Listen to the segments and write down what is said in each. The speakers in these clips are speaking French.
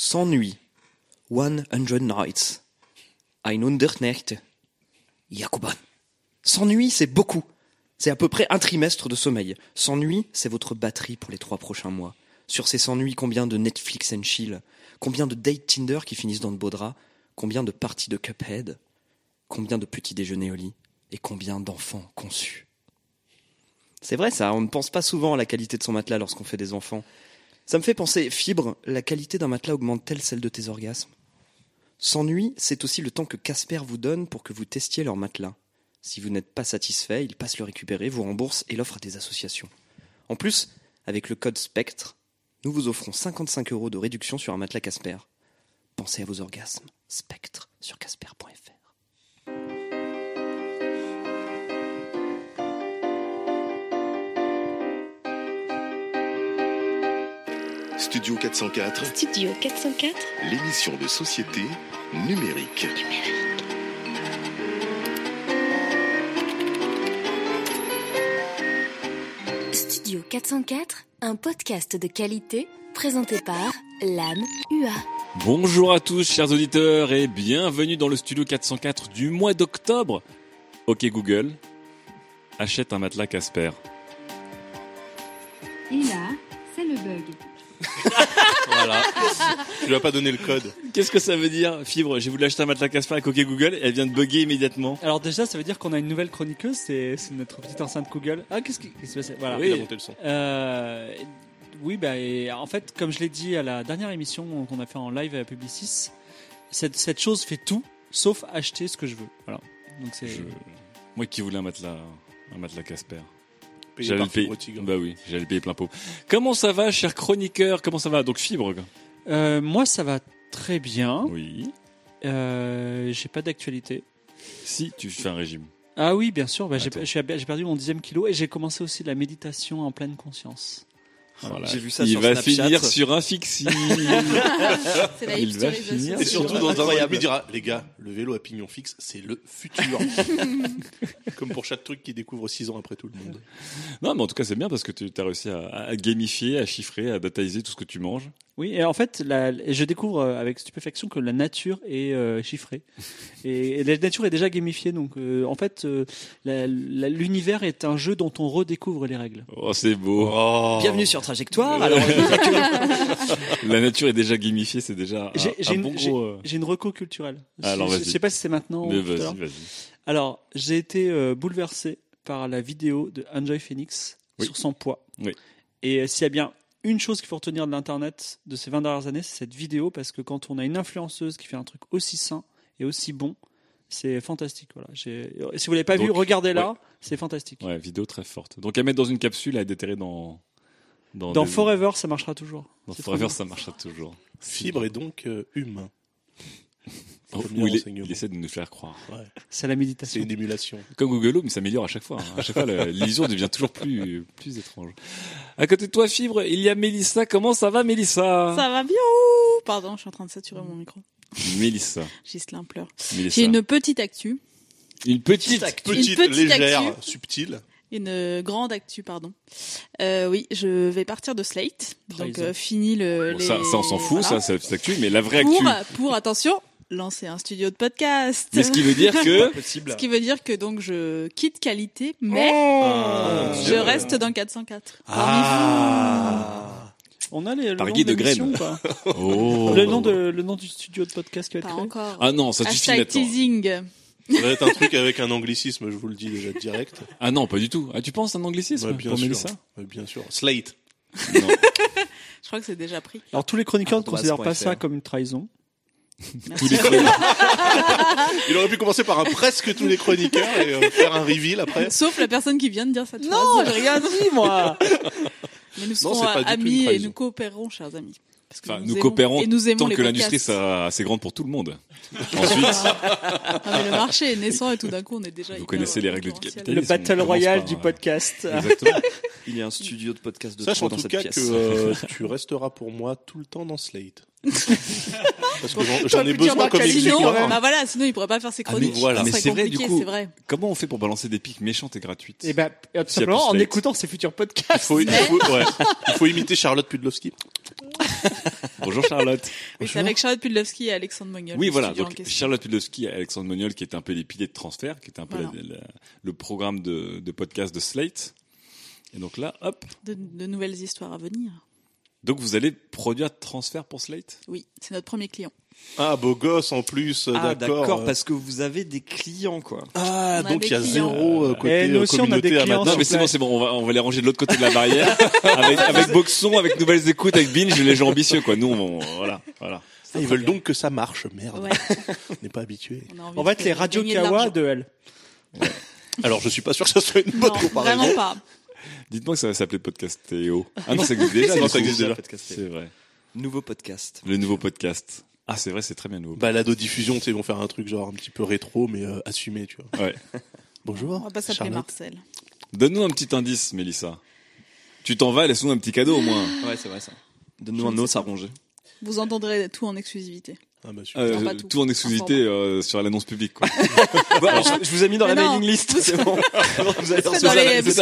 S'ennuie. 100 nights. 100 Nächte. Jakoban. S'ennuie, c'est beaucoup. C'est à peu près un trimestre de sommeil. S'ennuie, c'est votre batterie pour les trois prochains mois. Sur ces s'ennuis, combien de Netflix and chill? Combien de date Tinder qui finissent dans de beaux draps Combien de parties de Cuphead? Combien de petits déjeuners au lit? Et combien d'enfants conçus? C'est vrai ça, on ne pense pas souvent à la qualité de son matelas lorsqu'on fait des enfants. Ça me fait penser, Fibre, la qualité d'un matelas augmente-t-elle celle de tes orgasmes? S'ennuie, c'est aussi le temps que Casper vous donne pour que vous testiez leur matelas. Si vous n'êtes pas satisfait, il passe le récupérer, vous rembourse et l'offre à des associations. En plus, avec le code SPECTRE, nous vous offrons 55 euros de réduction sur un matelas Casper. Pensez à vos orgasmes. Spectre sur casper.fr. Studio 404, Studio 404 l'émission de société numérique. Studio 404, un podcast de qualité présenté par l'âme UA. Bonjour à tous, chers auditeurs, et bienvenue dans le studio 404 du mois d'octobre. Ok Google, achète un matelas Casper. Et là, c'est le bug. Voilà. tu lui as pas donné le code. Qu'est-ce que ça veut dire, Fibre? J'ai voulu acheter un matelas Casper avec OK Google, et elle vient de bugger immédiatement. Alors déjà, ça veut dire qu'on a une nouvelle chroniqueuse, c'est c'est notre petite enceinte Google. Ah, qu'est-ce qui qu'est-ce qui se passe? Voilà. Il a monté le son. Euh, oui, bah, et en fait, comme je l'ai dit à la dernière émission qu'on a fait en live à Publicis, cette, cette chose fait tout, sauf acheter ce que je veux. Voilà. Donc c'est. Je- Moi qui voulais un matelas, un matelas Casper. Payé J'allais par le payer. Fibre Tigre. Bah oui, j'allais payer plein pot. Comment ça va, cher chroniqueur? Comment ça va? Donc Fibre. quoi. Euh, moi, ça va très bien. Oui. Euh, j'ai pas d'actualité. Si tu fais un régime. Ah oui, bien sûr. Bah, j'ai perdu mon dixième kilo et j'ai commencé aussi la méditation en pleine conscience. Voilà. J'ai vu ça Il sur va Snapchat. finir sur un fixie. Il va finir Et surtout dans un il dira, les gars, le vélo à pignon fixe, c'est le futur. Comme pour chaque truc qu'il découvre six ans après tout le monde. non, mais en tout cas, c'est bien parce que tu as réussi à, à gamifier, à chiffrer, à dataiser tout ce que tu manges. Oui, et en fait, la, je découvre euh, avec stupéfaction que la nature est euh, chiffrée. Et, et la nature est déjà gamifiée. Donc, euh, en fait, euh, l'univers est un jeu dont on redécouvre les règles. Oh, c'est beau. Bienvenue sur Trajectoire. Alors, La nature est déjà gamifiée, c'est déjà un, bon gros. j'ai une reco culturelle. Alors, je, vas-y. sais pas si c'est maintenant ou Mais vas-y, vas-y. Alors, j'ai été euh, bouleversé par la vidéo de Enjoy Phoenix Oui. sur son poids. Oui. Et s'il y a bien une chose qu'il faut retenir de l'Internet de ces 20 dernières années, c'est cette vidéo, parce que quand on a une influenceuse qui fait un truc aussi sain et aussi bon, c'est fantastique. Voilà. Si vous l'avez pas vu, regardez-la, c'est fantastique. Ouais, vidéo très forte. Donc à mettre dans une capsule et à déterrer dans. Dans, Dans des- Forever, ça marchera toujours. Dans Forever, ça marchera toujours. Fibre est donc euh, humain. Oh, il, est- il essaie de nous faire croire. Ouais. C'est la C'est méditation. une émulation. Comme Google Home, il s'améliore à chaque fois. hein. À chaque fois, l'illusion devient toujours plus, plus étrange. À côté de toi, Fibre, il y a Mélissa. Comment ça va, Mélissa? Ça va bien Pardon, je suis en train de saturer mon micro. Mélissa. Gislain pleure. Mélissa. J'ai une petite actu, Une petite. Petite, petite légère, actu. subtile. une euh, grande actu, pardon. Euh, oui, je vais partir de Slate. Donc, euh, fini le. Bon, les- ça, ça, on s'en fout, voilà. ça, c'est la petite actu, mais la vraie Pour, actu. pour, attention, lancer un studio de podcast. Mais ce qui veut dire que. possible. Ce qui veut dire que donc je quitte qualité, mais Ah, je reste dans 404. Ah. On a les, le Par nom Guy de ou pas Oh. le, nom de, le nom du studio de podcast qui va être créé encore. Ah non, ça suffit maintenant. teasing. Ça va être un truc avec un anglicisme, je vous le dis déjà direct. Ah non, pas du tout. Ah, tu penses un anglicisme Ouais, bien pour sûr. Ouais, bien sûr. Slate. Non. Je crois que c'est déjà pris. Alors tous les chroniqueurs ne considèrent pas ça comme une trahison. Tous les. Il aurait pu commencer par un presque tous les chroniqueurs et euh, faire un reveal après. Sauf la personne qui vient de dire cette Non, phrase. j'ai rien dit, moi. Mais nous Non, serons amis et nous coopérerons, chers amis. Parce que Enfin, nous coopérons et nous aimons tant que l'industrie sera assez grande pour tout le monde. Ensuite, mais le marché est naissant et tout d'un coup on est déjà. vous hyper connaissez les règles du capitalisme. Le battle par, du euh, podcast. Exactement. Il y a un studio de podcast de Sache en dans tout cette cas pièce. que euh, tu resteras pour moi tout le temps dans Slate. Parce que j'en- ai besoin dans comme même. Bah voilà, sinon il pourrait pas faire ses Ah, mais chroniques. voilà. Mais serait c'est vrai, du compliqué, coup. c'est vrai. Comment on fait pour balancer des pics méchantes et gratuites Et ben, tout simplement en écoutant ces futurs Il podcasts. faut, il, faut, ouais. il faut imiter Charlotte Pudlowski. Bonjour Charlotte. Oui, c'est avec Charlotte Pudlowski et Alexandre Mognol. Oui, voilà. Donc. Charlotte Pudlowski et Alexandre Moniol, qui étaient un peu les piliers de transfert, qui étaient un peu Voilà. la- la- le programme de, de podcast de Slate. Et donc là, hop. de, de nouvelles histoires à venir. Donc vous allez produire transfert pour Slate? Oui, c'est notre premier client. Ah, beau gosse en plus, Ah d'accord. d'accord, parce que vous avez des clients quoi. Ah, On donc il y a clients. zéro euh, côté Et nous euh, aussi, on a des communauté clients amateur. Non mais c'est bon, c'est bon, on va, on va les ranger de l'autre côté de la barrière. avec, avec Boxon, avec Nouvelles Écoutes, avec Binge, les gens ambitieux quoi. Nous, on, voilà, voilà. Ah, ils veulent donc que ça marche, merde. Ouais, On n'est pas habitué. on va de être les Radio de Kawa l'argent. de elle. Alors je suis pas sûr que ça soit une bonne Non, comparaison. vraiment pas. Dites-moi que ça va s'appeler Podcastéo. Ah non, ça existe déjà. Non, ça existe déjà. C'est vrai. Nouveau podcast. Le nouveau podcast. Ah, c'est vrai, c'est très bien nouveau. Balado diffusion, tu sais, ils vont faire un truc genre un petit peu rétro, mais euh, assumé, tu vois. Ouais. Bonjour. On va pas s'appeler Charlotte. Marcel. Donne-nous un petit indice, Mélissa. Tu t'en vas, laisse-nous un petit cadeau au moins. Ouais, c'est vrai ça. Donne-nous un os à ronger. Vous entendrez tout en exclusivité. Ah bah. Euh, pas tout. tout. en exclusivité euh, sur l'annonce publique. Quoi. Bah, je, je vous ai mis dans Mais la non. mailing list, c'est bon. vous la- dans les, vous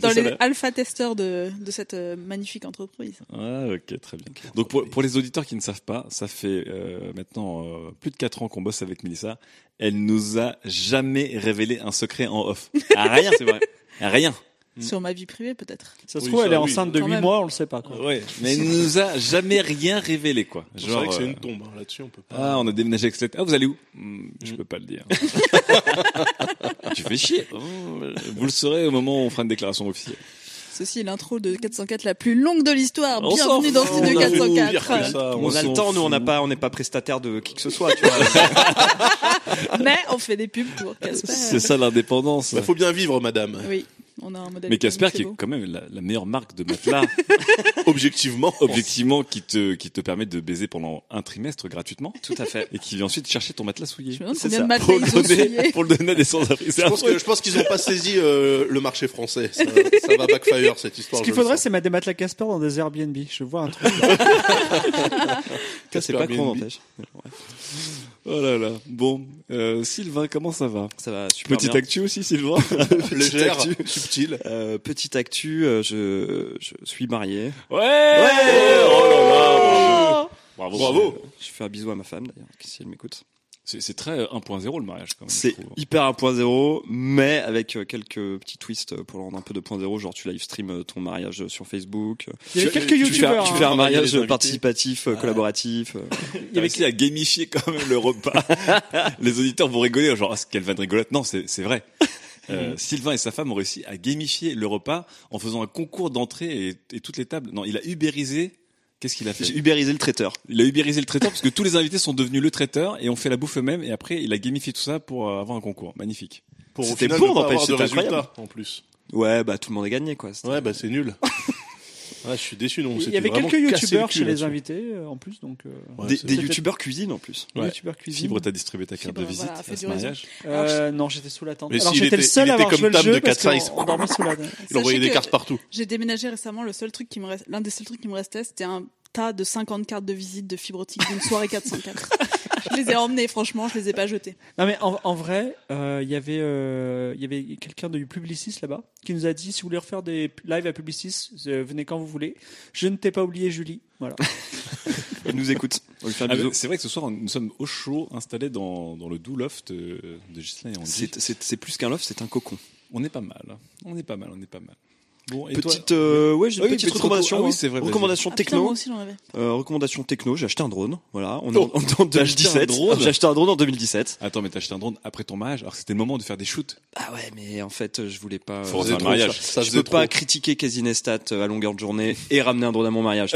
dans dans alpha testeurs de, de cette euh, magnifique entreprise. Ah, ok, très bien. Donc pour, pour les auditeurs qui ne savent pas, ça fait euh, maintenant euh, plus de 4 ans qu'on bosse avec Mélissa. Elle nous a jamais révélé un secret en off. Ah, rien, c'est vrai. Rien. Sur ma vie privée, peut-être. Ça se Oui, trouve, ça, elle est oui. enceinte de Quand 8 même. mois, on le sait pas. Quoi. Ouais. Mais elle nous a jamais rien révélé, quoi. C'est vrai que c'est euh, une tombe, hein, là-dessus on peut pas. Ah, on a déménagé avec Slate. Ah, vous allez où? Hmm, Je peux pas le dire. tu fais chier. Oh, Vous le saurez au moment où on fera une déclaration officielle. Ceci est l'intro de 404 la plus longue de l'histoire. On Bienvenue dans Studio on a fait pire 404. que ça. On a s'en le temps, nous on n'a pas, on n'est pas prestataire de qui que ce soit. Tu vois. Mais on fait des pubs pour Casper. C'est ça l'indépendance. Il faut bien vivre, madame. Oui, on a un modèle. Mais Casper, qui est quand même la, la meilleure marque de matelas, Objectivement. objectivement, qui te, qui te permet de baiser pendant un trimestre gratuitement, Tout à fait. et qui vient ensuite chercher ton matelas souillé. Je me demande C'est combien ça. de matelas Pour ils le ont donner, souillé. pour le donner à des sans-abri. Je pense, que, je pense qu'ils n'ont pas saisi euh, le marché français. Ça, ça va backfire cette histoire. Ce qu'il faudrait, c'est mettre des matelas Casper dans des Airbnb. Je vois un truc. Ça, c'est pas Airbnb. n'empêche. Oh là là. Bon, euh, Sylvain, comment ça va? Ça va super Petite bien. actu aussi, Sylvain? Légère, subtile. Euh, petite actu, euh, je, je suis marié. Ouais, Oh là là Bravo. Bravo. Je fais un bisou à ma femme d'ailleurs, si elle m'écoute. C'est c'est très 1.0 le mariage quand même. C'est hyper 1.0, mais avec euh, quelques petits twists pour le rendre un peu 2.0, genre tu live stream euh, ton mariage sur Facebook. Il y avait Tu- quelques tu fais, youtubeurs. tu hein. fais un mariage participatif, euh, collaboratif. euh. Il y avait qui à gamifier quand même le repas. Les auditeurs vont rigoler, genre, ah, quelle vanne rigolote. Non, c'est c'est vrai. Euh, Sylvain et sa femme ont réussi à gamifier le repas en faisant un concours d'entrée et, et toutes les tables. Non, il a ubérisé. Qu'est-ce qu'il a fait J'ai ubérisé le traiteur. Il a ubérisé le traiteur parce que tous les invités sont devenus le traiteur et ont fait la bouffe eux-mêmes et après il a gamifié tout ça pour euh, avoir un concours. Magnifique. Pour au C'était final bon, ne pas n'empêche, avoir de c'était incroyable. en plus. Ouais, bah tout le monde est gagné quoi. C'était- Ouais, bah c'est nul. Ouais, je suis déçu, non. Il y avait quelques youtubeurs chez les invités euh, en plus, donc euh, Ouais, des des youtubeurs cuisine en plus. Ouais. youtubeurs cuisine. Fibre, t'as distribué ta carte Fibre, de visite voilà, fait à ce du réseau. mariage. Euh, non, j'étais sous la tente. Mais Alors s'il j'étais le seul il à était avoir comme joué le de jeu parce 4 size. qu'on on dormait sous la. Il envoyait Sachez des cartes partout. J'ai déménagé récemment, le seul truc qui me reste, l'un des seuls trucs qui me restait, c'était un tas de 50 cartes de visite de fibre optique d'une soirée 404. je les ai emmenées, franchement, je les ai pas jetées. Non mais en, en vrai, euh, il y avait euh, il y avait quelqu'un de Publicis là-bas qui nous a dit si vous voulez refaire des lives à Publicis, euh, venez quand vous voulez. Je ne t'ai pas oublié Julie. Voilà. Il nous écoute. Ah, c'est vrai que ce soir nous sommes au chaud installés dans, dans le doux loft de Gislain et. C'est plus qu'un loft, c'est un cocon. On est pas mal. On est pas mal, on est pas mal. Bon, et toi Petite, euh, ouais, j'ai une Ah oui, petite petite recommandation. reco- ah oui, hein. c'est vrai, recommandation Ah, putain, moi techno. aussi j'en avais. Euh, recommandation techno, j'ai acheté un drone. Voilà, on est Oh, en, en t'as acheté un 2017. drone J'ai acheté un drone en 2017. Attends, mais t'as acheté un drone après ton mariage, alors que c'était le moment de faire des shoots. Ah ouais, mais en fait, je voulais pas. Faut euh, trop, mariage. ça. Je peux pas critiquer Casinestat euh, à longueur de journée et ramener un drone à mon mariage.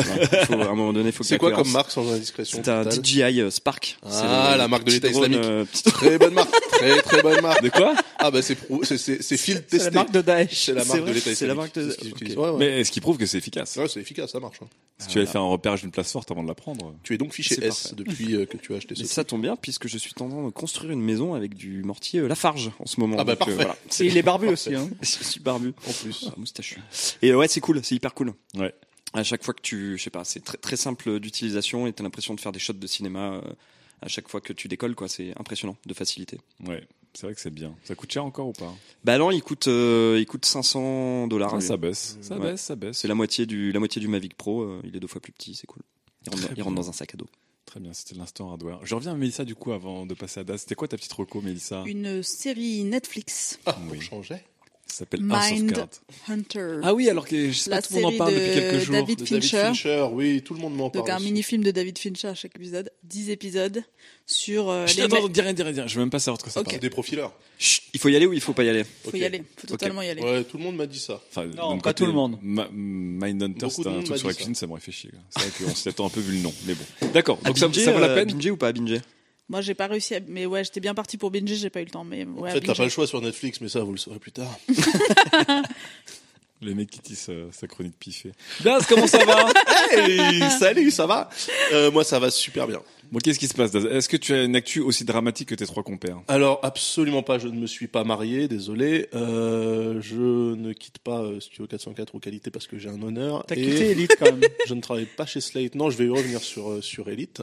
faut, à un moment donné, faut que C'est quoi comme marque sans indiscrétion C'est un DJI euh, Spark. Ah, C'est la marque de l'État islamique. euh, Très bonne marque, très très bonne marque. De quoi Ah bah c'est c'est c'est c'est field C'est testé. la marque de Daesh. C'est la C'est marque de l'État C'est la islamique. C'est ce qu'ils ok. utilisent. Ouais, ouais. Mais ce qui prouve que c'est efficace? Ouais, c'est efficace, ça marche. hein. Si tu avais fait un repérage d'une place forte avant de la prendre. Tu es donc fiché S parfait. depuis euh, que tu as acheté ce ça tombe bien puisque je suis en train de construire une maison avec du mortier euh, Lafarge en ce moment. Ah bah Donc, euh, parfait. voilà. Et il est barbu aussi. Hein. Je suis barbu. en plus. Ah, moustachu. Et ouais, c'est cool, c'est hyper cool. Ouais. À chaque fois que tu, je sais pas, c'est très très simple d'utilisation et t'as l'impression de faire des shots de cinéma euh, à chaque fois que tu décolles, quoi. C'est impressionnant de facilité. Ouais, c'est vrai que c'est bien. Ça coûte cher encore ou pas? Bah non, il coûte, euh, il coûte 500 dollars. Ah, Ça baisse, ça Ouais. baisse, ça baisse. C'est la moitié du, la moitié du Mavic Pro. euh, il est deux fois plus petit, c'est cool. Il rentre, il dans un sac à dos. Très bien, c'était l'instant hardware. Je reviens à Mélissa du coup avant de passer à Das. C'était quoi ta petite reco, Mélissa? Une série Netflix, Ah, Oui. on changeait. Ça s'appelle House of Mind Cards. Hunter. Ah oui, alors que je sais La pas, tout le monde en parle de depuis quelques jours. David De Fincher. David Fincher, oui, tout le monde m'en parle. Donc un aussi. mini-film de David Fincher à chaque épisode, 10 épisodes sur euh, Chut, les attends, dis rien, dis rien, dis rien. Je veux même pas savoir de quoi ça Ok. parle. C'est des profileurs. Chut, il faut y aller ou il faut pas y aller Faut Ok. y aller, faut totalement y aller. Ouais, tout le monde m'a dit ça. Enfin, Non, pas côté, tout le monde. Ma- Mindhunter, Beaucoup c'est un truc sur la cuisine, ça m'aurait fait chier. C'est vrai qu'on s'y attend un peu vu le nom, mais bon. D'accord, donc ça, vaut la euh, peine binger ou pas binger Moi j'ai pas réussi à... Mais ouais, j'étais bien parti pour binger, j'ai pas eu le temps. Mais ouais, En fait, t'as pas le choix sur Netflix, mais ça, vous le saurez plus tard. Le mec qui tisse euh, sa chronique piffée. Daz, comment ça va Hey, salut, ça va euh, Moi, ça va super bien. Bon, qu'est-ce qui se passe Daz? Est-ce que tu as une actu aussi dramatique que tes trois compères? Alors, absolument pas, je ne me suis pas marié, désolé. Euh, je ne quitte pas euh, Studio 404 aux qualités parce que j'ai un honneur. T'as Et quitté Elite quand même. Je ne travaille pas chez Slate. Non, je vais revenir sur, euh, sur Elite.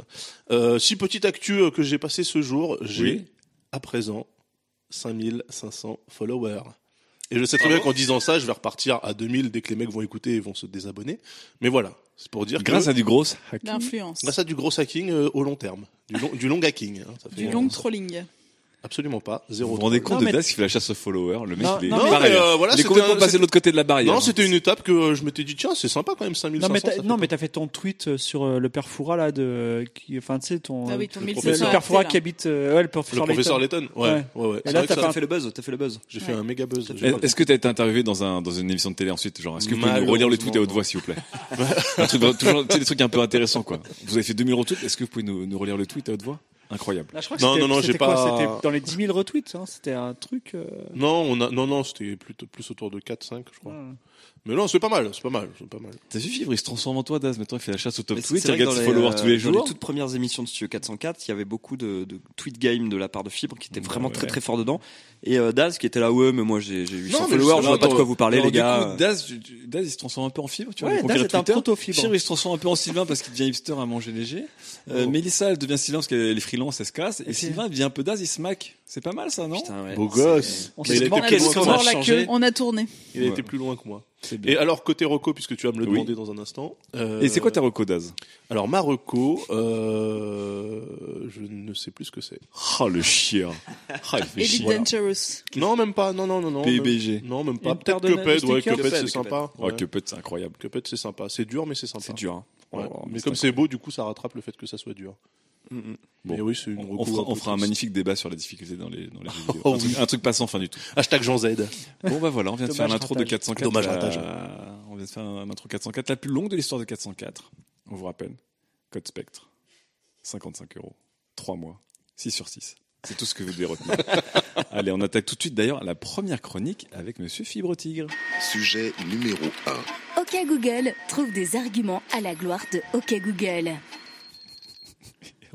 Euh, si petite actu euh, que j'ai passé ce jour, j'ai Oui. à présent 5500 followers. Et je sais très bien qu'en disant ça, je vais repartir à 2000 dès que les mecs vont écouter et vont se désabonner. Mais voilà, c'est pour dire Grâce que à du gros hacking. L'influence. grâce à du gros hacking euh, au long terme, du long, du long hacking. hein, ça fait- Du long trolling. Absolument pas, Vous zéro. vous rendez troll. compte Non, de mais- Daz qui fait la chasse aux followers? Le mec, Non, il est non, mais- pareil. Euh, voilà, il est c'était complètement un- passé de l'autre côté de la barrière. Non, hein. c'était une étape que euh, je m'étais dit tiens, c'est sympa quand même 5500. Non mais t'as, ça fait non pas- mais t'as fait ton tweet euh, sur euh, le père Foura là de qui enfin tu sais ton Ah oui, ton le le, 1600 le père Foura RT, qui habite euh, ouais, le professeur, le professeur Layton. Ouais, Ouais. ouais, ouais. Et C'est là, vrai t'as que fait ça- T'as fait le buzz, t'as fait le buzz. J'ai fait un méga buzz. J'ai-. Est-ce que tu as été interviewé dans, un, dans une émission de télé ensuite genre, Est-ce que vous pouvez nous relire le tweet à haute voix, s'il vous plaît? Un truc, toujours, tu sais, des trucs un peu intéressants, quoi. Vous avez fait 2000 retweets, est-ce que vous pouvez nous, nous relire le tweet à haute voix? Incroyable. Là, je crois que Non, non, non, c'était j'ai quoi pas- C'était dans les 10 000 retweets, hein, c'était un truc. euh, Non, on a, non, non, c'était plutôt plus autour de 4-5, je crois. ouais. Mais non, c'est pas mal, c'est pas mal, c'est pas mal. T'as vu Fibre, il se transforme en toi, Daz. Maintenant, il fait la chasse au top tweet, il regarde dans ses les, followers euh, tous les Dans jours. les toutes premières émissions de Studio 404, il y avait beaucoup de, de tweet game de la part de Fibre qui était vraiment Ouais. très très fort dedans. Et euh, Daz qui était là, ouais, mais moi j'ai j'ai 800 Non, mais followers, je vois pas de quoi vous parlez, Alors, les gars. Du coup, Daz, Daz, il se transforme un peu en fibre, tu vois. Ouais, il Daz est un Twitter. proto-fibre. Fibre, il se transforme un peu en Sylvain parce qu'il devient hipster à manger léger. Euh, Oh. Mélissa, elle devient Sylvain parce qu'elle est freelance, elle se casse. Et Sylvain, devient un peu Daz, il se mac. C'est pas mal, ça, non? Putain, ouais. Beau gosse. On Mais il s'est a que a la queue. On a tourné. Il a Ouais. été plus loin que moi. Et alors, côté reco, puisque tu vas me le Oui. demander dans un instant. euh, Et c'est quoi ta reco, Daz? Alors, ma reco, euh, je ne sais plus ce que c'est. Oh, le chien. Oh, il fait Elite chier. Dangerous. Non, même pas, non, non, non, non. Même- Non, même pas. Peut-être Cuphead, ouais. Cuphead, c'est sympa. Ouais, Ouais. Cuphead, c'est incroyable. Cuphead, c'est sympa. C'est dur, mais c'est sympa. C'est dur. hein. Ouais. Oh, mais c'est comme c'est beau, du coup, ça rattrape le fait que ça soit dur. Mm, mm. Bon. Mais oui, c'est une On, fera, un peu on fera un triste. magnifique débat sur la difficulté dans les, dans les jeux vidéo. Oh un, truc, un truc pas sans fin du tout. Hashtag Jean Z. Bon, bah voilà, on vient de faire l'intro de ratage. 404. Dommage ratage. On vient de faire un intro 404, la plus longue de l'histoire de 404. On vous rappelle. Code Spectre. 55 euros. 3 mois. 6 sur 6. C'est tout ce que vous devez retenir. Allez, on attaque tout de suite d'ailleurs la première chronique avec Monsieur Fibre Tigre. Sujet numéro 1. OK Google trouve des arguments à la gloire de OK Google.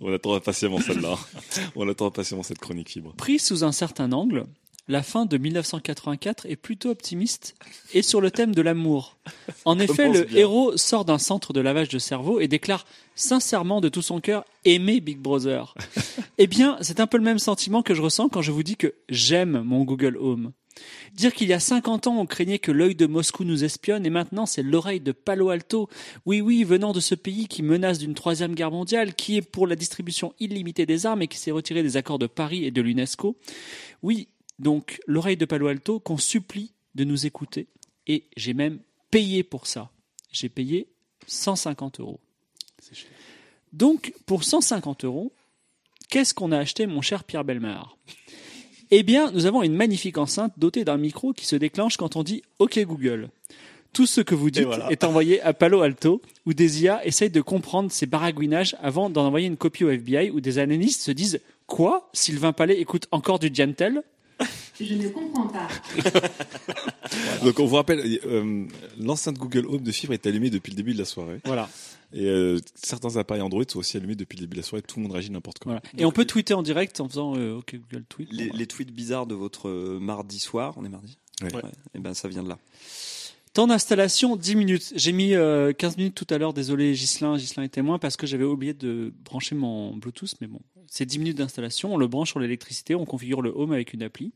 On attend impatiemment celle-là. on attend impatiemment cette chronique Fibre. Pris sous un certain angle, la fin de 1984 est plutôt optimiste et sur le thème de l'amour. En effet, le bien. héros sort d'un centre de lavage de cerveau et déclare sincèrement de tout son cœur aimer Big Brother. eh bien, c'est un peu le même sentiment que je ressens quand je vous dis que j'aime mon Google Home. Dire qu'il y a 50 ans, on craignait que l'œil de Moscou nous espionne et maintenant c'est l'oreille de Palo Alto. Oui, oui, venant de ce pays qui menace d'une troisième guerre mondiale, qui est pour la distribution illimitée des armes et qui s'est retiré des accords de Paris et de l'UNESCO. Oui, donc l'oreille de Palo Alto qu'on supplie de nous écouter Et j'ai même payé pour ça. J'ai payé 150 euros. Donc, pour 150 euros, qu'est-ce qu'on a acheté, mon cher Pierre Belmar Eh bien, nous avons une magnifique enceinte dotée d'un micro qui se déclenche quand on dit OK Google. Tout ce que vous dites voilà. est envoyé à Palo Alto, où des IA essayent de comprendre ces baragouinages avant d'en envoyer une copie au FBI, où des analystes se disent Quoi? Sylvain Palais écoute encore du Diantel Je ne comprends pas. Donc on vous rappelle, euh, l'enceinte Google Home de fibre est allumée depuis le début de la soirée. Voilà. Et euh, certains appareils Android sont aussi allumés depuis le début de la soirée. Tout le monde réagit n'importe comment. voilà. Et on peut tweeter en direct en faisant euh, OK Google Tweet. Les, les tweets bizarres de votre euh, mardi soir, on est mardi Ouais. Et ben ça vient de là. Temps d'installation 10 minutes. J'ai mis euh, 15 minutes tout à l'heure, désolé Gislin, Gislin est témoin parce que j'avais oublié de brancher mon Bluetooth, mais bon, c'est 10 minutes d'installation, on le branche sur l'électricité, on configure le Home avec une appli.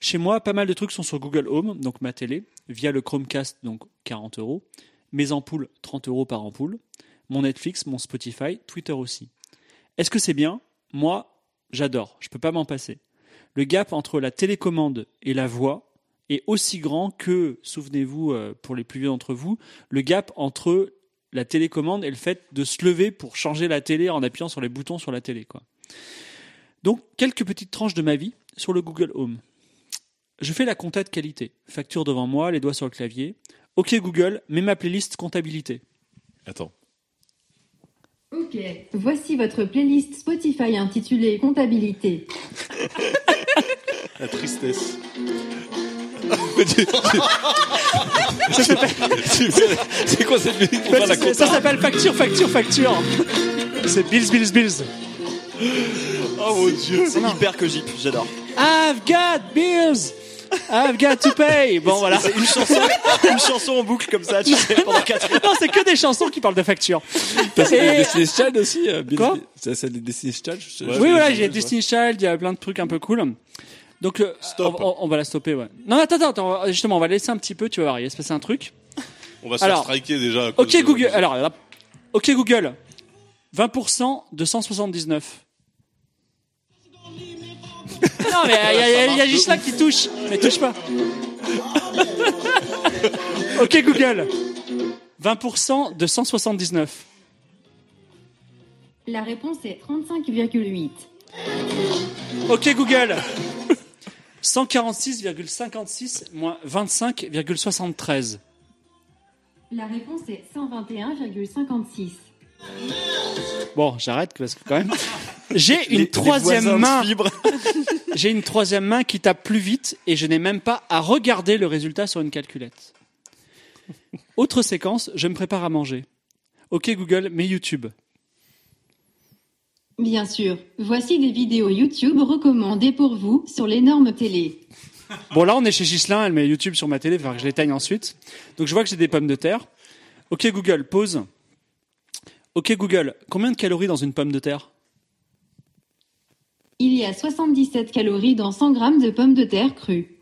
Chez moi, pas mal de trucs sont sur Google Home, donc ma télé, via le Chromecast, donc 40 euros, mes ampoules, 30 euros par ampoule, mon Netflix, mon Spotify, Twitter aussi. Est-ce que c'est bien? Moi, j'adore, je peux pas m'en passer. Le gap entre la télécommande et la voix, est aussi grand que, souvenez-vous, euh, pour les plus vieux d'entre vous, le gap entre la télécommande et le fait de se lever pour changer la télé en appuyant sur les boutons sur la télé. Donc, quelques petites tranches de ma vie sur le Google Home. Je fais la compta de qualité. Facture devant moi, les doigts sur le clavier. Ok Google, mets ma playlist comptabilité. Attends. Ok, voici votre playlist Spotify intitulée Comptabilité. La tristesse. C'est quoi cette musique pour faire la ça s'appelle facture, facture, facture. C'est Bills, Bills, Bills. Oh mon dieu. C'est hyper que j'y j'adore. I've got bills. I've got to pay. Bon voilà. C'est une chanson, une chanson en boucle comme ça, tu sais, pendant 4 heures. Non, c'est que des chansons qui parlent de facture. T'as celle des Destiny's Child aussi euh, Bill- Quoi C'est celle des Destiny's Child je- je- oui, voilà, je- j'ai je- Destiny Child, il y a plein de trucs un peu cool. Donc, euh, Stop. On, on- on va la stopper, ouais. Non, attends, attends, attends, justement, on va laisser un petit peu, tu vas voir, il va se passer un truc. On va se Alors, faire striker déjà. à cause Ok de- Google, alors, là, ok Google, 20% de 179. Non, mais il y a, y a- y a Gislain qui touche, mais touche pas. ok Google, 20% de 179. La réponse est 35,8. Ok Google 146,56 moins 25,73. La réponse est 121,56. Bon, j'arrête parce que quand même. J'ai une les troisième main. J'ai une troisième main qui tape plus vite et je n'ai même pas à regarder le résultat sur une calculette. Autre séquence, je me prépare à manger. Ok Google, mets YouTube. Bien sûr, voici des vidéos YouTube recommandées pour vous sur l'énorme télé. Bon là on est chez Gislin, elle met YouTube sur ma télé, il va falloir que je l'éteigne ensuite. Donc je vois que j'ai des pommes de terre. Ok Google, pause. Ok Google, combien de calories dans une pomme de terre? Il y a 77 calories dans 100 grammes de pommes de terre crues.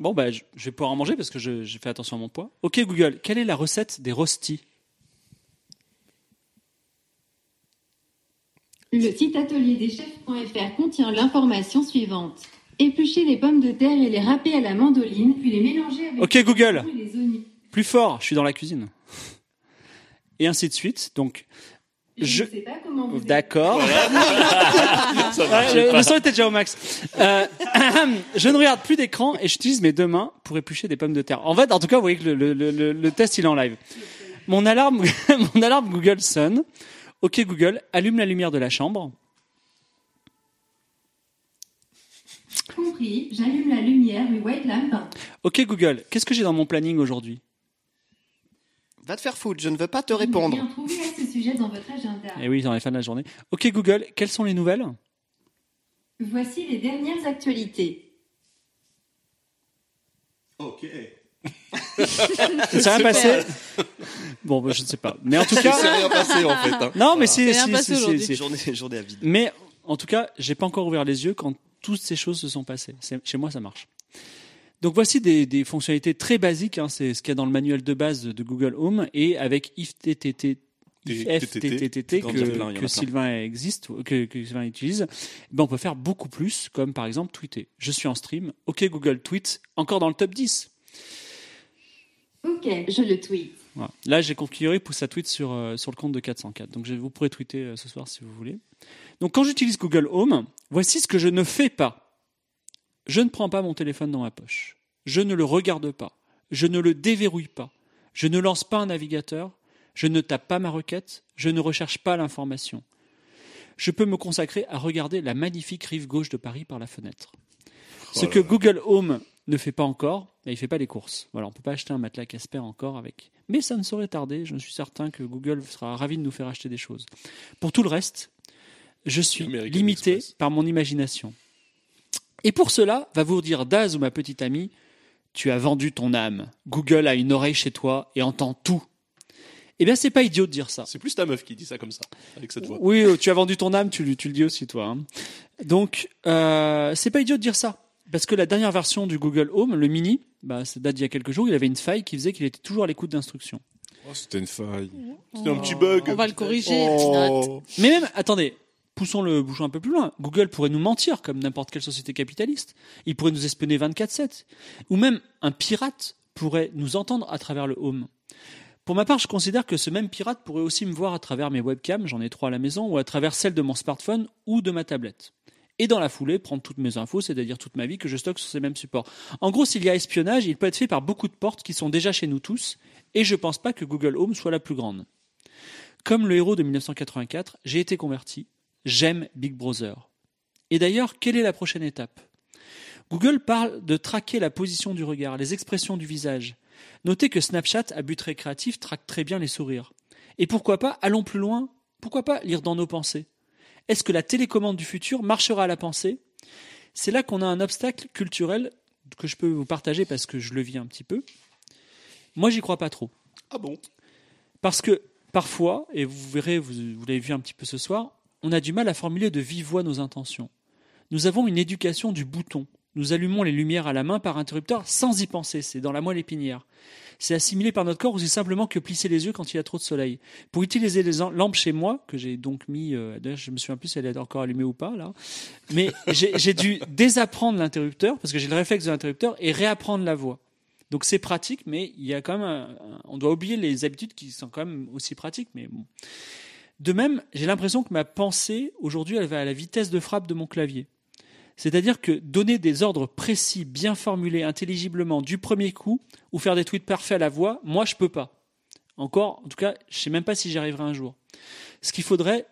Bon bah je vais pouvoir en manger parce que j'ai fait attention à mon poids. Ok Google, quelle est la recette des rostis? Le site atelierdeschefs.fr contient l'information suivante. Éplucher les pommes de terre et les râper à la mandoline, puis les mélanger avec Ok, les Google. les oignons. Plus fort, je suis dans la cuisine. Et ainsi de suite. Donc Je, ne sais pas comment vous D'accord. Le, le son était déjà au max. Euh, je ne regarde plus d'écran et j'utilise mes deux mains pour éplucher des pommes de terre. En fait, en tout cas, vous voyez que le, le- le- le- le test il est en live. Mon alarme, mon alarme Google sonne. Ok Google, allume la lumière de la chambre. compris. J'allume la lumière du white lamp. Ok Google, qu'est-ce que j'ai dans mon planning aujourd'hui? Va te faire foutre, je ne veux pas te répondre. trouvé sujet dans votre agenda. Eh oui, dans les fins de la journée. Ok Google, quelles sont les nouvelles? Voici les dernières actualités. Ok. Ça s'est rien passé? Bon, bah, je ne sais pas. Mais en tout C'est cas, rien passé en fait. hein. non, mais c'est, C'est rien c'est- passé c'est- aujourd'hui. c'est- Journée, journée à vide. Mais en tout cas, j'ai pas encore ouvert les yeux quand toutes ces choses se sont passées. C'est- Chez moi, ça marche. Donc voici des, des fonctionnalités très basiques. hein. C'est ce qu'il y a dans le manuel de base de Google Home et avec IFTTT. IFTTT que, que plein. Sylvain existe, que, que Sylvain utilise, ben on peut faire beaucoup plus, comme par exemple tweeter. Je suis en stream, ok Google tweet, encore dans le top 10. Ok, je le tweet. Voilà. Là, j'ai configuré pouce à tweet sur, euh, sur le compte de 404. Donc, je, vous pourrez tweeter euh, ce soir si vous voulez. Donc, quand j'utilise Google Home, voici ce que je ne fais pas. Je ne prends pas mon téléphone dans ma poche. Je ne le regarde pas. Je ne le déverrouille pas. Je ne lance pas un navigateur. Je ne tape pas ma requête. Je ne recherche pas l'information. Je peux me consacrer à regarder la magnifique rive gauche de Paris par la fenêtre. Ce que Google Home ne fait pas encore, il ne fait pas les courses. Voilà, on ne peut pas acheter un matelas Casper encore avec. Mais ça ne saurait tarder. Je suis certain que Google sera ravi de nous faire acheter des choses. Pour tout le reste, je suis American limité Express. par mon imagination. Et pour cela, va vous dire Daz ou ma petite amie, tu as vendu ton âme. Google a une oreille chez toi et entend tout. Eh bien, c'est pas idiot de dire ça. C'est plus ta meuf qui dit ça comme ça, avec cette voix. Oui, euh, tu as vendu ton âme, tu, le- tu le dis aussi toi. hein. Donc, euh, c'est pas idiot de dire ça. Parce que la dernière version du Google Home, le mini, bah, ça date d'il y a quelques jours, il avait une faille qui faisait qu'il était toujours à l'écoute d'instructions. Oh, c'était une faille. C'était un petit bug. On va le corriger. Oh. Mais même, attendez, poussons le bouchon un peu plus loin. Google pourrait nous mentir comme n'importe quelle société capitaliste. Il pourrait nous espionner 24/7. Ou même un pirate pourrait nous entendre à travers le Home. Pour ma part, je considère que ce même pirate pourrait aussi me voir à travers mes webcams, j'en ai trois à la maison, ou à travers celle de mon smartphone ou de ma tablette. Et dans la foulée, prendre toutes mes infos, c'est-à-dire toute ma vie que je stocke sur ces mêmes supports. En gros, s'il y a espionnage, il peut être fait par beaucoup de portes qui sont déjà chez nous tous, et je pense pas que Google Home soit la plus grande. Comme le héros de 1984, j'ai été converti. J'aime Big Brother. Et d'ailleurs, quelle est la prochaine étape? Google parle de traquer la position du regard, les expressions du visage. Notez que Snapchat, à but récréatif, traque très bien les sourires. Et pourquoi pas, allons plus loin, pourquoi pas lire dans nos pensées Est-ce que la télécommande du futur marchera à la pensée? C'est là qu'on a un obstacle culturel que je peux vous partager parce que je le vis un petit peu. Moi, j'y crois pas trop. Ah bon? Parce que parfois, et vous verrez, vous, vous l'avez vu un petit peu ce soir, on a du mal à formuler de vive voix nos intentions. Nous avons une éducation du bouton. Nous allumons les lumières à la main par interrupteur sans y penser, c'est dans la moelle épinière. C'est assimilé par notre corps aussi simplement que plisser les yeux quand il y a trop de soleil. Pour utiliser les lampes chez moi, que j'ai donc mis, euh, je me souviens plus si elle est encore allumée ou pas là, mais j'ai dû désapprendre l'interrupteur parce que j'ai le réflexe de l'interrupteur et réapprendre la voix. Donc c'est pratique, mais il y a quand même, on doit oublier les habitudes qui sont quand même aussi pratiques. Mais bon. De même, j'ai l'impression que ma pensée aujourd'hui, elle va à la vitesse de frappe de mon clavier. C'est-à-dire que donner des ordres précis, bien formulés, intelligiblement, du premier coup, ou faire des tweets parfaits à la voix, moi je peux pas. Encore, en tout cas, je sais même pas si j'y arriverai un jour. Ce qu'il faudrait,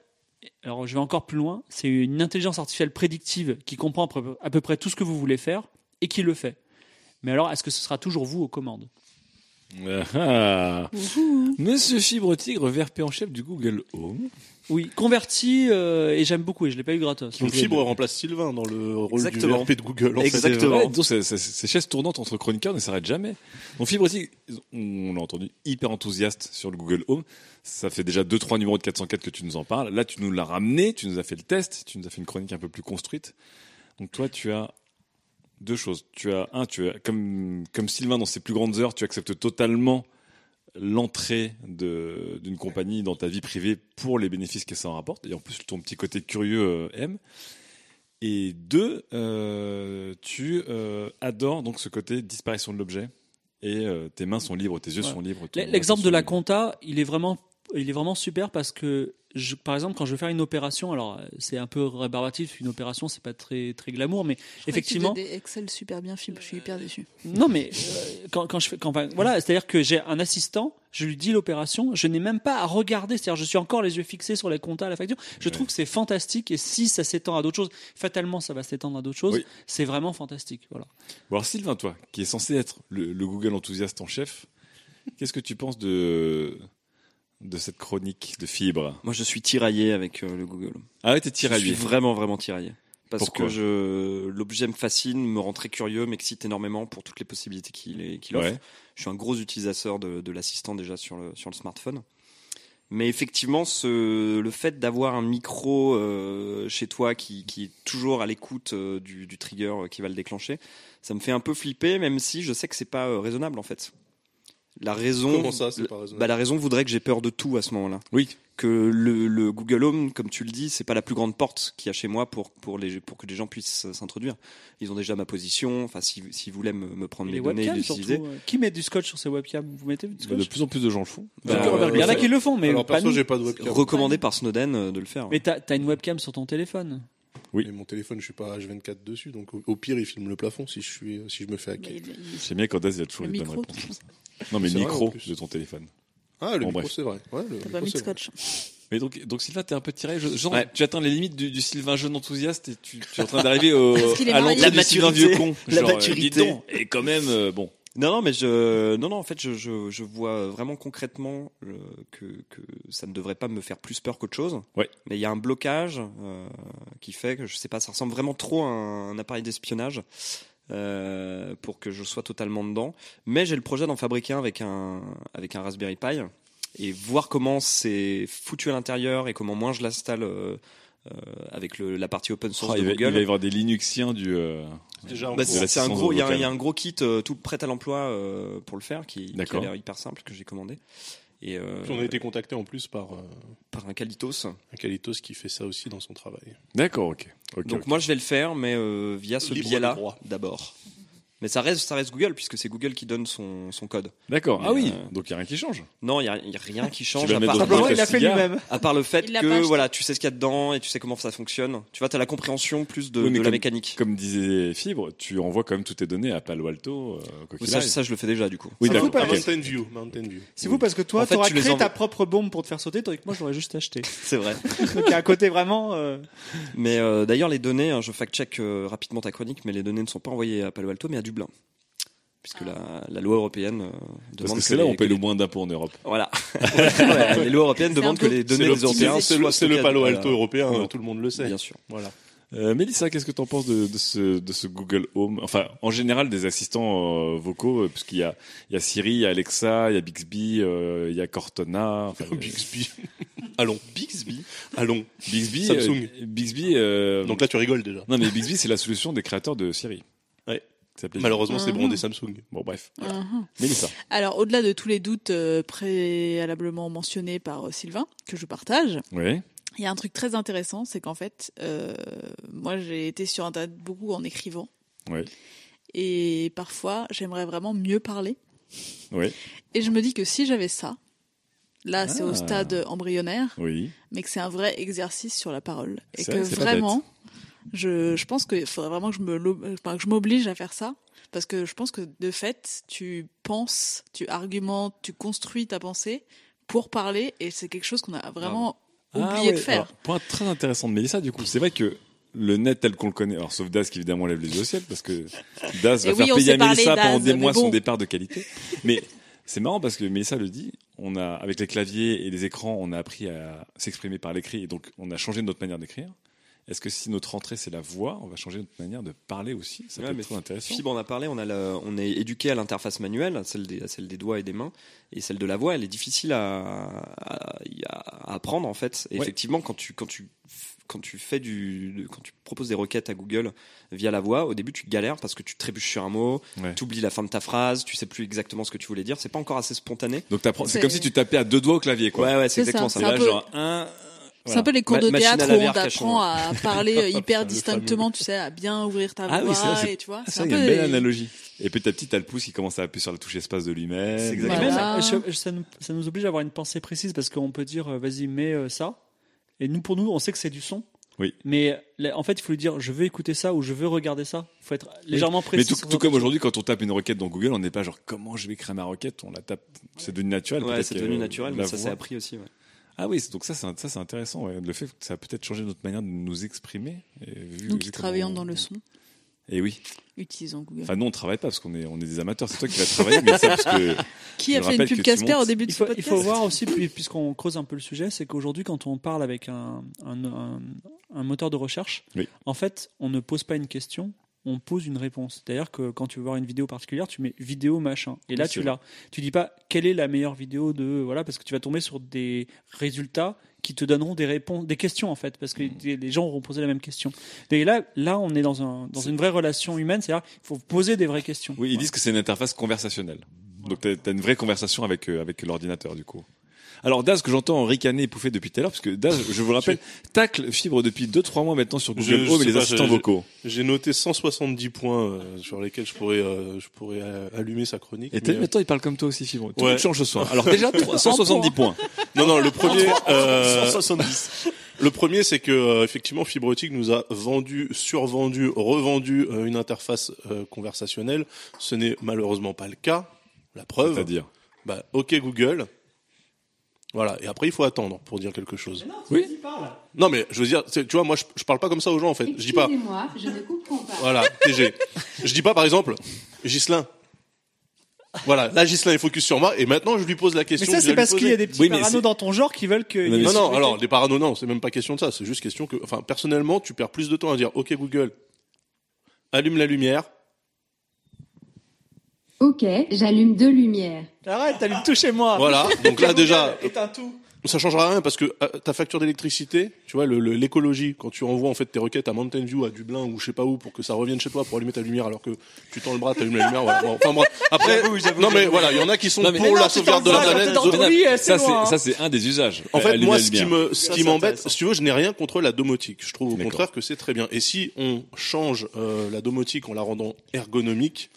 alors je vais encore plus loin, c'est une intelligence artificielle prédictive qui comprend à peu- près tout ce que vous voulez faire et qui le fait. Mais alors, est-ce que ce sera toujours vous aux commandes? Ah. Monsieur Fibre Tigre, VRP en chef du Google Home. Oui, converti euh, et j'aime beaucoup et je l'ai pas eu gratos. Donc Fibre remplace Sylvain dans le rôle Exactement. du RP de Google. En fait. Exactement. C'est vrai, donc, c'est- c'est- Ces chaises tournantes entre chroniqueurs ne s'arrêtent jamais. Donc Fibre Tigre, on l'a entendu, hyper enthousiaste sur le Google Home. Ça fait déjà deux trois numéros de 404 que tu nous en parles. Là, tu nous l'as ramené, tu nous as fait le test, tu nous as fait une chronique un peu plus construite. Donc toi, tu as deux choses. Tu as un, tu as comme comme Sylvain dans ses plus grandes heures, tu acceptes totalement l'entrée d'une compagnie dans ta vie privée pour les bénéfices que ça en rapporte. Et en plus, ton petit côté curieux euh, aime. Et deux, euh, tu euh, adores donc ce côté disparition de l'objet. Et euh, tes mains sont libres, tes yeux Ouais. sont libres. L'exemple de la compta, il est vraiment, il est vraiment super parce que, je, par exemple, quand je veux faire une opération, alors euh, c'est un peu rébarbatif, une opération, c'est pas très très glamour, mais effectivement, Tu fais des Excel super bien fibre, je suis hyper déçu. non mais euh, quand, quand je fais, quand, voilà, c'est-à-dire que j'ai un assistant, je lui dis l'opération, je n'ai même pas à regarder, c'est-à-dire je suis encore les yeux fixés sur les comptas, la facture. Je trouve que c'est fantastique et si ça s'étend à d'autres choses, fatalement ça va s'étendre à d'autres choses. Oui. C'est vraiment fantastique, voilà. Bon, alors Sylvain, toi, qui est censé être le, le Google enthousiaste en chef, qu'est-ce que tu penses de de cette chronique de fibre Moi, je suis tiraillé avec euh, le Google. Ah ouais, t'es Je tiraillé. suis vraiment, vraiment tiraillé. Parce Pourquoi? que je, l'objet me fascine, me rend très curieux, m'excite énormément pour toutes les possibilités qu'il offre. Ouais. Je suis un gros utilisateur de, de l'assistant déjà sur le, sur le smartphone. Mais effectivement, ce, le fait d'avoir un micro euh, chez toi qui, qui est toujours à l'écoute euh, du, du trigger qui va le déclencher, ça me fait un peu flipper, même si je sais que c'est pas euh, raisonnable en fait. La raison. Comment ça, c'est pas raisonnable bah, la raison voudrait que j'ai peur de tout à ce moment-là. Oui. Que le, le Google Home, comme tu le dis, c'est pas la plus grande porte qu'il y a chez moi pour pour les pour que les gens puissent s'introduire. Ils ont déjà ma position. Enfin, si s'ils voulaient me, me prendre Les mes données, et webcams les surtout. euh, Qui met du scotch sur ses webcams? Vous mettez du De scotch plus en plus de gens le font. Bah, Euh, Il y en a qui le font, mais Alors pas perso, nous. j'ai pas de webcam. Recommandé par Snowden euh, de le faire. Mais t'as as une webcam sur ton téléphone. Oui. Et mon téléphone, je suis pas H24 dessus, donc au, pire, il filme le plafond si je suis, si je me fais hacker. J'aime bien quand il a toujours Le les bonnes micro, réponses. Non, mais le C'est vrai, micro plus. de ton téléphone. Ah, le Bon, micro, c'est vrai. Ouais, le T'as micro, pas mis de c'est vrai. scotch. Mais donc, donc Sylvain, t'es un peu tiré. Je, genre, Ouais. tu atteins les limites du, du Sylvain jeune enthousiaste et tu, tu es en train d'arriver à l'entrée La du Sylvain vieux con. La Genre, euh, maturité. dis donc, et quand même, euh, bon. Non, non, mais je, non, non, en fait, je, je, je vois vraiment concrètement euh, que, que ça ne devrait pas me faire plus peur qu'autre chose. Ouais. Mais il y a un blocage euh, qui fait que je sais pas, ça ressemble vraiment trop à un, un appareil d'espionnage euh, pour que je sois totalement dedans. Mais j'ai le projet d'en fabriquer un avec un avec un Raspberry Pi et voir comment c'est foutu à l'intérieur et comment moi je l'installe. Euh, avec le, la partie open source Oh, de il, va, il Google. va y avoir des Linuxiens du. euh, Déjà en Bah, c'est un gros, il y, a un- vocale. il y a un gros kit euh, tout prêt à l'emploi euh, pour le faire, qui, qui a l'air hyper simple que j'ai commandé. Et euh, Puis on a été contacté en plus par euh, par un Kalitos. un Kalitos qui fait ça aussi dans son travail. D'accord, ok. Ok, Donc moi je vais le faire, mais euh, via ce biais-là d'abord. Mais ça reste, ça reste Google puisque c'est Google qui donne son, son code. D'accord. Ah oui. euh, Donc il y a rien qui change. Non, il y a, rien qui change à part, Simplement, le il a fait lui-même. à part le fait Il l'a que voilà, tu sais ce qu'il y a dedans et tu sais comment ça fonctionne. Tu vois, tu as la compréhension plus de, Oui, la comme- mécanique. Comme disait Fibre, tu envoies quand même toutes tes données à Palo Alto, euh, Ça, je le fais déjà du coup. Oui, Ça d'accord. fout pas ok. Mountain View, Mountain View. C'est vous parce que toi, En fait, t'auras tu les créé ta propre bombe pour te faire sauter, tandis que moi, j'aurais juste acheté. C'est vrai. Donc il y a un côté vraiment. euh, Mais d'ailleurs, les données, hein, je fact-check rapidement ta chronique, mais les données ne sont pas envoyées à Palo Alto, mais à Dublin. Puisque la, la loi européenne euh, Parce demande que c'est là où on paye le moins d'impôts en Europe. Voilà. Les lois européennes demandent que les données des le- Européens c'est soient le, c'est Palo Alto européen, tout le monde le sait. Bien sûr. Voilà. Euh, Mélissa, qu'est-ce que tu en penses de, de, ce, de ce Google Home? Enfin, en général, des assistants euh, vocaux, euh, puisqu'il y a, il y a Siri, il y a Alexa, il y a Bixby, euh, il y a Cortana. Enfin, euh, Bixby. Allons. Bixby? Allons. Bixby, Samsung. euh, Bixby. euh, Donc là, tu rigoles déjà. non, mais Bixby, c'est la solution des créateurs de Siri. Malheureusement, c'est Mhm. brandé Samsung. Bon, bref. Mhm. Mélissa. Alors, au-delà de tous les doutes euh, préalablement mentionnés par euh, Sylvain, que je partage, Oui. il y a un truc très intéressant, c'est qu'en fait, euh, moi j'ai été sur Internet beaucoup en écrivant. Oui. Et parfois, j'aimerais vraiment mieux parler. Oui. Et je me dis que si j'avais ça, là c'est Ah. au stade embryonnaire, Oui. mais que c'est un vrai exercice sur la parole. Et C'est que vrai, c'est pas vraiment, je, je pense qu'il faudrait vraiment que je me l'ob- enfin, que je m'oblige à faire ça. Parce que je pense que de fait, tu penses, tu argumentes, tu construis ta pensée pour parler, et c'est quelque chose qu'on a vraiment oublié Ah ouais, de faire. alors, point très intéressant de Mélissa, du coup. C'est vrai que le net tel qu'on le connaît, alors sauf Das qui évidemment lève les yeux au ciel, parce que Das va Et faire payer à Mélissa pendant des mois son départ de qualité. Mais c'est marrant parce que Mélissa le dit, on a, avec les claviers et les écrans, on a appris à s'exprimer par l'écrit, et donc on a changé notre manière d'écrire. Est-ce que si notre entrée c'est la voix, on va changer notre manière de parler aussi? Ça Ouais, peut mais être très intéressant. Fibre en a parlé, on, a la- on est éduqué à l'interface manuelle, à celle, des, à celle des doigts et des mains, et celle de la voix, elle est difficile à, à, à apprendre en fait. Et Ouais. effectivement, quand tu, quand tu quand tu fais du, de- quand tu proposes des requêtes à Google via la voix, au début tu galères parce que tu trébuches sur un mot, Ouais. tu oublies la fin de ta phrase, tu sais plus exactement ce que tu voulais dire, c'est pas encore assez spontané. Donc c'est comme si tu tapais à deux doigts au clavier, quoi. Ouais, ouais, c'est exactement ça, ça. Et c'est là, un peu- genre un. C'est un peu les cours Ma- de à théâtre où on t'apprend à parler euh, hyper distinctement, tu sais, à bien ouvrir ta Ah oui, voix, c'est vrai, c'est- et tu vois. C'est un peu une belle les- analogie. Et petit à petit, t'as le pouce qui commence à appuyer sur la touche espace de lui-même. Exactement Voilà. ça, nous, ça nous oblige à avoir une pensée précise parce qu'on peut dire, euh, vas-y, mets euh, ça. Et nous, pour nous, on sait que c'est du son. Oui. Mais en fait, il faut lui dire, je veux écouter ça ou je veux regarder ça. Il faut être légèrement précis. Mais tout, tout comme aujourd'hui, quand on tape une requête dans Google, on n'est pas genre comment je vais créer ma requête, on la tape, c'est devenu naturel. Ouais, c'est devenu naturel, mais ça s'est appris aussi. Ouais. Ah oui, donc ça, ça c'est intéressant. ouais. Le fait que ça a peut-être changé notre manière de nous exprimer. Et vu- Nous vu qui comment travaillons on- dans le son, Et oui. utilisons Google. Enfin, nous on travaille pas parce qu'on est on est des amateurs. C'est toi qui vas travailler, mais ça parce que Qui a fait une pub Casper au début de Il ce faut, il faut voir aussi, puis- puisqu'on creuse un peu le sujet, c'est qu'aujourd'hui, quand on parle avec un, un, un- un moteur de recherche, Oui. en fait, on ne pose pas une question, on pose une réponse. D'ailleurs, que quand tu veux voir une vidéo particulière, tu mets vidéo machin. Et là, tu l'as. Tu dis pas quelle est la meilleure vidéo de voilà, parce que tu vas tomber sur des résultats qui te donneront des réponses, des questions en fait, parce que les les gens auront posé la même question. Et là, là, on est dans un dans une vraie relation humaine, c'est-à-dire il faut poser des vraies questions. oui, ils disent que c'est une interface conversationnelle. Donc t'as as une vraie conversation avec euh, avec l'ordinateur du coup. Alors Daz que j'entends ricaner et pouffer depuis tout à l'heure parce que Daz, je vous rappelle, tacle fibre depuis 2-3 mois maintenant sur Google je Home et les pas, assistants vocaux. J'ai noté 170 points euh, sur lesquels je pourrais, euh, je pourrais euh, allumer sa chronique. Et mais, maintenant il parle comme toi aussi fibre. Tout Ouais. change ce soir. Alors déjà 170 points. Non, non, le premier, euh, 170. le premier, c'est que euh, effectivement, Fibrotique nous a vendu, survendu, revendu euh, une interface euh, conversationnelle. Ce n'est malheureusement pas le cas. La preuve, C'est-à-dire bah, OK Google. Voilà. Et après, il faut attendre pour dire quelque chose. Oui. Non, mais je veux dire, tu vois, moi, je, je parle pas comme ça aux gens, en fait. Je dis pas, Excusez-moi, je ne comprends pas. voilà, TG. Je dis pas, par exemple, Gislin. Voilà, là, Gislin est focus sur moi, et maintenant, je lui pose la Mais question. ça, que je c'est parce qu'il y a des petits Oui, mais parano dans ton genre qui veulent que. Non, mais Non, non, alors, les parano, non, c'est même pas question de ça. C'est juste question que, enfin, personnellement, tu perds plus de temps à dire, OK, Google, allume la lumière. Ok, j'allume deux lumières. Arrête, t'allumes tout chez moi. Voilà. Donc là, déjà, Éteins tout. ça changera rien parce que euh, ta facture d'électricité, tu vois, le- le- l'écologie, quand tu envoies en fait tes requêtes à Mountain View, à Dublin ou je sais pas où pour que ça revienne chez toi pour allumer ta lumière alors que tu tends le bras, t'allumes la lumière, voilà. Enfin bref. Après, non mais voilà, il y en a qui sont Non, pour non, la sauvegarde de la planète. eh, Ça c'est ça c'est un des usages. En fait, moi, ce qui me, ce m'embête, si tu veux, je n'ai rien contre la domotique. Je trouve au contraire que c'est très bien. Et si on change euh, la domotique en la rendant ergonomique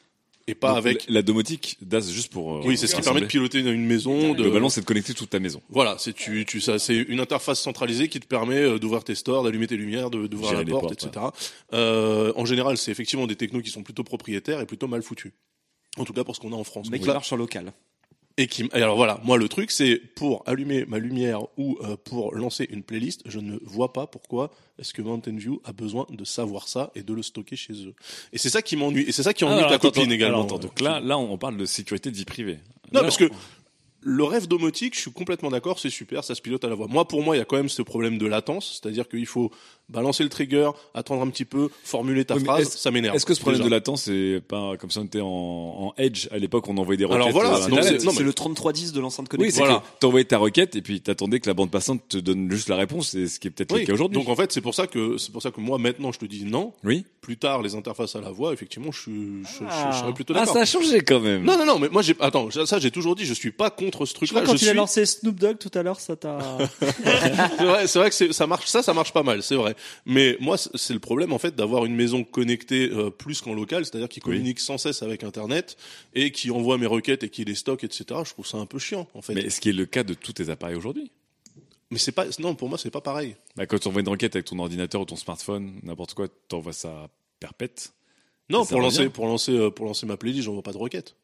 et pas Donc, avec, la, la domotique DAS juste pour euh, oui, c'est ce qui permet de piloter une maison, de, Globalement, c'est de connecter toute ta maison. Voilà, c'est tu, tu ça, c'est une interface centralisée qui te permet euh, d'ouvrir tes stores, d'allumer tes lumières, de d'ouvrir la les porte, portes, etc. Euh, en général, c'est effectivement des technos qui sont plutôt propriétaires et plutôt mal foutus. En tout cas pour ce qu'on a en France. Mais qui marche en local. Et qui, et alors voilà, moi le truc c'est pour allumer ma lumière ou euh, pour lancer une playlist, je ne vois pas pourquoi est-ce que Mountain View a besoin de savoir ça et de le stocker chez eux. Et c'est ça qui m'ennuie. Et c'est ça qui ennuie Alors, ta attends, copine attends, également. alors, donc là, là, on parle de sécurité de vie privée. Non, Là, parce que le rêve domotique, je suis complètement d'accord, c'est super, ça se pilote à la voix. Moi, pour moi, il y a quand même ce problème de latence, c'est-à-dire qu'il faut balancer le trigger, attendre un petit peu, formuler ta Oui, phrase, est-ce- ça m'énerve. Est-ce que ce problème déjà. de latence, c'est pas comme ça on était en, en Edge à l'époque, on envoyait des requêtes Alors voilà, euh, c'est- non, mais- C'est le 3310 de l'enceinte Oui, connectée. c'est Voilà. t'envoyais ta requête et puis t'attendais que la bande passante te donne juste la réponse, c'est ce qui est peut-être Oui, le cas aujourd'hui. Donc en fait, c'est pour ça que c'est pour ça que moi maintenant je te dis non. oui. Plus tard, les interfaces à la voix, effectivement, je, suis- je, je- Ah. je serais plutôt Ah, d'accord. ça a changé quand même. Non, non, non, mais moi, j'ai, attends, ça, ça, j'ai toujours dit, je suis pas contre ce Je crois truc-là. quand a suis, lancé Snoop Dogg tout à l'heure, ça t'a. c'est vrai, c'est vrai que c'est- ça marche, ça, ça marche pas mal, c'est vrai. Mais moi, c'est le problème, en fait, d'avoir une maison connectée euh, plus qu'en local, c'est-à-dire qui Oui. communique sans cesse avec Internet et qui envoie mes requêtes et qui les stocke, etc. Je trouve ça un peu chiant, en fait. Mais Mais, ce qui est le cas de tous tes appareils aujourd'hui? c'est pas, non, pour moi, c'est pas pareil. Bah, quand tu envoies une requête avec ton ordinateur ou ton smartphone, n'importe quoi, t'envoies ça perpète. Non, pour lancer, pour lancer, euh, pour lancer ma playlist, j'envoie pas de requête.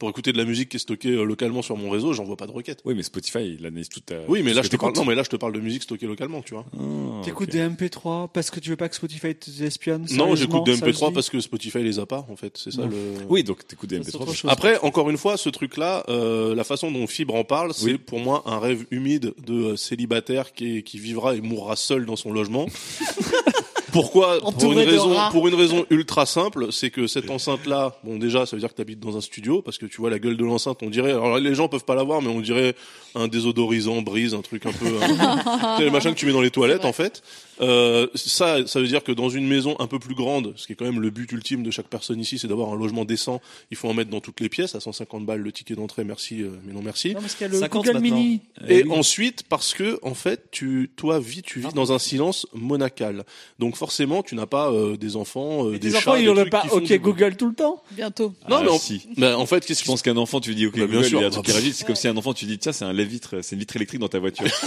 Pour écouter de la musique qui est stockée euh, localement sur mon réseau, j'envoie pas de requête. Oui, mais Spotify, il analyse toute ta. Oui, mais tout là, je te parle, non, mais là, je te parle de musique stockée localement, tu vois. Ah, T'écoutes ok. des MP3 parce que tu veux pas que Spotify t'espionne Non, j'écoute des sérieusement, ça se MP3 dit parce que Spotify les a pas, en fait. C'est ça Non. le. Oui, donc t'écoutes des Ça, c'est MP3. autre chose. Après, encore une fois, ce truc-là, euh, la façon dont Fibre en parle, c'est Oui. pour moi un rêve humide de euh, célibataire qui, est- qui vivra et mourra seul dans son logement. Pourquoi? Pour une, raison, pour une raison ultra simple, c'est que cette enceinte-là, bon déjà, ça veut dire que tu habites dans un studio, parce que tu vois la gueule de l'enceinte, on dirait, alors les gens peuvent pas la voir, mais on dirait un désodorisant, brise, un truc un peu, un- c'est le machin que tu mets dans les toilettes en fait. Euh, ça, ça veut dire que dans une maison un peu plus grande, ce qui est quand même le but ultime de chaque personne ici, c'est d'avoir un logement décent. Il faut en mettre dans toutes les pièces, à 150 balles le ticket d'entrée, merci, euh, mais non merci. Non, parce qu'il y a le 50 Google maintenant. Mini. Et Eh oui. ensuite, parce que en fait, tu, toi, vis, tu vis dans un silence monacal. Donc forcément, tu n'as pas euh, des enfants, euh, des tes enfants, chats, ils des trucs pas qui font OK du- Google tout le temps. Bientôt. Non, Ah, mais en, si. bah, en fait, qu'est-ce Je qui pense qu'un enfant, tu lui dis OK Bah, bien Google, sûr. il y a un truc qui réagit. C'est comme si un enfant, tu lui dis tiens, c'est un lève-vitre, c'est une vitre électrique dans ta voiture.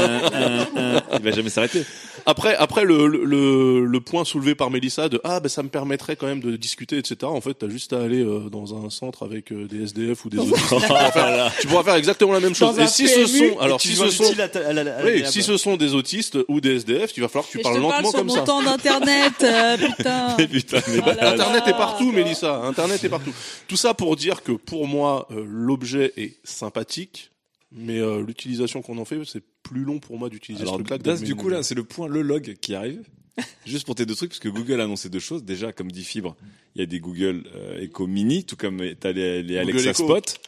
il va jamais s'arrêter. Après, après le, le, le, point soulevé par Mélissa de ah ben ça me permettrait quand même de discuter etc. En fait, t'as juste à aller euh, dans un centre avec euh, des SDF ou des autres. tu, pourras faire, tu exactement la même chose. Dans Et si ce sont alors tu si ce sont l'utile à ta- à la- à la- oui, si ce sont des autistes ou des SDF, il va falloir que tu Et parles je te parle lentement sur comme ça. temps d'internet, euh, putain. Putain, mais Oh là Internet est partout, Mélissa. Internet est partout. Tout ça pour dire que pour moi, euh, l'objet est sympathique, mais euh, l'utilisation qu'on en fait, c'est plus long pour moi d'utiliser ce truc-là. Das, du coup, là, c'est le point le log qui arrive. Juste pour tes deux trucs, parce que Google a annoncé deux choses. Déjà, comme dit Fibre, il y a des Google euh, Echo Mini, tout comme t'as les, les Google Alexa Echo. Spot,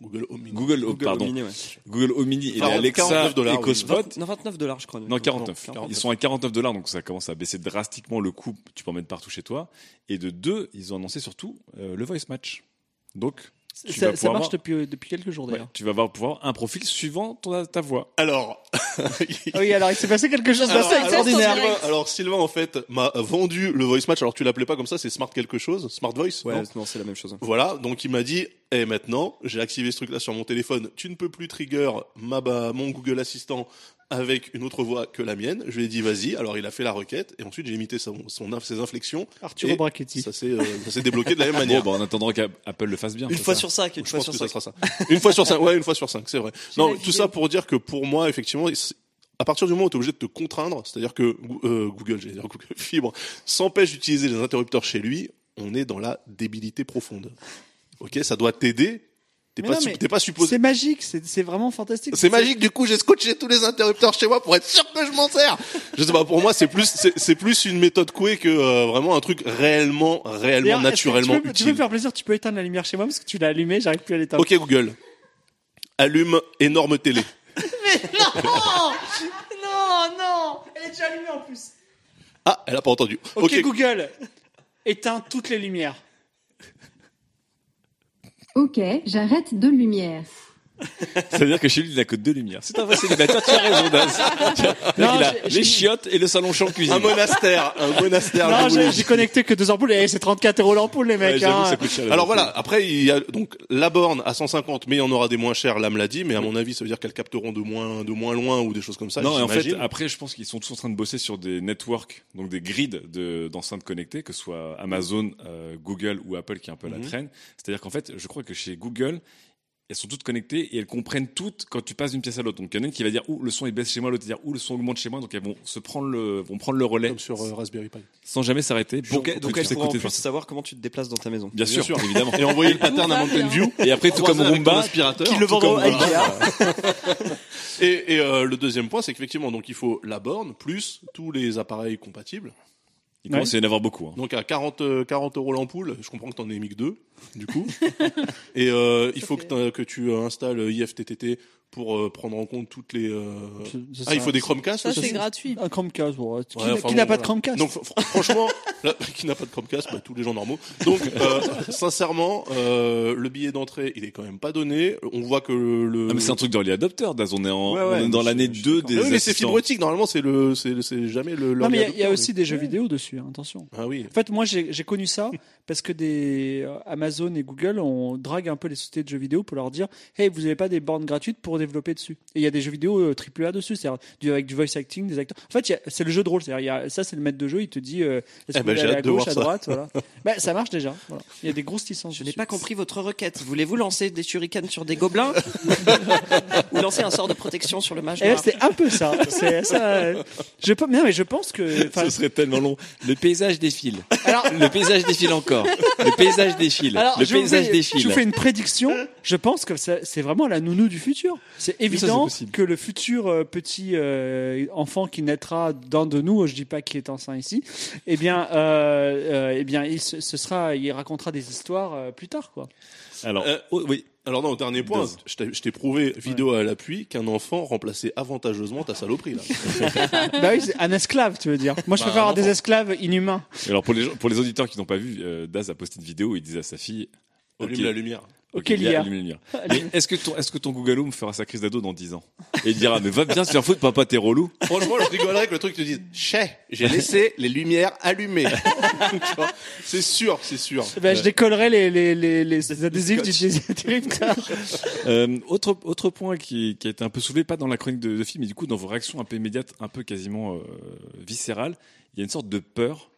Google Home Mini. Google, oh, Google pardon, Mini, ouais. Google Home Mini et les Enfin, Alexa 49 dollars, Echo oui. Spot. 20 non, 29 dollars, je crois. Non, 49. 49. Ils sont à 49 dollars, donc ça commence à baisser drastiquement le coût. Tu peux en mettre partout chez toi. Et de deux, ils ont annoncé surtout euh, le voice match. Donc, Ça, marche avoir- depuis, depuis quelques jours Ouais, d'ailleurs. tu vas avoir pouvoir un profil suivant ton, ta voix. Alors, Ah Oui, alors il s'est passé quelque chose d'assez alors, extraordinaire. Sylvain, alors Sylvain en fait m'a vendu le voice match. Alors tu l'appelais pas comme ça, c'est smart quelque chose, smart voice. Ouais, non non, c'est la même chose. Voilà, donc il m'a dit, et maintenant, j'ai activé ce truc-là sur mon téléphone, tu ne peux plus trigger ma, bah, mon Google Assistant avec une autre voix que la mienne. Je lui ai dit, vas-y. Alors il a fait la requête, et ensuite j'ai imité son, son, ses inflexions. Arturo Et Brachetti. Ça s'est, euh, ça s'est débloqué de la même Bon, manière. bah, en attendant qu'Apple le fasse bien. Une fois ça. sur cinq, une Je fois pense sur que ça cinq. sera ça. Une fois sur cinq, ouais, une fois sur cinq, c'est vrai. Non, tout ça pour dire que pour moi, effectivement, à partir du moment où tu es obligé de te contraindre, c'est-à-dire que euh, Google, j'allais dire Google Fibre, s'empêche d'utiliser les interrupteurs chez lui, on est dans la débilité profonde. Ok, ça doit t'aider. T'es Mais pas, non, mais supposé. C'est magique, c'est vraiment fantastique. C'est magique. Du coup, j'ai scotché tous les interrupteurs chez moi pour être sûr que je m'en sers. Je sais pas. Pour moi, c'est plus, c'est plus une méthode couée que euh, vraiment un truc réellement, réellement, naturellement tu peux, tu peux utile. me faire plaisir, tu peux éteindre la lumière chez moi parce que tu l'as allumée, j'arrive plus à l'éteindre. Ok, Google. Allume énorme télé. Non, non, elle est déjà allumée en plus. Ah, elle a pas entendu. Ok, Google, éteins toutes les lumières. Ok, j'arrête de lumière. Ça veut dire que chez lui, il n'a que deux lumières. C'est un vrai célibataire, tu as raison, Daz. Non, il a j'ai- j'ai- les chiottes et le salon champ cuisine. Un monastère, un monastère. Non, j'ai connecté que deux ampoules et c'est 34 euros l'ampoule, les Ouais, mecs. j'avoue, hein. ça coûte cher, les Alors voilà, après il y a donc la borne à 150, mais il y en aura des moins chers, là me l'a dit, mais à mon avis ça veut dire qu'elles capteront de moins de moins loin ou des choses comme ça. Non, et en fait, j'imagine. après, je pense qu'ils sont tous en train de bosser sur des networks, donc des grids de- d'enceintes connectées, que ce soit Amazon, euh, Google ou Apple qui est un peu à Mhm. la traîne. C'est-à-dire qu'en fait, je crois que chez Google, elles sont toutes connectées et elles comprennent toutes quand tu passes d'une pièce à l'autre. Donc il y en a une qui va dire où le son il baisse chez moi, l'autre va dire où le son augmente chez moi. Donc elles vont se prendre le, vont prendre le relais comme sur euh, Raspberry Pi. sans jamais s'arrêter. pour Donc, que donc tu elle puisses pourra en écouter plus savoir comment tu te déplaces dans ta maison. Bien sûr, sûr. évidemment. Et envoyer le pattern à Mountain View. Et après, tout comme Roomba, aspirateur. Qui le vendront comme à Roomba. Ikea. Et, et, euh, le deuxième point, c'est qu'effectivement, donc il faut la borne plus tous les appareils compatibles. Il commence à y en avoir beaucoup. hein. Donc à 40, euh, 40 euros l'ampoule, je comprends que t'en aies mis que deux, du coup. et euh, il faut que, que tu euh, installes IFTTT pour euh, prendre en compte toutes les. euh, C'est Ah, il ça. faut des Chromecast Ça, aussi c'est gratuit. Un Chromecast, bon, qui, Ouais, n'a- enfin, qui bon, n'a pas de voilà. Chromecast Donc fr- franchement, là, qui n'a pas de Chromecast, bah, tous les gens normaux. Donc euh, sincèrement, euh, le billet d'entrée, il est quand même pas donné. On voit que le. le- Ah, mais c'est un truc d'early adopter, Daz. On est, en, Ouais, on ouais, est dans je- l'année je suis 2 d'accord. des Ah oui, mais c'est assistants. fibre optique. Normalement, c'est le, c'est c'est jamais le. Non, mais il y a- il y, a l'early aussi des jeux vidéo dessus, hein, attention. Ah oui. En fait, moi, j'ai j'ai connu ça parce que des euh, Amazon et Google, on drague un peu les sociétés de jeux vidéo pour leur dire, hey, vous n'avez pas des bornes gratuites pour développer dessus. Et il y a des jeux vidéo euh, triple A dessus, c'est-à-dire avec du voice acting, des acteurs. En fait, c'est le jeu de rôle, ça, c'est le maître de jeu, il te dit, euh, est-ce Eh que ben, hâte à gauche, à droite, voilà. bah, ça marche déjà. Voilà. Il y a des grosses licences. Je n'ai pas compris votre requête. Voulez-vous lancer des shurikens sur des gobelins ou lancer un sort de protection sur le mage noir c'était un peu ça. C'est ça. euh, Je peux, non, mais je pense que. enfin, Ce serait tellement long. Le paysage défile. Alors, Le paysage défile encore. Le paysage défile. Alors, le je, vous paysage fais, défile. je vous fais une prédiction. Je pense que c'est vraiment la nounou du futur. C'est évident que le futur euh, petit euh, enfant qui naîtra dans de nous, je dis pas qui est enceint ici, eh bien, euh, euh, eh bien, il se- ce sera, il racontera des histoires euh, plus tard, quoi. Alors, Euh, oh, oui. Alors non, au dernier point, je t'ai- je t'ai prouvé, vidéo à l'appui, qu'un enfant remplaçait avantageusement ta saloperie. Là. bah oui, c'est un esclave, tu veux dire. Moi, je Bah, préfère avoir des esclaves inhumains. Et Alors pour les gens- pour les auditeurs qui n'ont pas vu, euh, Daz a posté une vidéo où il disait à sa fille Allume Ok. la lumière. Ok, Lia, est-ce que ton est-ce que ton Google Home fera sa crise d'ado dans 10 ans Et il dira mais va bien se faire foutre papa t'es relou. Franchement, je rigolerais que le truc te dise Chais, j'ai laissé les lumières allumées. C'est sûr, c'est sûr. Ben, je décollerai les, les, les, les adhésifs du. Euh, autre autre point qui, qui a été un peu soulevé pas dans la chronique de, de film mais du coup dans vos réactions un peu immédiates, un peu quasiment euh, viscérales, il y a une sorte de peur.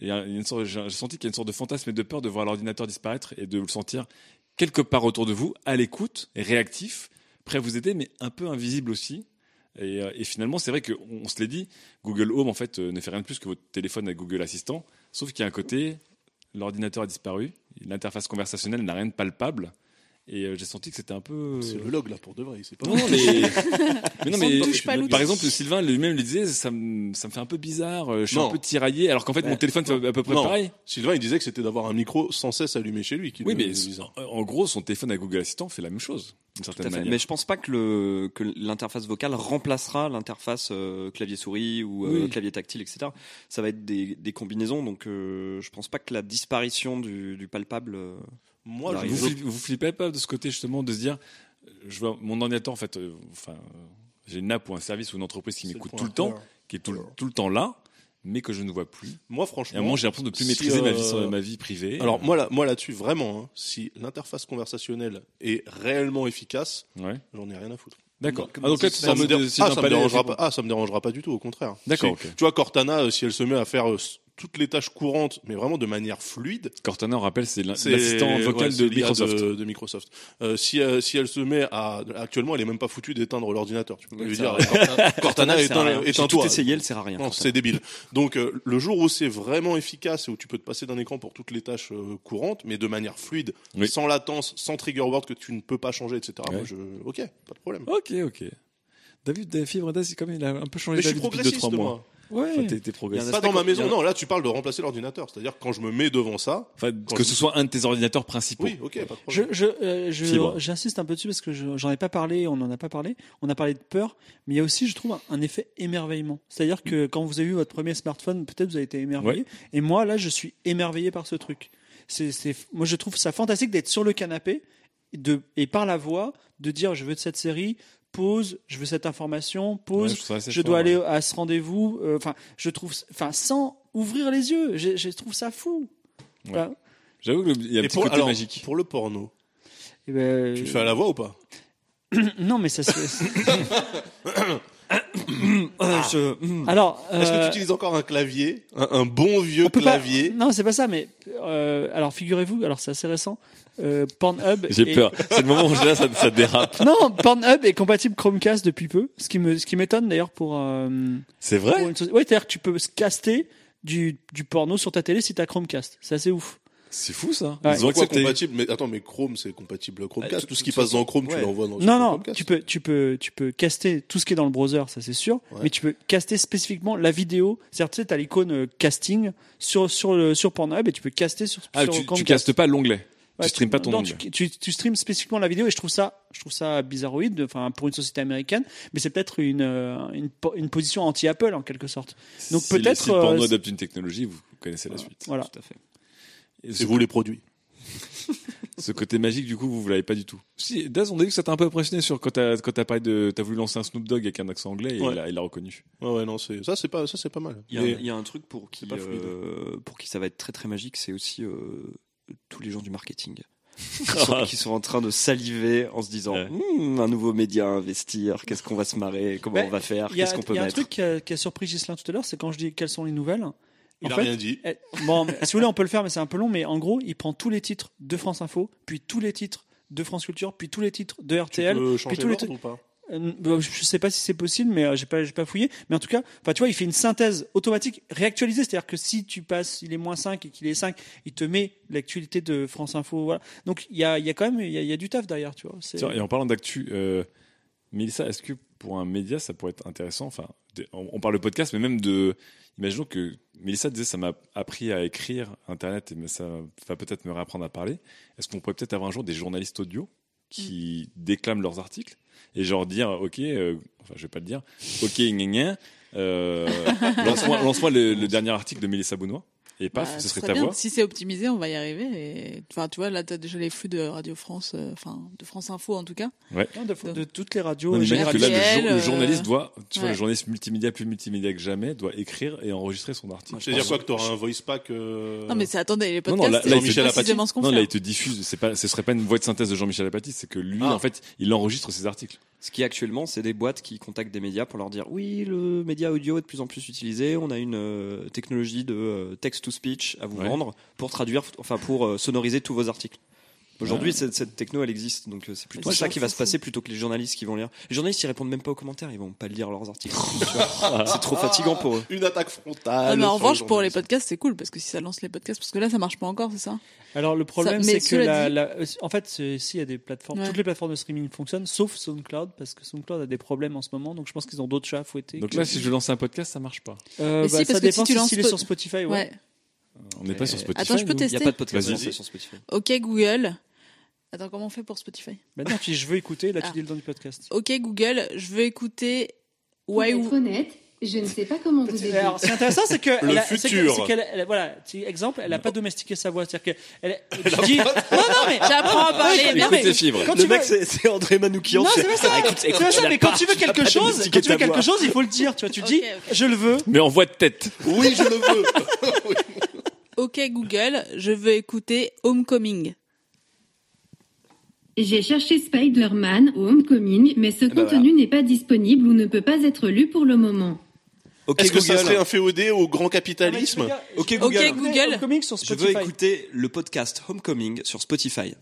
Et il y a une sorte, j'ai j'ai senti qu'il y a une sorte de fantasme et de peur de voir l'ordinateur disparaître et de le sentir quelque part autour de vous, à l'écoute, réactif, prêt à vous aider, mais un peu invisible aussi. Et, euh, finalement, c'est vrai qu'on on se l'est dit, Google Home en fait euh, ne fait rien de plus que votre téléphone avec Google Assistant, sauf qu'il y a un côté, l'ordinateur a disparu, l'interface conversationnelle n'a rien de palpable, et euh, j'ai senti que c'était un peu. C'est le log là pour de vrai, c'est pas. Non, non, mais, mais non, mais ne touche pas l'outil. par exemple, Sylvain lui-même lui disait, ça me, ça me fait un peu bizarre, euh, je suis Non. un peu tiraillé, alors qu'en fait, mon téléphone fait à peu près Non. pareil. Sylvain, il disait que c'était d'avoir un micro sans cesse allumé chez lui. Qui Oui, le- mais le en, gros, son téléphone avec Google Assistant fait la même chose, d'une Tout certaine à fait. manière. Mais je pense pas que le que l'interface vocale remplacera l'interface euh, clavier souris ou euh, Oui. clavier tactile, etc. Ça va être des, des combinaisons, donc euh, je pense pas que la disparition du, du palpable. Moi, je, Vous, vous flippez pas de ce côté justement de se dire, je vois mon ordinateur en fait, euh, enfin, euh, j'ai une app ou un service ou une entreprise qui m'écoute tout le temps, qui est tout, le- tout le temps là, mais que je ne vois plus. Moi, Et franchement. à un moment, j'ai l'impression de plus si, maîtriser ma vie, euh, ma vie privée. Alors moi là, moi là-dessus vraiment, hein, si l'interface conversationnelle est réellement efficace, Ouais. j'en ai rien à foutre. D'accord. Ah, donc là, ça me, dé- ah, ça me dérangera pas. Ah, ça me dérangera pas du tout, au contraire. D'accord. Tu vois Cortana, euh, si elle se met à faire euh, toutes les tâches courantes, mais vraiment de manière fluide, Cortana, on rappelle, c'est l'assistant vocal ouais, de Microsoft. De, de Microsoft. Euh, si, euh, si elle se met à, actuellement, elle est même pas foutue d'éteindre l'ordinateur. Tu peux lui dire. Cortana, Cortana J'ai tout essayé, elle sert à rien. Non, c'est débile. Donc euh, le jour où c'est vraiment efficace et où tu peux te passer d'un écran pour toutes les tâches euh, courantes, mais de manière fluide, Oui. sans latence, sans trigger word que tu ne peux pas changer, etc. Ouais. Moi, je... Ok, pas de problème. Ok, ok. David, David Fibre c'est comme il a un peu changé mais je suis d'avis depuis deux, progressiste, trois mois. moi. Ouais. T'es, t'es y Pas dans ma maison, non. Là, tu parles de remplacer l'ordinateur. C'est-à-dire quand je me mets devant ça. Enfin, que je- ce soit un de tes ordinateurs principaux. Oui, ok, pas de Je, problème. je, euh, je- j'insiste un peu dessus parce que je- j'en ai pas parlé, on n'en a pas parlé. On a parlé de peur, mais il y a aussi, je trouve, un, un effet émerveillement. C'est-à-dire que quand vous avez eu votre premier smartphone, peut-être vous avez été émerveillé. Et moi, là, je suis émerveillé par ce truc. C'est, c'est, moi, je trouve ça fantastique d'être sur le canapé de, et par la voix, de dire je veux de cette série, pause, je veux cette information, Ouais, pause, je fort, dois ouais. aller à ce rendez-vous. euh, Enfin, je trouve, enfin, sans ouvrir les yeux, je, je trouve ça fou. Ouais. Voilà. J'avoue qu'il y a un Et petit pour, côté alors, magique. pour le porno, Et ben, tu le fais à la voix ou pas? Non, mais ça se. Ah, je- hmm. Alors, Est-ce que euh, tu utilises encore un clavier, un, un bon vieux pas- clavier? Non, c'est pas ça, mais euh, alors figurez-vous, alors c'est assez récent. Euh, Pornhub. J'ai peur. C'est le moment où déjà ça, ça dérape. Non, Pornhub est compatible Chromecast depuis peu, ce qui me, ce qui m'étonne d'ailleurs pour. Euh, C'est pour vrai une soci- Ouais, c'est-à-dire que tu peux caster du, du porno sur ta télé si t'as Chromecast. C'est assez ouf. C'est fou ça. Ouais. Ils ont accepté. compatible Mais attends, mais Chrome, c'est compatible Chromecast. Ah, tout tout- ce qui passe dans Chrome, tu ouais. l'envoies dans Non, non, Chromecast. tu peux, tu peux, tu peux caster tout ce qui est dans le browser, ça c'est sûr, mais tu peux caster spécifiquement la vidéo. C'est-à-dire, tu sais, t'as l'icône euh, casting sur sur le sur Pornhub et tu peux caster sur, Ah, sur tu, tu castes pas l'onglet. Ouais, tu streames pas ton non, tu, tu, spécifiquement la vidéo et je trouve ça, je trouve ça bizarroïde, enfin pour une société américaine, mais c'est peut-être une, euh, une po- une position anti-Apple en quelque sorte. Donc Si le- peut-être, Si le porno euh, adopte une technologie, vous connaissez la suite. Voilà. Tout à fait. Et C'est ce, vous les produits. ce côté magique, du coup, vous, vous l'avez pas du tout. Si, Daz, on a vu que ça t'a un peu impressionné sur quand t'as, quand t'as parlé de, t'as voulu lancer un Snoop Dogg avec un accent anglais et Ouais. il l'a, il l'a reconnu. Ouais, ouais, non, c'est ça, c'est pas, ça, c'est pas mal. Il y, a, Mais- il y a un truc pour qui, euh, pour qui ça va être très très magique, c'est aussi euh, tous les gens du marketing. Qui sont, qui sont en train de saliver en se disant Ouais. Hmm, un nouveau média à investir, qu'est-ce qu'on va se marrer, comment Ben, on va faire, il y a, qu'est-ce qu'on peut il y a un mettre. truc qui a, qui a surpris Gislain tout à l'heure, c'est quand je dis quelles sont les nouvelles. il en a fait, rien dit. Eh, Bon, si vous voulez, on peut le faire, mais c'est un peu long. Mais en gros, il prend tous les titres de France Info, puis tous les titres de France Culture, puis tous les titres de Tu RTL. peux puis tous les l'ordre Euh, bah, je sais pas si c'est possible, mais euh, j'ai pas, j'ai pas fouillé. Mais en tout cas, enfin, tu vois, il fait une synthèse automatique réactualisée. C'est-à-dire que si tu passes, il est moins 5 et qu'il est 5, il te met l'actualité de France Info. Donc, il y a, quand même, il y du taf derrière, tu vois. Et en parlant d'actu, euh, Mélissa, est-ce que pour un média, ça pourrait être intéressant Enfin, on, parle de podcast, mais même de. Imaginons que Mélissa disait ça m'a appris à écrire Internet et mais ça va peut-être me réapprendre à parler. Est-ce qu'on pourrait peut-être avoir un jour des journalistes audio qui déclament leurs articles et genre dire ok, euh, enfin je vais pas le dire, ok gna gna, euh, lance-moi lance-moi le, le dernier article de Mélissa Bounois et paf, Bah, ce serait ta bien. voix. Si c'est optimisé, on va y arriver. Et... Enfin, tu vois, là, t'as déjà les flux de Radio France, euh, enfin, de France Info en tout cas. Non, de, de toutes les radios. Non, j'imagine que là, le, jour- le euh, journaliste doit, tu vois, le journaliste multimédia plus multimédia que jamais, doit écrire et enregistrer son article. C'est-à-dire quoi que t'auras un voice pack euh, Non, mais c'est attendez, les Non, podcasts, non, là- c'est là, Jean-Michel Apathy. qu'on Non, là, il te diffuse. C'est pas, ce serait pas une voix de synthèse de Jean-Michel Apathy, c'est que lui, Ah. en fait, il enregistre ses articles. Ce qui actuellement, c'est des boîtes qui contactent des médias pour leur dire oui, le média audio est de plus en plus utilisé, on a une euh, technologie de euh, text-to-speech à vous Ouais. vendre pour traduire, enfin pour euh, sonoriser tous vos articles. Aujourd'hui, cette, cette techno, elle existe, donc euh, c'est plutôt Ouais, ça qui va fou, se passer plutôt que les journalistes qui vont lire. Les journalistes, ils répondent même pas aux commentaires, ils vont pas lire leurs articles. C'est trop fatigant pour eux. Une attaque frontale. Ah, mais en revanche, pour les podcasts, c'est cool parce que si ça lance les podcasts, parce que là, ça marche pas encore, c'est ça? Alors le problème, c'est que la, dit- la- en fait, c'est- si il y a des plateformes, Ouais. toutes les plateformes de streaming fonctionnent, sauf SoundCloud, parce que SoundCloud a des problèmes en ce moment, donc je pense qu'ils ont d'autres chats à fouetter. Donc que- là, si je veux lancer un podcast, ça marche pas. Euh, Mais bah, si, ça parce que dépend si tu si- lances s'il est sur Spotify, ouais. On n'est pas sur Spotify. Attends, je peux nous. Il n'y a tester pas de podcast Vas-y. sur Spotify. Ok Google. Attends, comment on fait pour Spotify Bah non, tu dis, je veux écouter, là tu Ah. dis le nom du podcast. Ok Google, je veux écouter Pour Why être honnête, Je ne sais pas comment vous aider. Alors, c'est intéressant, c'est que Le elle a- c'est que- futur. c'est qu'elle- elle- voilà, tu- exemple, elle a pas domestiqué sa voix, c'est-à-dire que elle, tu dis, non, non, mais J'apprends à parler. Fibres. quand Le tu mec, veux- c'est c'est André Manoukian. Non, tu c'est pas ça. Ah, écoute, C'est pas tu ça, mais quand tu veux tu quelque chose, quand tu veux ta quelque voix. chose, il faut le dire, tu vois, tu dis, Ok, je le veux. Mais en voix de tête. Oui, je le veux. Ok Google, je veux écouter Homecoming. J'ai cherché Spider-Man au Homecoming, mais ce bah contenu n'est pas disponible ou ne peut pas être lu pour le moment. Est-ce que ça Google. serait un féodé au grand capitalisme Ok Ok, Google. Google. Homecoming sur Je veux écouter le podcast Homecoming sur Spotify.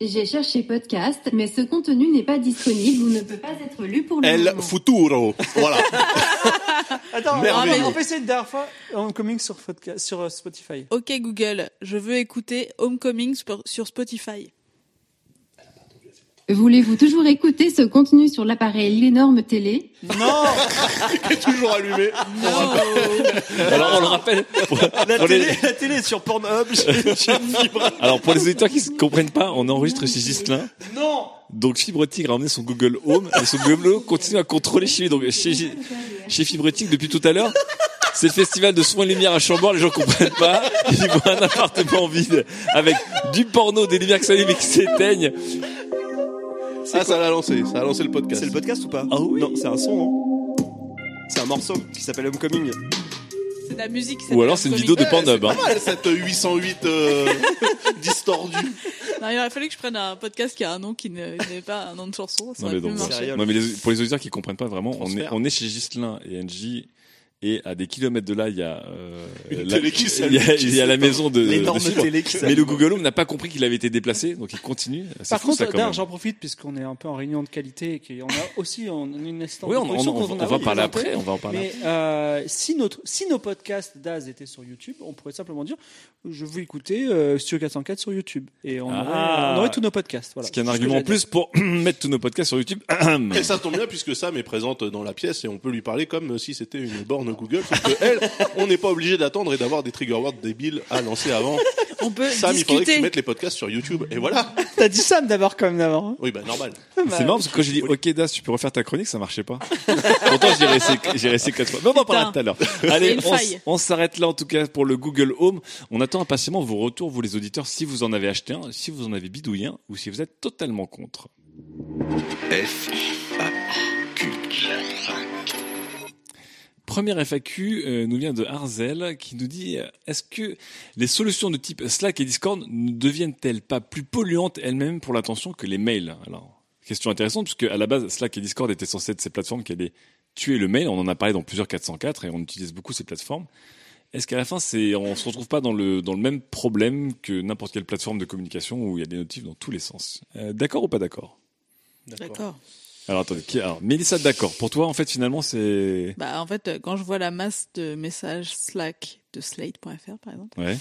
J'ai cherché podcast, mais ce contenu n'est pas disponible ou ne peut pas être lu pour le El moment. futuro. Voilà. Attends, Merveilleux. on peut essayer une dernière fois Homecoming sur, euh, Spotify. Ok Google, je veux écouter Homecoming sur- Spotify. Voulez-vous toujours écouter ce contenu sur l'appareil l'énorme télé? Non, Qui est toujours allumé. Alors on le rappelle. Pour, La pour télé, les, la télé est sur Pornhub. alors pour les auditeurs qui ne comprennent pas, on enregistre chez Gislin. non. Donc Fibre Tigre a emmené son Google Home et son Google Home continue à contrôler chez lui. Donc chez, chez Fibre Tigre depuis tout à l'heure, c'est le festival de soins et lumière à Chambord. Les gens comprennent pas. Ils voient un appartement vide avec du porno, des lumières qui s'allument et qui s'éteignent. Ah, ça l'a lancé. Ça a lancé le podcast. C'est le podcast ou pas Ah oui. Non, c'est un son, non C'est un morceau qui s'appelle Homecoming. C'est de la musique. Ou alors c'est une vidéo de Pornhub. Pas Hein. mal cette 808 euh, distordue. Non, il aurait fallu que je prenne un podcast qui a un nom qui ne- qui n'est pas un nom de chanson. Ça Non mais, donc, non, mais les- pour les auditeurs qui comprennent pas vraiment, on est, on est chez Gislin et NJ et à des kilomètres de là, il y a, euh, Une la, télé qui il y s'allume, a, qui il y a la s'éteint. maison de, L'énorme de télé qui Mais le Google Home n'a pas compris qu'il avait été déplacé, donc il continue. C'est Par fou, ça, contre, quand d'ailleurs, même. j'en profite puisqu'on est un peu en réunion de qualité et qu'on a aussi en une assistante Oui, de on, on, production on- qu'on on a va en parler après. On va en parler. Mais euh, si, notre, si nos podcasts d'Az étaient sur YouTube, on pourrait simplement dire je veux écouter euh, Studio 404 sur YouTube. Et on, Ah. aurait, on aurait tous nos podcasts. Voilà. Ce qui est un argument en plus pour mettre tous nos podcasts sur YouTube. Et ça tombe bien puisque Sam est présente dans la pièce et on peut lui parler comme si c'était une borne Google. Sauf que elle, on n'est pas obligé d'attendre et d'avoir des trigger words débiles à lancer avant. On peut Sam, il faudrait que tu mettes les podcasts sur YouTube. Et voilà. T'as dit Sam d'abord, quand même, d'abord. hein. Oui, bah normal. C'est marrant parce que quand j'ai dit OK Das, tu peux refaire ta chronique, ça marchait pas. Pourtant j'ai réessayé, j'ai réessayé quatre fois. Mais on en parlera tout à l'heure. Allez, a on, s'arrête là en tout cas pour le Google Home. On attend impatiemment vos retours, vous les auditeurs, si vous en avez acheté un, si vous en avez bidouillé un ou si vous êtes totalement contre. F, Première FAQ euh, nous vient de Arzel qui nous dit euh, est-ce que les solutions de type Slack et Discord ne deviennent-elles pas plus polluantes elles-mêmes pour l'attention que les mails? Alors, question intéressante puisque à la base Slack et Discord étaient censés être ces plateformes qui allaient tuer le mail. On en a parlé dans plusieurs 404 et on utilise beaucoup ces plateformes. Est-ce qu'à la fin, c'est, on se retrouve pas dans le, dans le même problème que n'importe quelle plateforme de communication où il y a des notifs dans tous les sens? Euh, D'accord ou pas d'accord D'accord. Alors attendez, qui, alors Mélissa, d'accord. Pour toi, en fait, finalement, c'est, Bah, en fait, euh, quand je vois la masse de messages Slack de Slate.fr, par exemple. ouais.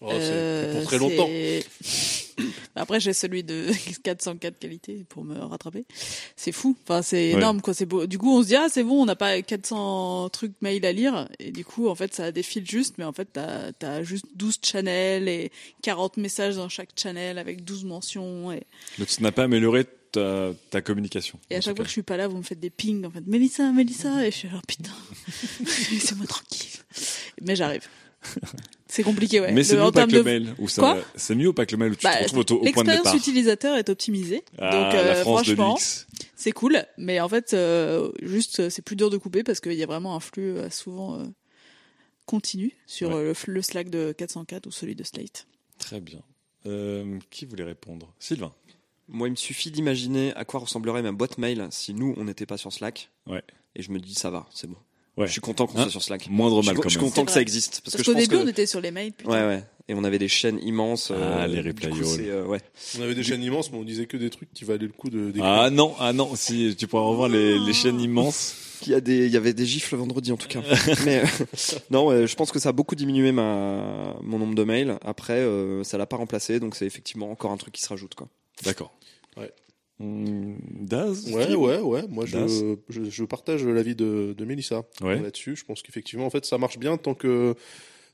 Oh, c'est euh, pour très longtemps. Après, j'ai celui de 404 qualité pour me rattraper. C'est fou. Enfin, c'est Ouais. énorme, quoi. C'est beau. Du coup, on se dit, ah, c'est bon, on n'a pas 400 trucs mail à lire. Et du coup, en fait, ça défile juste, mais en fait, t'as, t'as juste 12 channels et 40 messages dans chaque channel avec 12 mentions et, Donc, ça n'a pas amélioré ta, ta communication. Et à chaque fois que je suis pas là, vous me faites des pings, en fait. Mélissa, Mélissa. Et je suis genre, putain. Laissez-moi tranquille. Mais j'arrive. C'est compliqué, ouais. Mais c'est mieux en ou pas termes que le de- mail C'est mieux que le mail où tu Bah, te retrouves au, au point de L'expérience départ utilisateur est optimisée. Ah, donc, la euh, France de franchement, c'est cool. Mais en fait, euh, juste, c'est plus dur de couper parce qu'il y a vraiment un flux euh, souvent euh, continu sur Ouais. euh, le, Slack de 404 ou celui de Slate. Très bien. Euh, qui voulait répondre? Sylvain. Moi, il me suffit d'imaginer à quoi ressemblerait ma boîte mail si nous, on n'était pas sur Slack. Ouais. Et je me dis, ça va, c'est bon. Ouais. Je suis content qu'on Hein soit sur Slack. Moindre je mal quand je suis content que ça existe. Parce, Parce, que qu'au je pense début, que... on était sur les mails. putain. Ouais, ouais. Et on avait des chaînes immenses. Ah, euh, les coup, c'est, euh, ouais. On avait des chaînes immenses, mais on disait que des trucs qui valaient le coup de. Ah non, ah non, si tu pourras revoir les, les chaînes immenses. Il y, a des, il y avait des gifles vendredi en tout cas. Mais euh, non, je pense que ça a beaucoup diminué ma, mon nombre de mails. Après, euh, ça l'a pas remplacé, donc c'est effectivement encore un truc qui se rajoute. Quoi. D'accord. Ouais. Hum, Daz Ouais, ouais, ouais. Moi, je, je, je partage l'avis de, de Mélissa Ouais. là-dessus. Je pense qu'effectivement, en fait, ça marche bien tant que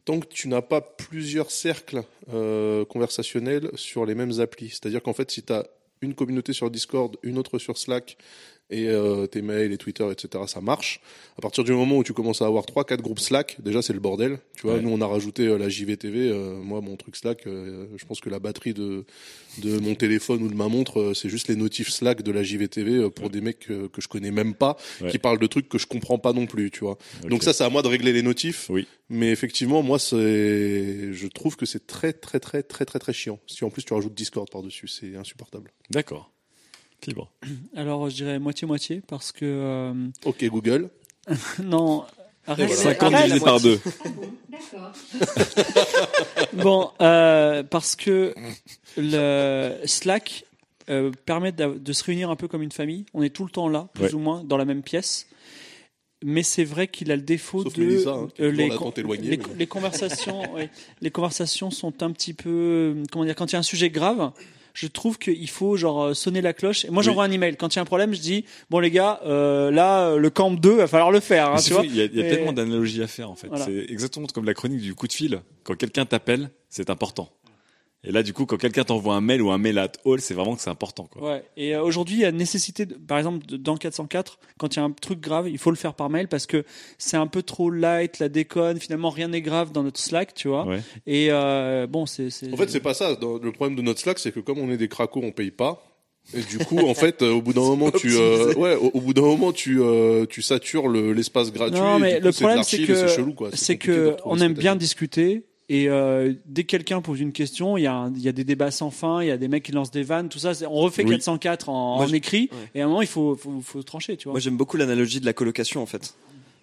tant que tu n'as pas plusieurs cercles euh, conversationnels sur les mêmes applis. C'est-à-dire qu'en fait, si tu as une communauté sur Discord, une autre sur Slack et euh, tes mails et Twitter, etc. Ça marche. À partir du moment où tu commences à avoir trois, quatre groupes Slack, déjà c'est le bordel. Tu vois, Ouais. nous on a rajouté euh, la JVTV. euh, moi, mon truc Slack, je pense que la batterie de de mon téléphone ou de ma montre, c'est juste les notifs Slack de la JVTV pour des mecs euh, que je connais même pas, Ouais. qui parlent de trucs que je comprends pas non plus. Tu vois. Donc ça, c'est à moi de régler les notifs. Oui. Mais effectivement, moi, c'est, je trouve que c'est très, très, très, très, très, très chiant. Si en plus tu rajoutes Discord par-dessus, c'est insupportable. D'accord. Fibre. Alors je dirais moitié-moitié parce que euh, Ok, Google. non. Arrête, voilà. 50 arrête. divisé par deux. D'accord. Bon, euh, parce que le Slack euh, permet d'av- de, se réunir un peu comme une famille. On est tout le temps là, plus Ouais. ou moins, dans la même pièce. Mais c'est vrai qu'il a le défaut Sauf de Mélissa, hein, qui est euh, toujours les, là, con- tant éloignée, les, mais- les conversations, ouais, les conversations sont un petit peu euh, comment dire quand il y a un sujet grave. Je trouve qu'il faut genre euh, sonner la cloche. Et moi, Oui. j'envoie un email. Quand il y a un problème, je dis bon les gars, euh, là euh, le camp 2, va falloir le faire. Hein, tu vois il y a, il y a Et- tellement d'analogies à faire en fait. Voilà. C'est exactement comme la chronique du coup de fil. Quand quelqu'un t'appelle, c'est important. Et là, du coup, quand quelqu'un t'envoie un mail ou un mail à Hall, c'est vraiment que c'est important. Quoi. Ouais. Et euh, aujourd'hui, il y a nécessité, de- par exemple, de- dans 404, quand il y a un truc grave, il faut le faire par mail parce que c'est un peu trop light, la déconne. Finalement, rien n'est grave dans notre Slack, tu vois. Ouais. Et euh, bon, c'est. c'est- En fait, c'est pas ça. Dans- Le problème de notre Slack, c'est que comme on est des cracos, on paye pas. Et du coup, en fait, euh, au bout d'un moment, tu, euh, ouais, au, au bout d'un moment, tu, euh, tu satures le- l'espace gratuit. Non, et mais du coup, le problème, c'est que c'est chelou, quoi. c'est compliqué de que on aime bien discuter. Et euh, dès que quelqu'un pose une question, il y, a un- il y a des débats sans fin, il y a des mecs qui lancent des vannes, tout ça. On refait Oui. 404 en, Moi, en écrit, ouais. et à un moment, il faut, faut, faut trancher, tu vois. Moi, j'aime beaucoup l'analogie de la colocation, en fait.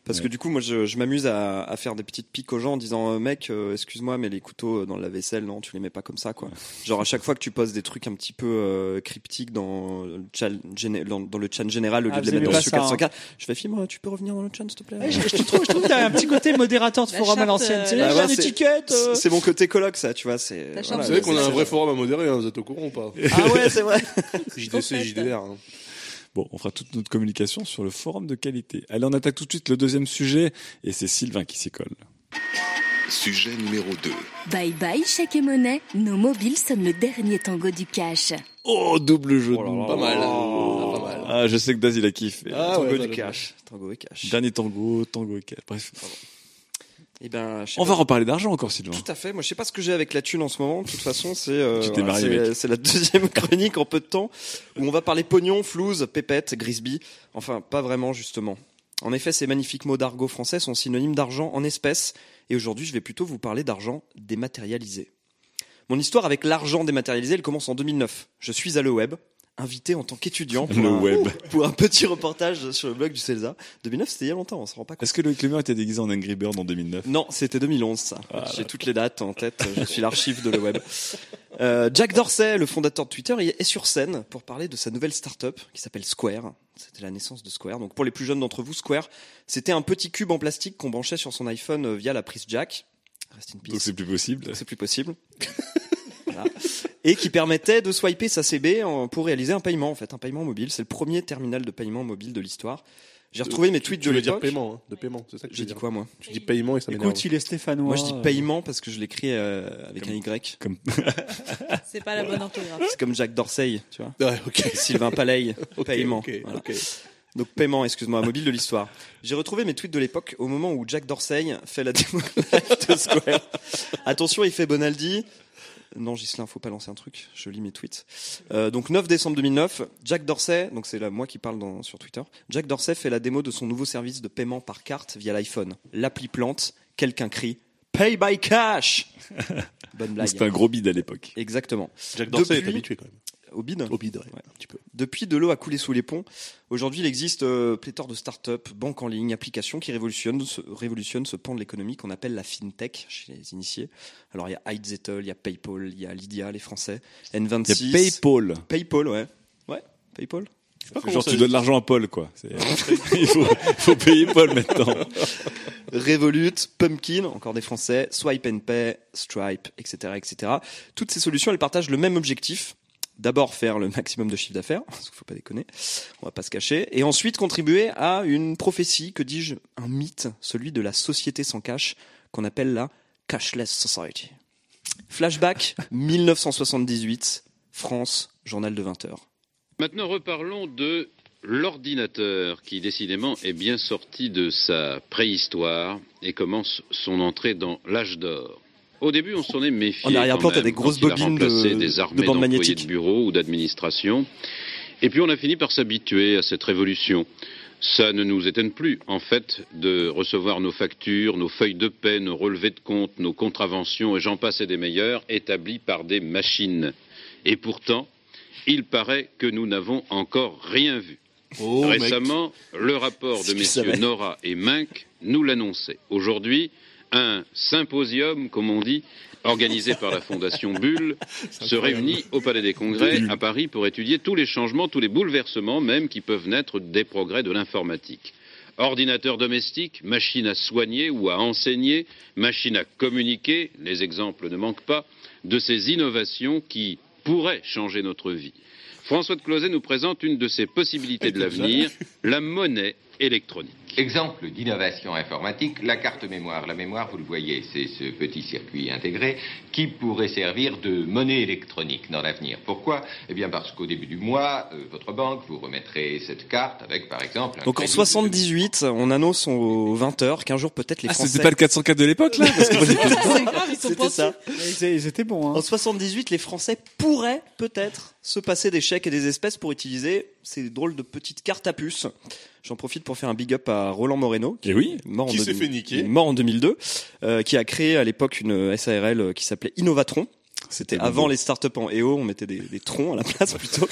Parce que du coup, moi, je, je m'amuse à, à faire des petites piques aux gens en disant, euh, mec, euh, excuse-moi, mais les couteaux dans la vaisselle, non, tu les mets pas comme ça, quoi. Genre, à chaque fois que tu poses des trucs un petit peu euh, cryptiques dans le, chat, géné- dans, dans le chat général, au lieu Ah, de les mettre dans ça, 404, je fais, Fibre, tu peux revenir dans le chat, s'il te plaît? Ouais, je, je te trouve, je trouve que t'as un petit côté modérateur de La forum à l'ancienne. euh, C'est la charte, charte c'est- euh. Mon côté coloc, ça, tu vois. C'est. Voilà, Vous savez qu'on a un vrai forum à modérer, hein, vous êtes au courant ou pas? Ah ouais, c'est vrai. JDC, JDR. Bon, on fera toute notre communication sur le forum de qualité. Allez, on attaque tout de suite le deuxième sujet, et c'est Sylvain qui s'y colle. Sujet numéro 2. Bye bye chèque et monnaie, nos mobiles sonnent le dernier tango du cash. Oh, double jeu de Oh là mots. là. Pas mal. Oh. Ah, pas mal. Ah, je sais que Daz, il a kiffé. Ah, Tango ouais, du cash. Tango et cash. Dernier tango, tango et cash. Bref. Eh ben, On pas. va reparler d'argent encore, Sylvain. Tout à fait. Moi, je sais pas ce que j'ai avec la thune en ce moment. De toute façon, c'est euh, voilà, c'est la deuxième chronique en peu de temps où on va parler pognon, flouze, pépette, grisby. Enfin, pas vraiment justement. En effet, ces magnifiques mots d'argot français sont synonymes d'argent en espèces. Et aujourd'hui, je vais plutôt vous parler d'argent dématérialisé. Mon histoire avec l'argent dématérialisé, elle commence en 2009. Je suis à le web, invité en tant qu'étudiant pour, Le un- web. pour un petit reportage sur le blog du CELSA. 2009, c'était il y a longtemps, on se rend pas compte. Est-ce que le Clément était déguisé en Angry Bird en 2009 Non, c'était 2011, ça. J'ai toutes les dates en tête. Je suis l'archive de le web. Euh, Jack Dorsey, le fondateur de Twitter, est sur scène pour parler de sa nouvelle start-up qui s'appelle Square. C'était la naissance de Square. Donc pour les plus jeunes d'entre vous, Square, c'était un petit cube en plastique qu'on branchait sur son iPhone euh, via la prise jack. Rest in peace. Donc c'est plus possible. C'est plus possible. Voilà. Et qui permettait de swiper sa CB en- pour réaliser un paiement, en fait, un paiement mobile. C'est le premier terminal de paiement mobile de l'histoire. J'ai retrouvé mes tweets Tu de veux dire l'époque. paiement, hein, de paiement, c'est ça que tu J'ai veux dit quoi, moi Tu dis paiement et ça m'énerve. Écoute, il est stéphanois. Moi, je dis euh, paiement parce que je l'écris euh, avec un Y. Comme... C'est pas la bonne orthographe. C'est comme Jacques Dorsey, tu vois. Ouais, ok. Sylvain Paley, Ok, paiement. Voilà. Donc paiement, excuse-moi, mobile de l'histoire. J'ai retrouvé mes tweets de l'époque au moment où Jack Dorsey fait la démo live de Square. Attention, il fait Bonaldi. Non, Gislain, faut pas lancer un truc. Je lis mes tweets. Euh, donc 9 décembre 2009, Jack Dorsey, donc c'est là moi qui parle dans, sur Twitter. Jack Dorsey fait la démo de son nouveau service de paiement par carte via l'iPhone. L'appli plante, quelqu'un crie Pay by cash. Bonne blague. C'était un gros bide à l'époque. Exactement. Jack Dorsey est habitué quand même. Au bide. Au bide, ouais, un petit peu. Depuis, de l'eau a coulé sous les ponts. Aujourd'hui, il existe euh, pléthore de start-up, banques en ligne, applications qui révolutionnent, ce, révolutionnent ce pan de l'économie qu'on appelle la fintech chez les initiés. Alors, il y a Heidzettel, il y a PayPal, il y a Lydia, les Français, N26. Il y a PayPal. PayPal, ouais. Ouais, PayPal. Genre, tu donnes de l'argent à Paul, quoi. Il faut, faut payer Paul maintenant. Revolut, Pumpkin, encore des Français, Swipe and Pay, Stripe, etc., etc. Toutes ces solutions, elles partagent le même objectif. D'abord faire le maximum de chiffre d'affaires, parce qu'il faut pas déconner, on va pas se cacher, et ensuite contribuer à une prophétie, que dis-je, un mythe, celui de la société sans cash, qu'on appelle la cashless society. Flashback 1978, France, journal de 20 heures. Maintenant, reparlons de l'ordinateur qui décidément est bien sorti de sa préhistoire et commence son entrée dans l'âge d'or. Au début, on s'en est méfié. En arrière-plan, t'as des grosses bobines de- des de bandes magnétiques. de bureau ou d'administration. Et puis on a fini par s'habituer à cette révolution. Ça ne nous étonne plus, en fait, de recevoir nos factures, nos feuilles de paie, nos relevés de compte, nos contraventions, et j'en passe et des meilleurs, établis par des machines. Et pourtant, il paraît que nous n'avons encore rien vu. Oh, mec. Récemment, le rapport de messieurs. Nora et Mink nous l'annonçait. Aujourd'hui, un symposium, comme on dit, organisé par la Fondation Bulle, se réunit au Palais des Congrès à Paris pour étudier tous les changements, tous les bouleversements même qui peuvent naître des progrès de l'informatique. Ordinateur domestique, machine à soigner ou à enseigner, machine à communiquer, les exemples ne manquent pas, de ces innovations qui pourraient changer notre vie. François de Closet nous présente une de ces possibilités de l'avenir, la monnaie électronique. Exemple d'innovation informatique, la carte mémoire. La mémoire, vous le voyez, c'est ce petit circuit intégré qui pourrait servir de monnaie électronique dans l'avenir. Pourquoi? Eh bien parce qu'au début du mois, euh, votre banque vous remettrait cette carte avec, par exemple, un Donc en crédit de- 78, on annonce aux 20h qu'un jour peut-être les Ah, Français. c'était pas le 404 de l'époque, là? C'était ça. Ils, ils étaient bons. Hein. En 78, les Français pourraient peut-être se passer des chèques et des espèces pour utiliser ces drôles de petites cartes à puce. J'en profite pour faire un big up à Roland Moreno, qui, Eh oui. est mort, Qui s'est 2000 fait niquer. mort en 2002, euh, qui a créé à l'époque une SARL qui s'appelait Innovatron. C'était avant les startups en EO, on mettait des, des troncs à la place plutôt.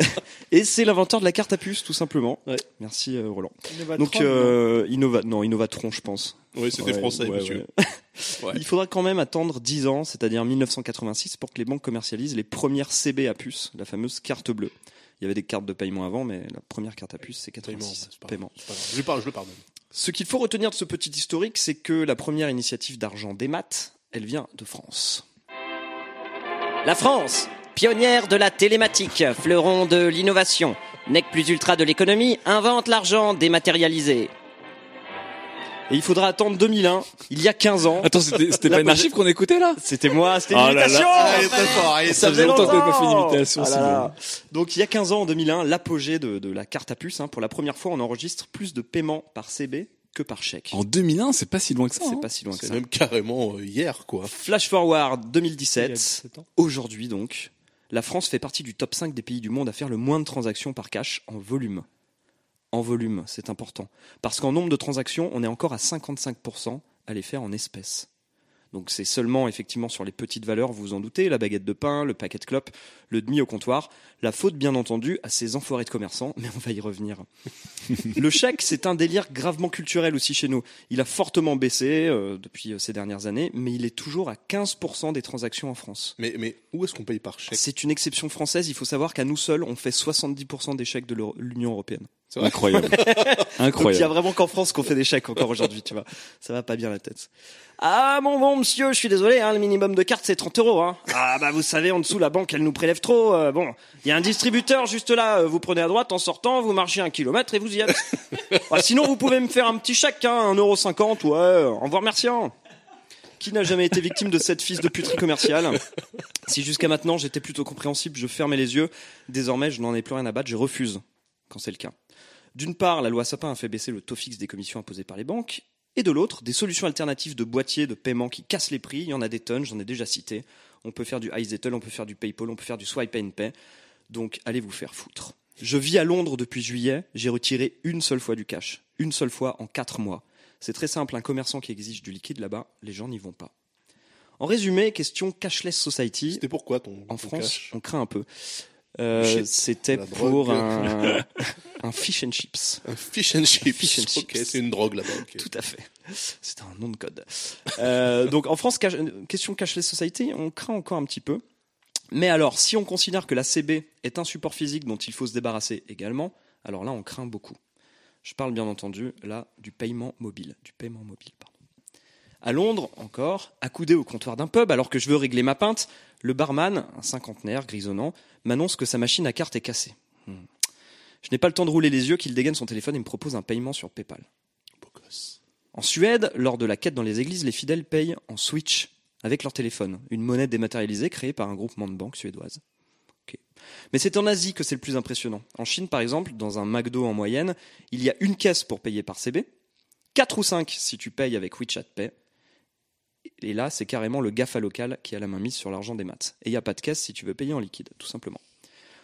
et c'est l'inventeur de la carte à puce, tout simplement. Merci euh, Roland. Donc euh, Innova, non Innovatron, je pense. Oui, c'était Ouais, français, ouais, monsieur. ouais. Ouais. Il faudra quand même attendre 10 ans, c'est-à-dire 1986, pour que les banques commercialisent les premières CB à puce, la fameuse carte bleue. Il y avait des cartes de paiement avant, mais la première carte à puce, c'est 86. c'est pas Paiement. Je, parle, je le pardonne. Ce qu'il faut retenir de ce petit historique, c'est que la première initiative d'argent des maths, elle vient de France. La France, pionnière de la télématique, fleuron de l'innovation, nec plus ultra de l'économie, invente l'argent dématérialisé. Et il faudra attendre 2001, il y a 15 ans. Attends, c'était pas une archive qu'on écoutait là? C'était moi, c'était une Oh là là. imitation Ah, est très fort, ça faisait longtemps que t'avais pas fait une imitation, Ah là Simon. là. Donc il y a 15 ans, en 2001, l'apogée de, de la carte à puce. hein. Pour la première fois, on enregistre plus de paiements par CB que par chèque. En 2001, c'est pas si loin que ça. C'est hein. pas si loin que C'est ça. même carrément euh, hier, quoi. Flash forward Il y a 2017. 17 ans. Aujourd'hui donc, la France fait partie du top 5 des pays du monde à faire le moins de transactions par cash en volume. En volume, c'est important. Parce qu'en nombre de transactions, on est encore à 55% à les faire en espèces. Donc c'est seulement effectivement sur les petites valeurs, vous vous en doutez, la baguette de pain, le paquet de clopes, le demi au comptoir. La faute bien entendu à ces enfoirés de commerçants, mais on va y revenir. le chèque, c'est un délire gravement culturel aussi chez nous. Il a fortement baissé euh, depuis euh, ces dernières années, mais il est toujours à 15% des transactions en France. Mais, mais où est-ce qu'on paye par chèque? C'est une exception française. Il faut savoir qu'à nous seuls, on fait 70% des chèques de l'Union européenne. Incroyable. Donc il y a Incroyable. vraiment qu'en France qu'on fait des chèques encore aujourd'hui, tu vois. Ça va pas bien la tête. Ah bon bon monsieur, je suis désolé, hein, le minimum de carte c'est 30 euros. Hein. Ah bah vous savez, en dessous la banque elle nous prélève trop. euh, bon, il y a un distributeur juste là. euh, vous prenez à droite en sortant, vous marchez un kilomètre et vous y êtes. Ah, sinon vous pouvez me faire un petit chèque, hein, 1,50€, ouais, en vous remerciant. Qui n'a jamais été victime de cette fils de puterie commerciale? Si jusqu'à maintenant j'étais plutôt compréhensible, je fermais les yeux. Désormais, je n'en ai plus rien à battre, je refuse quand c'est le cas. D'une part, la loi Sapin a fait baisser le taux fixe des commissions imposées par les banques, et de l'autre, des solutions alternatives de boîtiers de paiement qui cassent les prix. Il y en a des tonnes, j'en ai déjà cité. On peut faire du iZettle, on peut faire du PayPal, on peut faire du Swipe and Pay. Donc, allez vous faire foutre. Je vis à Londres depuis juillet, j'ai retiré une seule fois du cash. Une seule fois en quatre mois. C'est très simple, un commerçant qui exige du liquide là-bas, les gens n'y vont pas. En résumé, question cashless society. C'était pourquoi ton En ton France, cash? on craint un peu. Euh, C'était pour un, un fish and chips. Un fish and chips. Fish and Ok, chips. c'est une drogue là-bas. Tout à fait. C'est un nom de code. Euh, donc en France, cash- question cashless society, on craint encore un petit peu. Mais alors, si on considère que la CB est un support physique dont il faut se débarrasser également, alors là, on craint beaucoup. Je parle bien entendu là du paiement mobile, du paiement mobile. Pardon. À Londres, encore, accoudé au comptoir d'un pub, alors que je veux régler ma pinte, le barman, un cinquantenaire grisonnant, m'annonce que sa machine à carte est cassée. Hmm. Je n'ai pas le temps de rouler les yeux qu'il dégaine son téléphone et me propose un paiement sur PayPal. Beau gosse. En Suède, lors de la quête dans les églises, les fidèles payent en Switch avec leur téléphone, une monnaie dématérialisée créée par un groupement de banques suédoises. Mais c'est en Asie que c'est le plus impressionnant. En Chine, par exemple, dans un McDo en moyenne, il y a une caisse pour payer par CB, 4 ou 5 si tu payes avec WeChat Pay. Et là, c'est carrément le GAFA local qui a la main mise sur l'argent des maths. Et il n'y a pas de caisse si tu veux payer en liquide, tout simplement.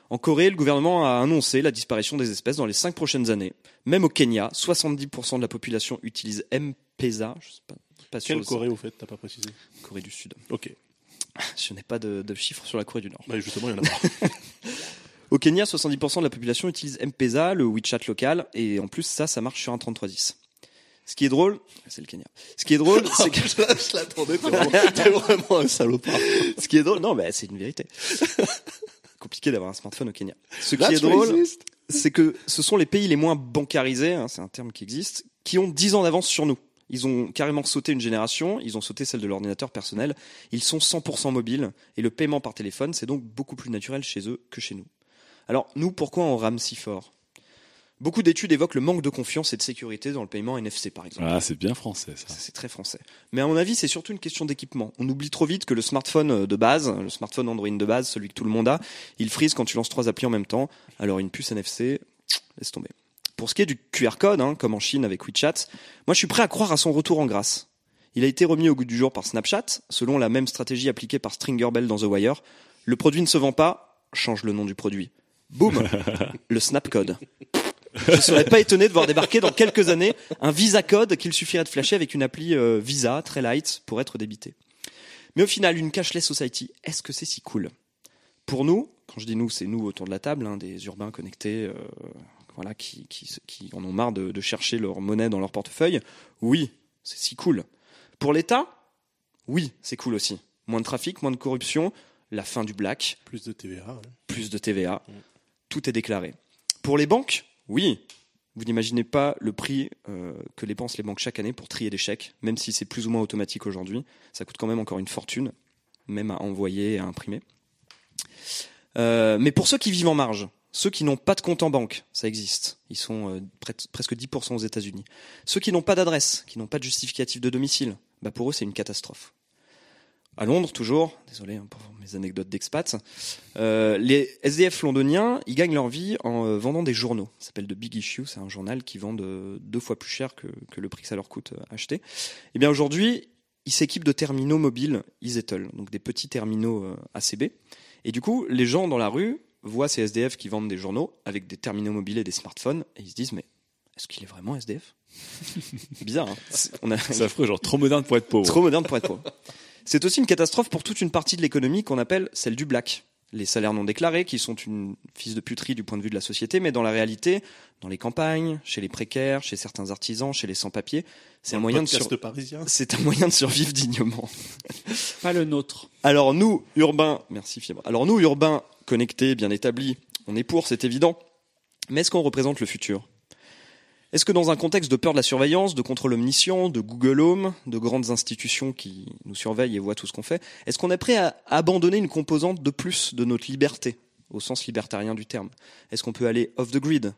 En Corée, le gouvernement a annoncé la disparition des espèces dans les 5 prochaines années. Même au Kenya, 70% de la population utilise M-Pesa. Je sais pas, pas sûr Quelle. Corée au fait T'as pas précisé? Corée du Sud. Ok. Je n'ai pas de, de chiffres sur la Corée du Nord. Bah justement, il y en a pas. Au Kenya, 70% de la population utilise M-Pesa, le WeChat local, et en plus, ça, ça marche sur un 3310. Ce qui est drôle, c'est le Kenya. Ce qui est drôle, c'est que je l'attendais, t'es vraiment, un salopard. ce qui est drôle, non, mais c'est une vérité. Compliqué d'avoir un smartphone au Kenya. Ce qui est drôle, c'est que ce sont les pays les moins bancarisés, hein, c'est un terme qui existe, qui ont 10 ans d'avance sur nous. Ils ont carrément sauté une génération, ils ont sauté celle de l'ordinateur personnel, ils sont 100% mobiles, et le paiement par téléphone, c'est donc beaucoup plus naturel chez eux que chez nous. Alors, nous, pourquoi on rame si fort? Beaucoup d'études évoquent le manque de confiance et de sécurité dans le paiement NFC, par exemple. Ah, c'est bien français, ça. C'est très français. Mais à mon avis, c'est surtout une question d'équipement. On oublie trop vite que le smartphone de base, le smartphone Android de base, celui que tout le monde a, il freeze quand tu lances trois applis en même temps. Alors une puce NFC, laisse tomber. Pour ce qui est du QR code, hein, comme en Chine avec WeChat, moi je suis prêt à croire à son retour en grâce. Il a été remis au goût du jour par Snapchat, selon la même stratégie appliquée par Stringer Bell dans The Wire. Le produit ne se vend pas, change le nom du produit. Boum, le Snapcode. Je ne serais pas étonné de voir débarquer dans quelques années un Visa Code qu'il suffirait de flasher avec une appli euh, Visa très light pour être débité. Mais au final, une cashless society, est-ce que c'est si cool? Pour nous, quand je dis nous, c'est nous autour de la table, hein, des urbains connectés, euh, voilà, qui, qui, qui en ont marre de, de chercher leur monnaie dans leur portefeuille. Oui, c'est si cool. Pour l'État, oui, c'est cool aussi. Moins de trafic, moins de corruption, la fin du black, Plus de TVA. ouais. plus de TVA, tout est déclaré. Pour les banques, oui. Vous n'imaginez pas le prix euh, que dépensent les banques chaque année pour trier des chèques, même si c'est plus ou moins automatique aujourd'hui. Ça coûte quand même encore une fortune, même à envoyer et à imprimer. Euh, mais pour ceux qui vivent en marge, ceux qui n'ont pas de compte en banque, ça existe. Ils sont euh, presque 10% aux États-Unis. Ceux qui n'ont pas d'adresse, qui n'ont pas de justificatif de domicile, bah pour eux c'est une catastrophe. À Londres, toujours, désolé hein, pour mes anecdotes d'expats, euh, les SDF londoniens, ils gagnent leur vie en euh, vendant des journaux. Ça s'appelle The Big Issue, c'est un journal qui vend de- deux fois plus cher que, que le prix que ça leur coûte euh, acheter. Et bien aujourd'hui, ils s'équipent de terminaux mobiles EasyToll, donc des petits terminaux euh, ACB. Et du coup, les gens dans la rue voient ces SDF qui vendent des journaux avec des terminaux mobiles et des smartphones, et ils se disent mais est-ce qu'il est vraiment SDF Bizarre. Hein C'est- on a- C'est affreux, genre trop moderne pour être pauvre. Trop moderne pour être pauvre. C'est aussi une catastrophe pour toute une partie de l'économie qu'on appelle celle du black. Les salaires non déclarés, qui sont une fils de puterie du point de vue de la société, mais dans la réalité, dans les campagnes, chez les précaires, chez certains artisans, chez les sans-papiers, c'est un moyen de sur- c'est un moyen de survivre dignement. Pas le nôtre. Alors nous, urbains, merci Fibre. Alors nous, urbains, connectés, bien établis, on est pour, c'est évident. Mais est-ce qu'on représente le futur? Est-ce que dans un contexte de peur de la surveillance, de contrôle omniscient, de Google Home, de grandes institutions qui nous surveillent et voient tout ce qu'on fait, est-ce qu'on est prêt à abandonner une composante de plus de notre liberté, au sens libertarien du terme? Est-ce qu'on peut aller off the grid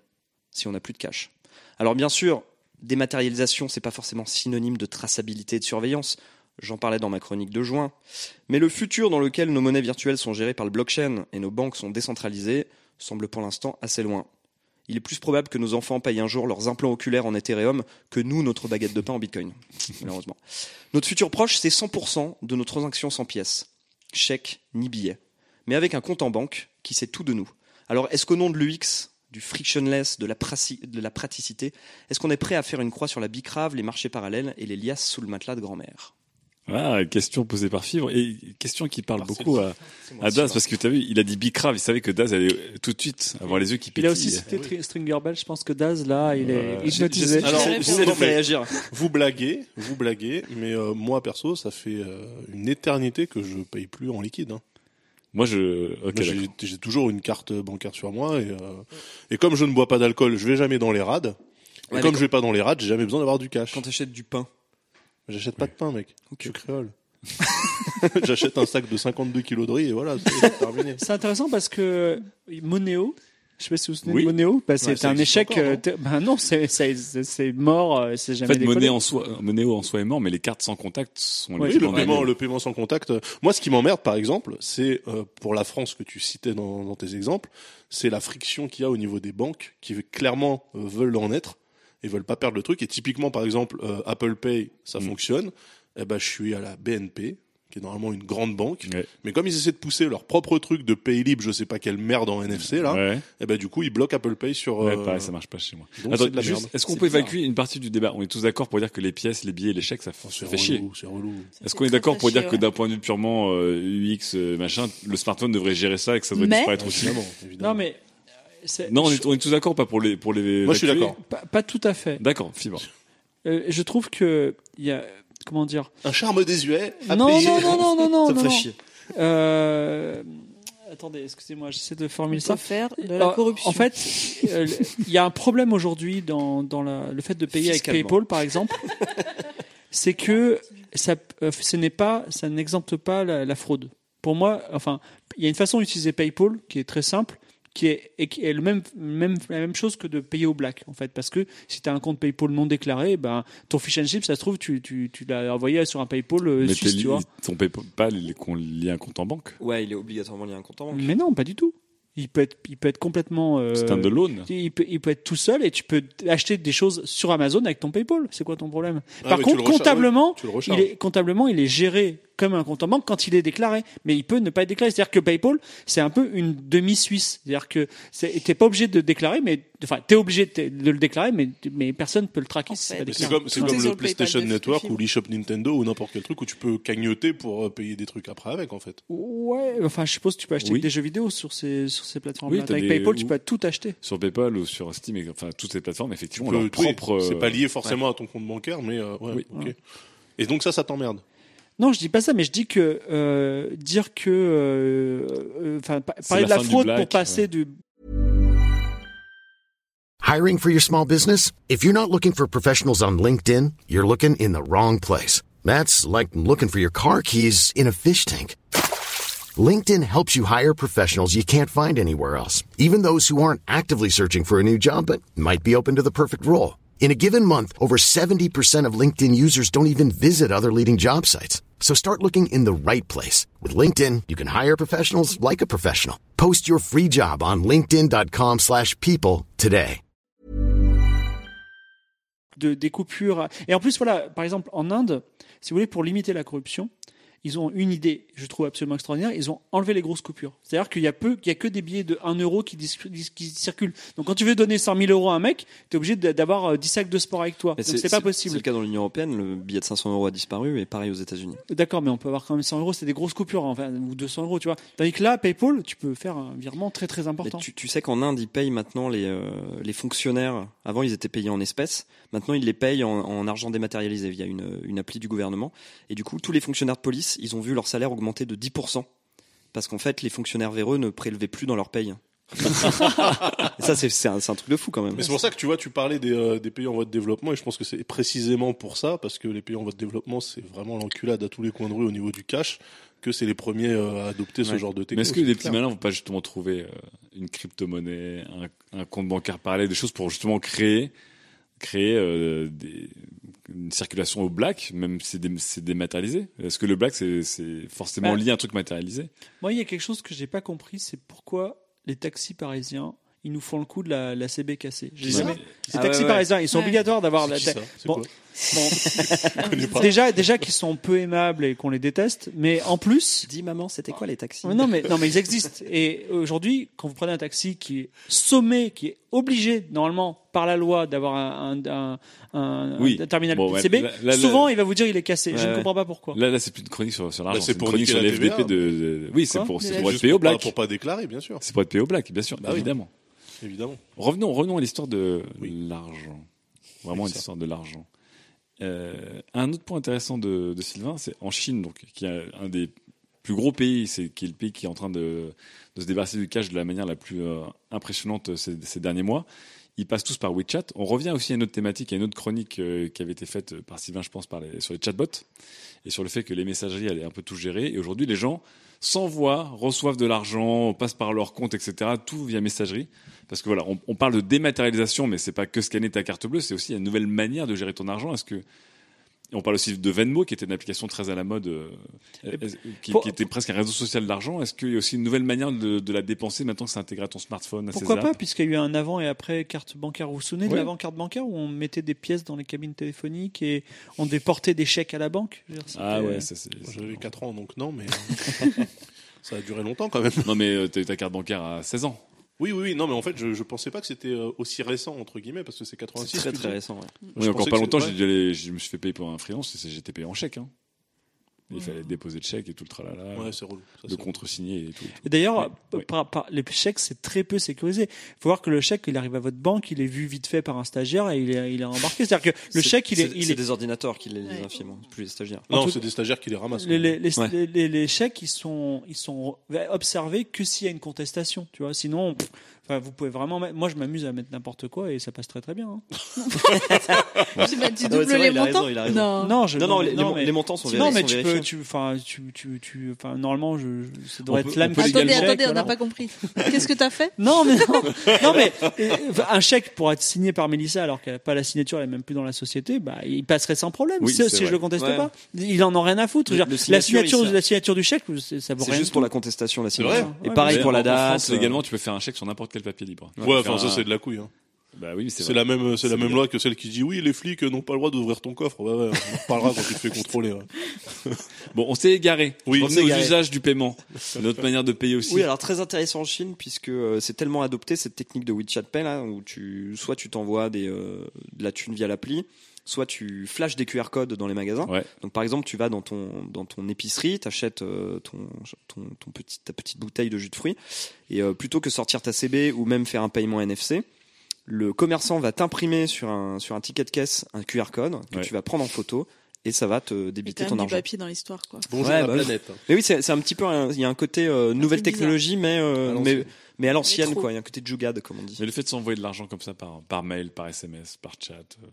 si on n'a plus de cash? Alors bien sûr, dématérialisation, c'est pas forcément synonyme de traçabilité et de surveillance. J'en parlais dans ma chronique de juin. Mais le futur dans lequel nos monnaies virtuelles sont gérées par le blockchain et nos banques sont décentralisées semble pour l'instant assez loin. Il est plus probable que nos enfants payent un jour leurs implants oculaires en Ethereum que nous notre baguette de pain en Bitcoin, malheureusement. Notre futur proche, c'est 100% de nos transactions sans pièces. Chèque ni billet. Mais avec un compte en banque qui sait tout de nous. Alors, est-ce qu'au nom de l'UX, du frictionless, de la, praci- de la praticité, est-ce qu'on est prêt à faire une croix sur la bicrave, les marchés parallèles et les liasses sous le matelas de grand-mère? Ah, question posée par Fibre et question qui parle Alors, beaucoup à, à Daz parce que tu as vu, il a dit Bicrave, il savait que Daz allait tout de suite avoir les yeux qui Il pétillent. a aussi cité Tri- Stringer Bell. Je pense que Daz, là, il est hypnotisé. Alors, vous- de faire réagir. Vous blaguez, vous blaguez, mais euh, moi perso, ça fait euh, une éternité que je paye plus en liquide. hein. Moi, je. Ok, Moi, j'ai- toujours une carte bancaire sur moi et, euh, et comme je ne bois pas d'alcool, je vais jamais dans les rades. Et Ouais, comme je vais pas dans les rades, j'ai jamais besoin d'avoir du cash. Quand t'achètes du pain, J'achète pas de pain, mec. Je suis créole. J'achète un sac de 52 kilos de riz et voilà, c'est terminé. C'est intéressant parce que Moneo, Je sais pas si vous vous souvenez Oui. de Moneo. Bah, c'est ça un existe échec. encore, non euh, ter- ben non, c'est c'est- c'est- c'est mort. euh, C'est En jamais fait, décollé. Money en soi, Moneo en soi est mort, mais les cartes sans contact sont Oui, les le paiement, le paiement sans contact. euh, Moi, ce qui m'emmerde, par exemple, c'est euh, pour la France que tu citais dans, dans tes exemples, c'est la friction qu'il y a au niveau des banques qui clairement euh, veulent en être et veulent pas perdre le truc. Et typiquement, par exemple, euh, Apple Pay, ça Mm. fonctionne. Eh ben, je suis à la BNP, qui est normalement une grande banque. Ouais. Mais comme ils essaient de pousser leur propre truc de Pay libre, je sais pas quelle merde en NFC là, Ouais. eh ben du coup ils bloquent Apple Pay sur. Ouais, euh, pareil, ça marche pas chez moi. Attends, est-ce qu'on peut bizarre. évacuer une partie du débat? On est tous d'accord pour dire que les pièces, les billets, les chèques, ça, Oh, ça c'est fait chier. relou, c'est relou. Est-ce qu'on est d'accord pour dire chier, que d'un point de vue purement euh, UX, euh, machin, le smartphone devrait gérer ça et que ça devrait Mais- disparaître aussi? Évidemment, évidemment. Non, mais. Euh, c'est- Non, on est, on est tous d'accord, pas pour les pour les. Moi, je suis d'accord. pas, pas tout à fait. D'accord, fibre. Euh, je trouve que il y a comment dire? Un charme désuet. à Non, payer. non, non, non, non, non, Ça me non, ferait non. chier. Euh, Attendez, excusez-moi, j'essaie de formuler ça. faire de la Alors, corruption. En fait, euh, il y a un problème aujourd'hui dans, dans la- le fait de payer avec. PayPal, par exemple. c'est que ça, euh, ce n'est pas, ça n'exempte pas la, la fraude. Pour moi, enfin, il y a une façon d'utiliser PayPal qui est très simple, qui est, et qui est le même, même, la même chose que de payer au black, en fait. Parce que si tu as un compte PayPal non déclaré, ben, ton fish and chip, ça se trouve, tu, tu, tu l'as envoyé sur un PayPal euh, Mais suisse, tu vois. ton PayPal, il est qu'on lie un compte en banque. Ouais, il est obligatoirement lié à un compte en banque. Mais non, pas du tout. Il peut être, il peut être complètement. euh, Standalone. il peut, il peut être tout seul et tu peux acheter des choses sur Amazon avec ton PayPal. C'est quoi ton problème? Ah, Par contre, recharges, comptablement, ouais, il est comptablement, il est géré comme un compte en banque quand il est déclaré, mais il peut ne pas être déclaré. C'est-à-dire que PayPal, c'est un peu une demi-suisse. C'est-à-dire que t'es pas obligé de déclarer, mais enfin, t'es obligé de, le déclarer, mais mais personne peut le traquer En c'est fait, comme, c'est comme le PayPal PlayStation Network ou l'eShop Nintendo ou n'importe quel truc où tu peux cagnoter pour euh, payer des trucs après avec en fait. Ouais, enfin, je suppose que tu peux acheter Oui. des jeux vidéo sur ces sur ces plateformes. Oui, avec des- PayPal, tu peux tout acheter. Sur PayPal ou sur Steam, et, enfin toutes ces plateformes, effectivement, Tu peux- leur oui, propre. C'est euh, pas lié forcément à ton compte bancaire, mais euh, ouais, Oui. ok. Et donc ça, ça t'emmerde. Non, je dis pas ça, mais je dis que euh, dire que, euh, euh, enfin, pa- C'est parler la de la fin fraude black, pour passer ouais. du Hiring for your small business? If you're not looking for professionals on LinkedIn, you're looking in the wrong place. That's like looking for your car keys in a fish tank. LinkedIn helps you hire professionals you can't find anywhere else, even those who aren't actively searching for a new job but might be open to the perfect role. In a given month, over 70% of LinkedIn users don't even visit other leading job sites. So start looking in the right place. With LinkedIn, you can hire professionals like a professional. Post your free job on linkedin.com/people slash people today. de des coupures. Et en plus, voilà, par exemple, en Inde, si vous voulez, pour limiter la corruption, ils ont une idée, je trouve absolument extraordinaire. Ils ont enlevé les grosses coupures. C'est-à-dire qu'il y a peu, qu'il y a que des billets de 1 euro qui, circulent. Donc, quand tu veux donner 100 000 euros à un mec, t'es obligé d'avoir euh, 10 sacs de sport avec toi. Mais Donc, c'est pas C'est possible. le cas dans l'Union Européenne, le billet de 500 euros a disparu et pareil aux États-Unis. D'accord, mais on peut avoir quand même 100 euros, c'est des grosses coupures, enfin, ou 200 euros, tu vois. Tandis que là, PayPal, tu peux faire un virement très très important. tu, tu sais qu'en Inde, ils payent maintenant les, euh, les fonctionnaires. Avant, ils étaient payés en espèces. Maintenant, ils les payent en, en argent dématérialisé via une, une appli du gouvernement. Et du coup, tous les fonctionnaires de police, ils ont vu leur salaire augmenter de 10%. Parce qu'en fait, les fonctionnaires véreux ne prélevaient plus dans leur paye. Ça, c'est un, truc de fou quand même. Mais c'est pour ça que tu vois, tu parlais des, euh, des pays en voie de développement et je pense que c'est précisément pour ça, parce que les pays en voie de développement, c'est vraiment l'enculade à tous les coins de rue au niveau du cash, que c'est les premiers euh, à adopter ce genre de Mais technologie. est-ce que les petits malins vont pas justement trouver euh, une crypto-monnaie, un, un compte bancaire parallèle, des choses pour justement créer, créer euh, des, une circulation au black, même si c'est dé- c'est dématérialisé Est-ce que le black, c'est forcément Bah. lié à un truc matérialisé? Moi, il y a quelque chose que j'ai pas compris, c'est pourquoi les taxis parisiens, ils nous font le coup de la, la CB cassée. Les Ah taxis ouais, ouais. parisiens, ils sont Ouais. obligatoires d'avoir la Bon, bon, déjà, déjà qu'ils sont peu aimables et qu'on les déteste, mais en plus, Dis maman, c'était quoi les taxis non mais non mais ils existent. Et aujourd'hui, quand vous prenez un taxi qui est sommé, qui est obligé normalement par la loi d'avoir un, un, un, un- Oui. un terminal Bon, ouais, CB, là- là- souvent il va vous dire il est cassé. Je ne comprends pas pourquoi. Là, là, c'est plus une chronique sur, sur l'argent. C'est pour chronique sur l'FDP TVA. de, de- Oui, c'est pour, c'est être payé au black. Pour pas déclarer, bien sûr. C'est pour être payé au black, bien sûr, Bah oui. évidemment. Évidemment. Revenons, revenons à l'histoire de Oui. l'argent. Vraiment l'histoire de l'argent. Euh, un autre point intéressant de, Sylvain, c'est en Chine, donc, qui est un des plus gros pays, c'est qui est le pays qui est en train de, se débarrasser du cash de la manière la plus euh, impressionnante ces, derniers mois. ils passent tous par WeChat. On revient aussi à une autre thématique, à une autre chronique euh, qui avait été faite par Sylvain, je pense, sur les chatbots et sur le fait que les messageries allaient un peu tout gérer. Et aujourd'hui, les gens s'envoient, reçoivent de l'argent, passent par leur compte, etc. Tout via messagerie. Parce que voilà, on, on parle de dématérialisation, mais c'est pas que scanner ta carte bleue, c'est aussi une nouvelle manière de gérer ton argent. Est-ce que on parle aussi de Venmo, qui était une application très à la mode, euh, qui, pour- qui était presque un réseau social d'argent. Est-ce qu'il y a aussi une nouvelle manière de, de la dépenser maintenant que c'est intégré à ton smartphone à ses Pourquoi pas, puisqu'il y a eu un avant et après carte bancaire. Vous vous souvenez de l'avant carte bancaire où on mettait des pièces dans les cabines téléphoniques et on devait porter des chèques à la banque? Dire, Ah ouais, ça c'est. Moi, J'avais 4 ans, donc non, mais euh, ça a duré longtemps quand même. Non mais euh, t'as eu ta carte bancaire à 16 ans. Oui, oui, oui, non, mais en fait, je, je pensais pas que c'était euh, aussi récent, entre guillemets, parce que c'est 86. C'est très très récent. ouais. Oui, Je encore pas longtemps, c'est- j'ai dû aller- je me suis fait payer pour un freelance, et j'étais payé en chèque. Hein. Il fallait déposer le chèque et tout le tralala. Ouais, c'est relou. Ça, le et tout. Et d'ailleurs, par, par- les chèques, c'est très peu sécurisé. Il faut voir que le chèque, il arrive à votre banque, il est vu vite fait par un stagiaire et il est, il est embarqué. C'est-à-dire que le C'est- chèque, il est, c'est- est, des ordinateurs qui les, les Ouais. plus les stagiaires. Non, c'est des stagiaires qui les ramassent. les, les, les, Ouais. les- les- les chèques, ils sont, ils sont observés que s'il y a une contestation, tu vois. Sinon, pff, enfin, vous pouvez vraiment mettre- moi, je m'amuse à mettre n'importe quoi et ça passe très très bien. hein. Tu, tu ouais, doubles c'est vrai, les montants raison, raison. Non. Non, je, Non, non, les, mon- mais- les montants sont, non, mais tu peux, tu, enfin, tu, tu, tu, enfin, normalement, je, je- ça doit On être l'âme Attendez, attendez, chèque, on n'a pas compris. Qu'est-ce que t'as fait? Non, mais non, non, mais euh, un chèque pour être signé par Mélissa alors qu'elle n'a pas la signature, elle est même plus dans la société, bah, il passerait sans problème. Oui, si c'est si vrai. je le conteste Ouais. pas, il en a rien à foutre. Le- Je la signature, la signature du chèque, c'est- ça vaut C'est rien juste du pour la contestation, la C'est signature. Et pareil pour la date. France, légalement, tu peux faire un chèque sur n'importe quel papier libre. Ouais, enfin, ça, c'est de la couille. Hein. Bah oui, c'est la même, c'est la C'est même légal. loi que celle qui dit oui, les flics n'ont pas le droit d'ouvrir ton coffre. Ouais, ouais, on en reparlera quand tu te fais contrôler. ouais. Bon, on s'est égaré. Oui, on s'est usages du paiement. Une autre manière de payer aussi. Oui, alors très intéressant en Chine puisque euh, c'est tellement adopté cette technique de WeChat Pay là où tu soit tu t'envoies des euh, de la thune via l'appli, soit tu flashes des QR codes dans les magasins. Ouais. Donc par exemple, tu vas dans ton dans ton épicerie, t'achètes euh, ton ton ton petit ta petite bouteille de jus de fruits et euh, plutôt que sortir ta CB ou même faire un paiement NFC, le commerçant va t'imprimer sur un sur un ticket de caisse un QR code que Ouais. tu vas prendre en photo et ça va te débiter ton argent. papier dans l'histoire, quoi. Bonjour Ouais, la bah planète. Mais oui, c'est c'est un petit peu, un- il y a un côté euh, nouvelle technologie, mais euh, À mais l'ancienne. mais à l'ancienne quoi. Il y a un côté jugade comme on dit. Mais le fait de s'envoyer de l'argent comme ça par, par mail, par SMS, par chat, euh,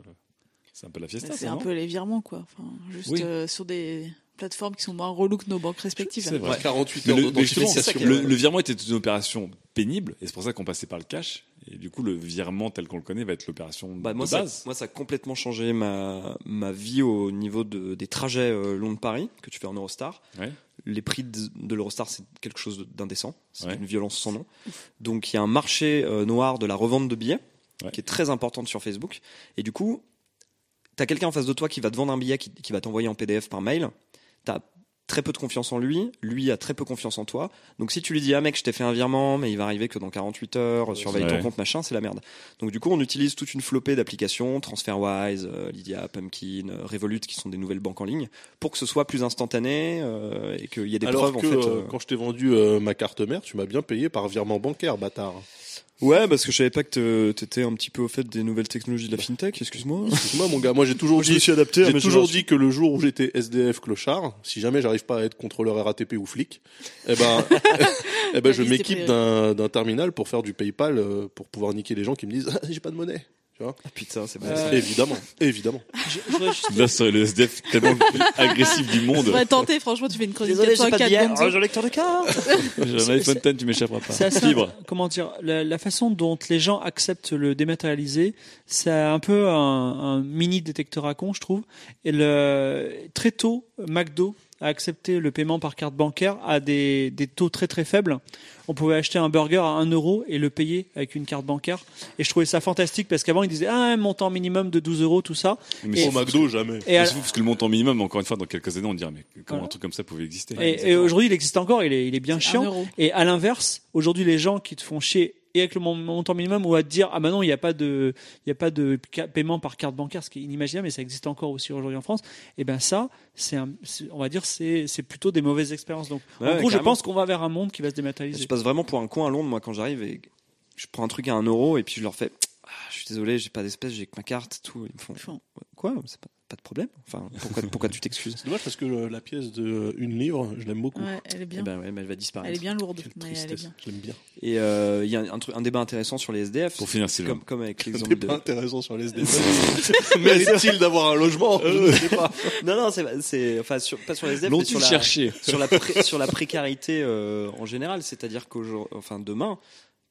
c'est un peu la fiesta. C'est un peu les virements, quoi. Enfin, juste Oui. euh, sur des plateformes qui sont moins relous que nos banques respectives. C'est vrai. 48 Mais heures le, le, le virement était une opération pénible, et c'est pour ça qu'on passait par le cash. Et du coup, le virement tel qu'on le connaît va être l'opération Bah, de moi, ça, base. moi, ça a complètement changé ma, ma vie au niveau de, des trajets euh, longs de Paris que tu fais en Eurostar. Ouais. Les prix de, de l'Eurostar, c'est quelque chose d'indécent. C'est Ouais. une violence sans nom. Donc, il y a un marché euh, noir de la revente de billets Ouais. qui est très importante sur Facebook. Et du coup, t'as quelqu'un en face de toi qui va te vendre un billet qui, qui va t'envoyer en PDF par mail. T'as très peu de confiance en lui, lui a très peu confiance en toi. Donc si tu lui dis ah mec je t'ai fait un virement mais il va arriver que dans 48 heures, surveille ton compte machin, c'est la merde. Donc du coup on utilise toute une flopée d'applications, TransferWise, euh, Lydia, Pumpkin, euh, Revolut qui sont des nouvelles banques en ligne pour que ce soit plus instantané euh, et qu'il y ait des Alors preuves que en fait. euh, quand je t'ai vendu ma carte mère, tu m'as bien payé par virement bancaire, bâtard. Ouais parce que je savais pas que t'étais un petit peu au fait des nouvelles technologies de la fintech, excuse-moi. Moi, mon gars, moi j'ai toujours dit, suis adapté j'ai toujours dit que le jour où j'étais SDF clochard, si jamais j'arrive pas à être contrôleur RATP ou flic, eh ben, eh ben, je m'équipe d'un, d'un terminal pour faire du PayPal euh, pour pouvoir niquer les gens qui me disent ah, j'ai pas de monnaie. Tu vois Ah, putain c'est Euh, bon. Évidemment, évidemment. Je- je voudrais juste- Là, ce serait le SDF tellement le plus agressif du monde. Faudrait tenter, franchement, tu fais une chronique Désolé, j'ai pas de 404 billet. Gonzo. Oh, j'ai un lecteur de carte. J'ai un iPhone 10, tu m'échapperas pas. C'est Fibre. Comment dire la, la façon dont les gens acceptent le dématérialisé, c'est un peu un, un mini détecteur à con, je trouve. Et le très tôt, McDo a accepté le paiement par carte bancaire à des, des taux très très faibles. On pouvait acheter un burger à 1 euro et le payer avec une carte bancaire. Et je trouvais ça fantastique parce qu'avant ils disaient ah un montant minimum de 12 euros tout ça. Mais Et- Au McDo, jamais. Et, à- c'est fou parce que le montant minimum, encore une fois, dans quelques années, on dirait mais comment Voilà. un truc comme ça pouvait exister? Et, et aujourd'hui, il existe encore, il est, il est bien chiant. Et à l'inverse, aujourd'hui, les gens qui te font chier et avec le mon- montant minimum ou à te dire ah bah non il n'y a pas de il y a pas de paiement par carte bancaire ce qui est inimaginable mais ça existe encore aussi aujourd'hui en France et ben ça c'est on va dire c'est c'est plutôt des mauvaises expériences. Donc en gros je pense qu'on va vers un monde qui va se dématérialiser. Je passe vraiment pour un con à Londres, moi, quand j'arrive et je prends un truc à un euro et puis je leur fais, ah, je suis désolé, j'ai pas d'espèce, j'ai que ma carte, tout. Ils me font, quoi C'est pas, pas de problème. Enfin, pourquoi, pourquoi tu t'excuses C'est dommage parce que euh, la pièce de une livre, je l'aime beaucoup. Ouais, elle est bien. Eh ben ouais, mais elle va disparaître. Elle est bien lourde, Quelle mais elle est bien. Je l'aime bien. Et euh, il y a un, truc- un débat intéressant sur les SDF. Pour finir, Sylvain. comme, comme avec C'est l'exemple pas de. intéressant sur les SDF. Mérite-t-il d'avoir un logement? Je sais pas. Non, non, c'est, c'est enfin sur, pas sur les SDF, mais sur la, cherché? sur la, pré- sur la précarité euh, en général. C'est-à-dire qu'aujourd'hui, enfin demain,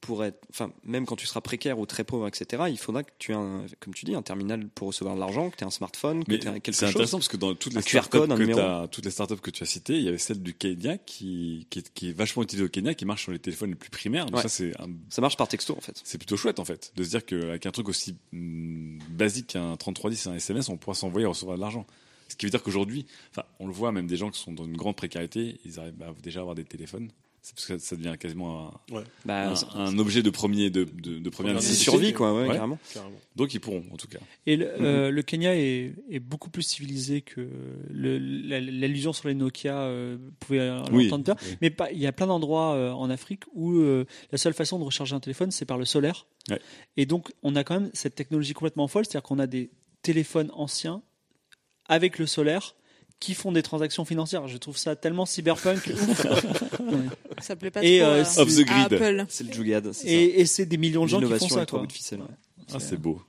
pour être, enfin même quand tu seras précaire ou très pauvre, etc., il faudra que tu aies, un, comme tu dis, un terminal pour recevoir de l'argent, que tu aies un smartphone, que tu aies quelque c'est chose. intéressant parce que dans toutes les startups code, que toutes les startups que tu as citées, il y avait celle du Kenya qui, qui, est, qui est vachement utilisée au Kenya, qui marche sur les téléphones les plus primaires. Donc Ouais. ça, c'est un- Ça marche par texto en fait. c'est plutôt chouette en fait de se dire qu'avec un truc aussi mm, basique qu'un 3310 et un SMS, on pourra s'envoyer et recevoir de l'argent. Ce qui veut dire qu'aujourd'hui, enfin, on le voit même des gens qui sont dans une grande précarité, ils arrivent à déjà avoir des téléphones. C'est parce que ça devient quasiment un, Ouais. Bah, un, c'est- un objet de premier de, de, de première nécessité. survie quoi, ouais, Ouais. carrément. Carrément. Donc ils pourront en tout cas. Et le, euh, le Kenya est, est beaucoup plus civilisé que la- l'allusion sur les Nokia euh, pouvait euh, Oui, l'entendre oui. Mais pas, il y a plein d'endroits euh, en Afrique où euh, la seule façon de recharger un téléphone, c'est par le solaire. Ouais. Et donc, on a quand même cette technologie complètement folle, c'est-à-dire qu'on a des téléphones anciens avec le solaire qui font des transactions financières. Je trouve ça tellement cyberpunk. Ça plaît pas Et, trop euh, à, the. Apple. C'est le Jugad. et et c'est des millions de gens qui font ça. Quoi. de ficelle. ouais. Ah, c'est beau.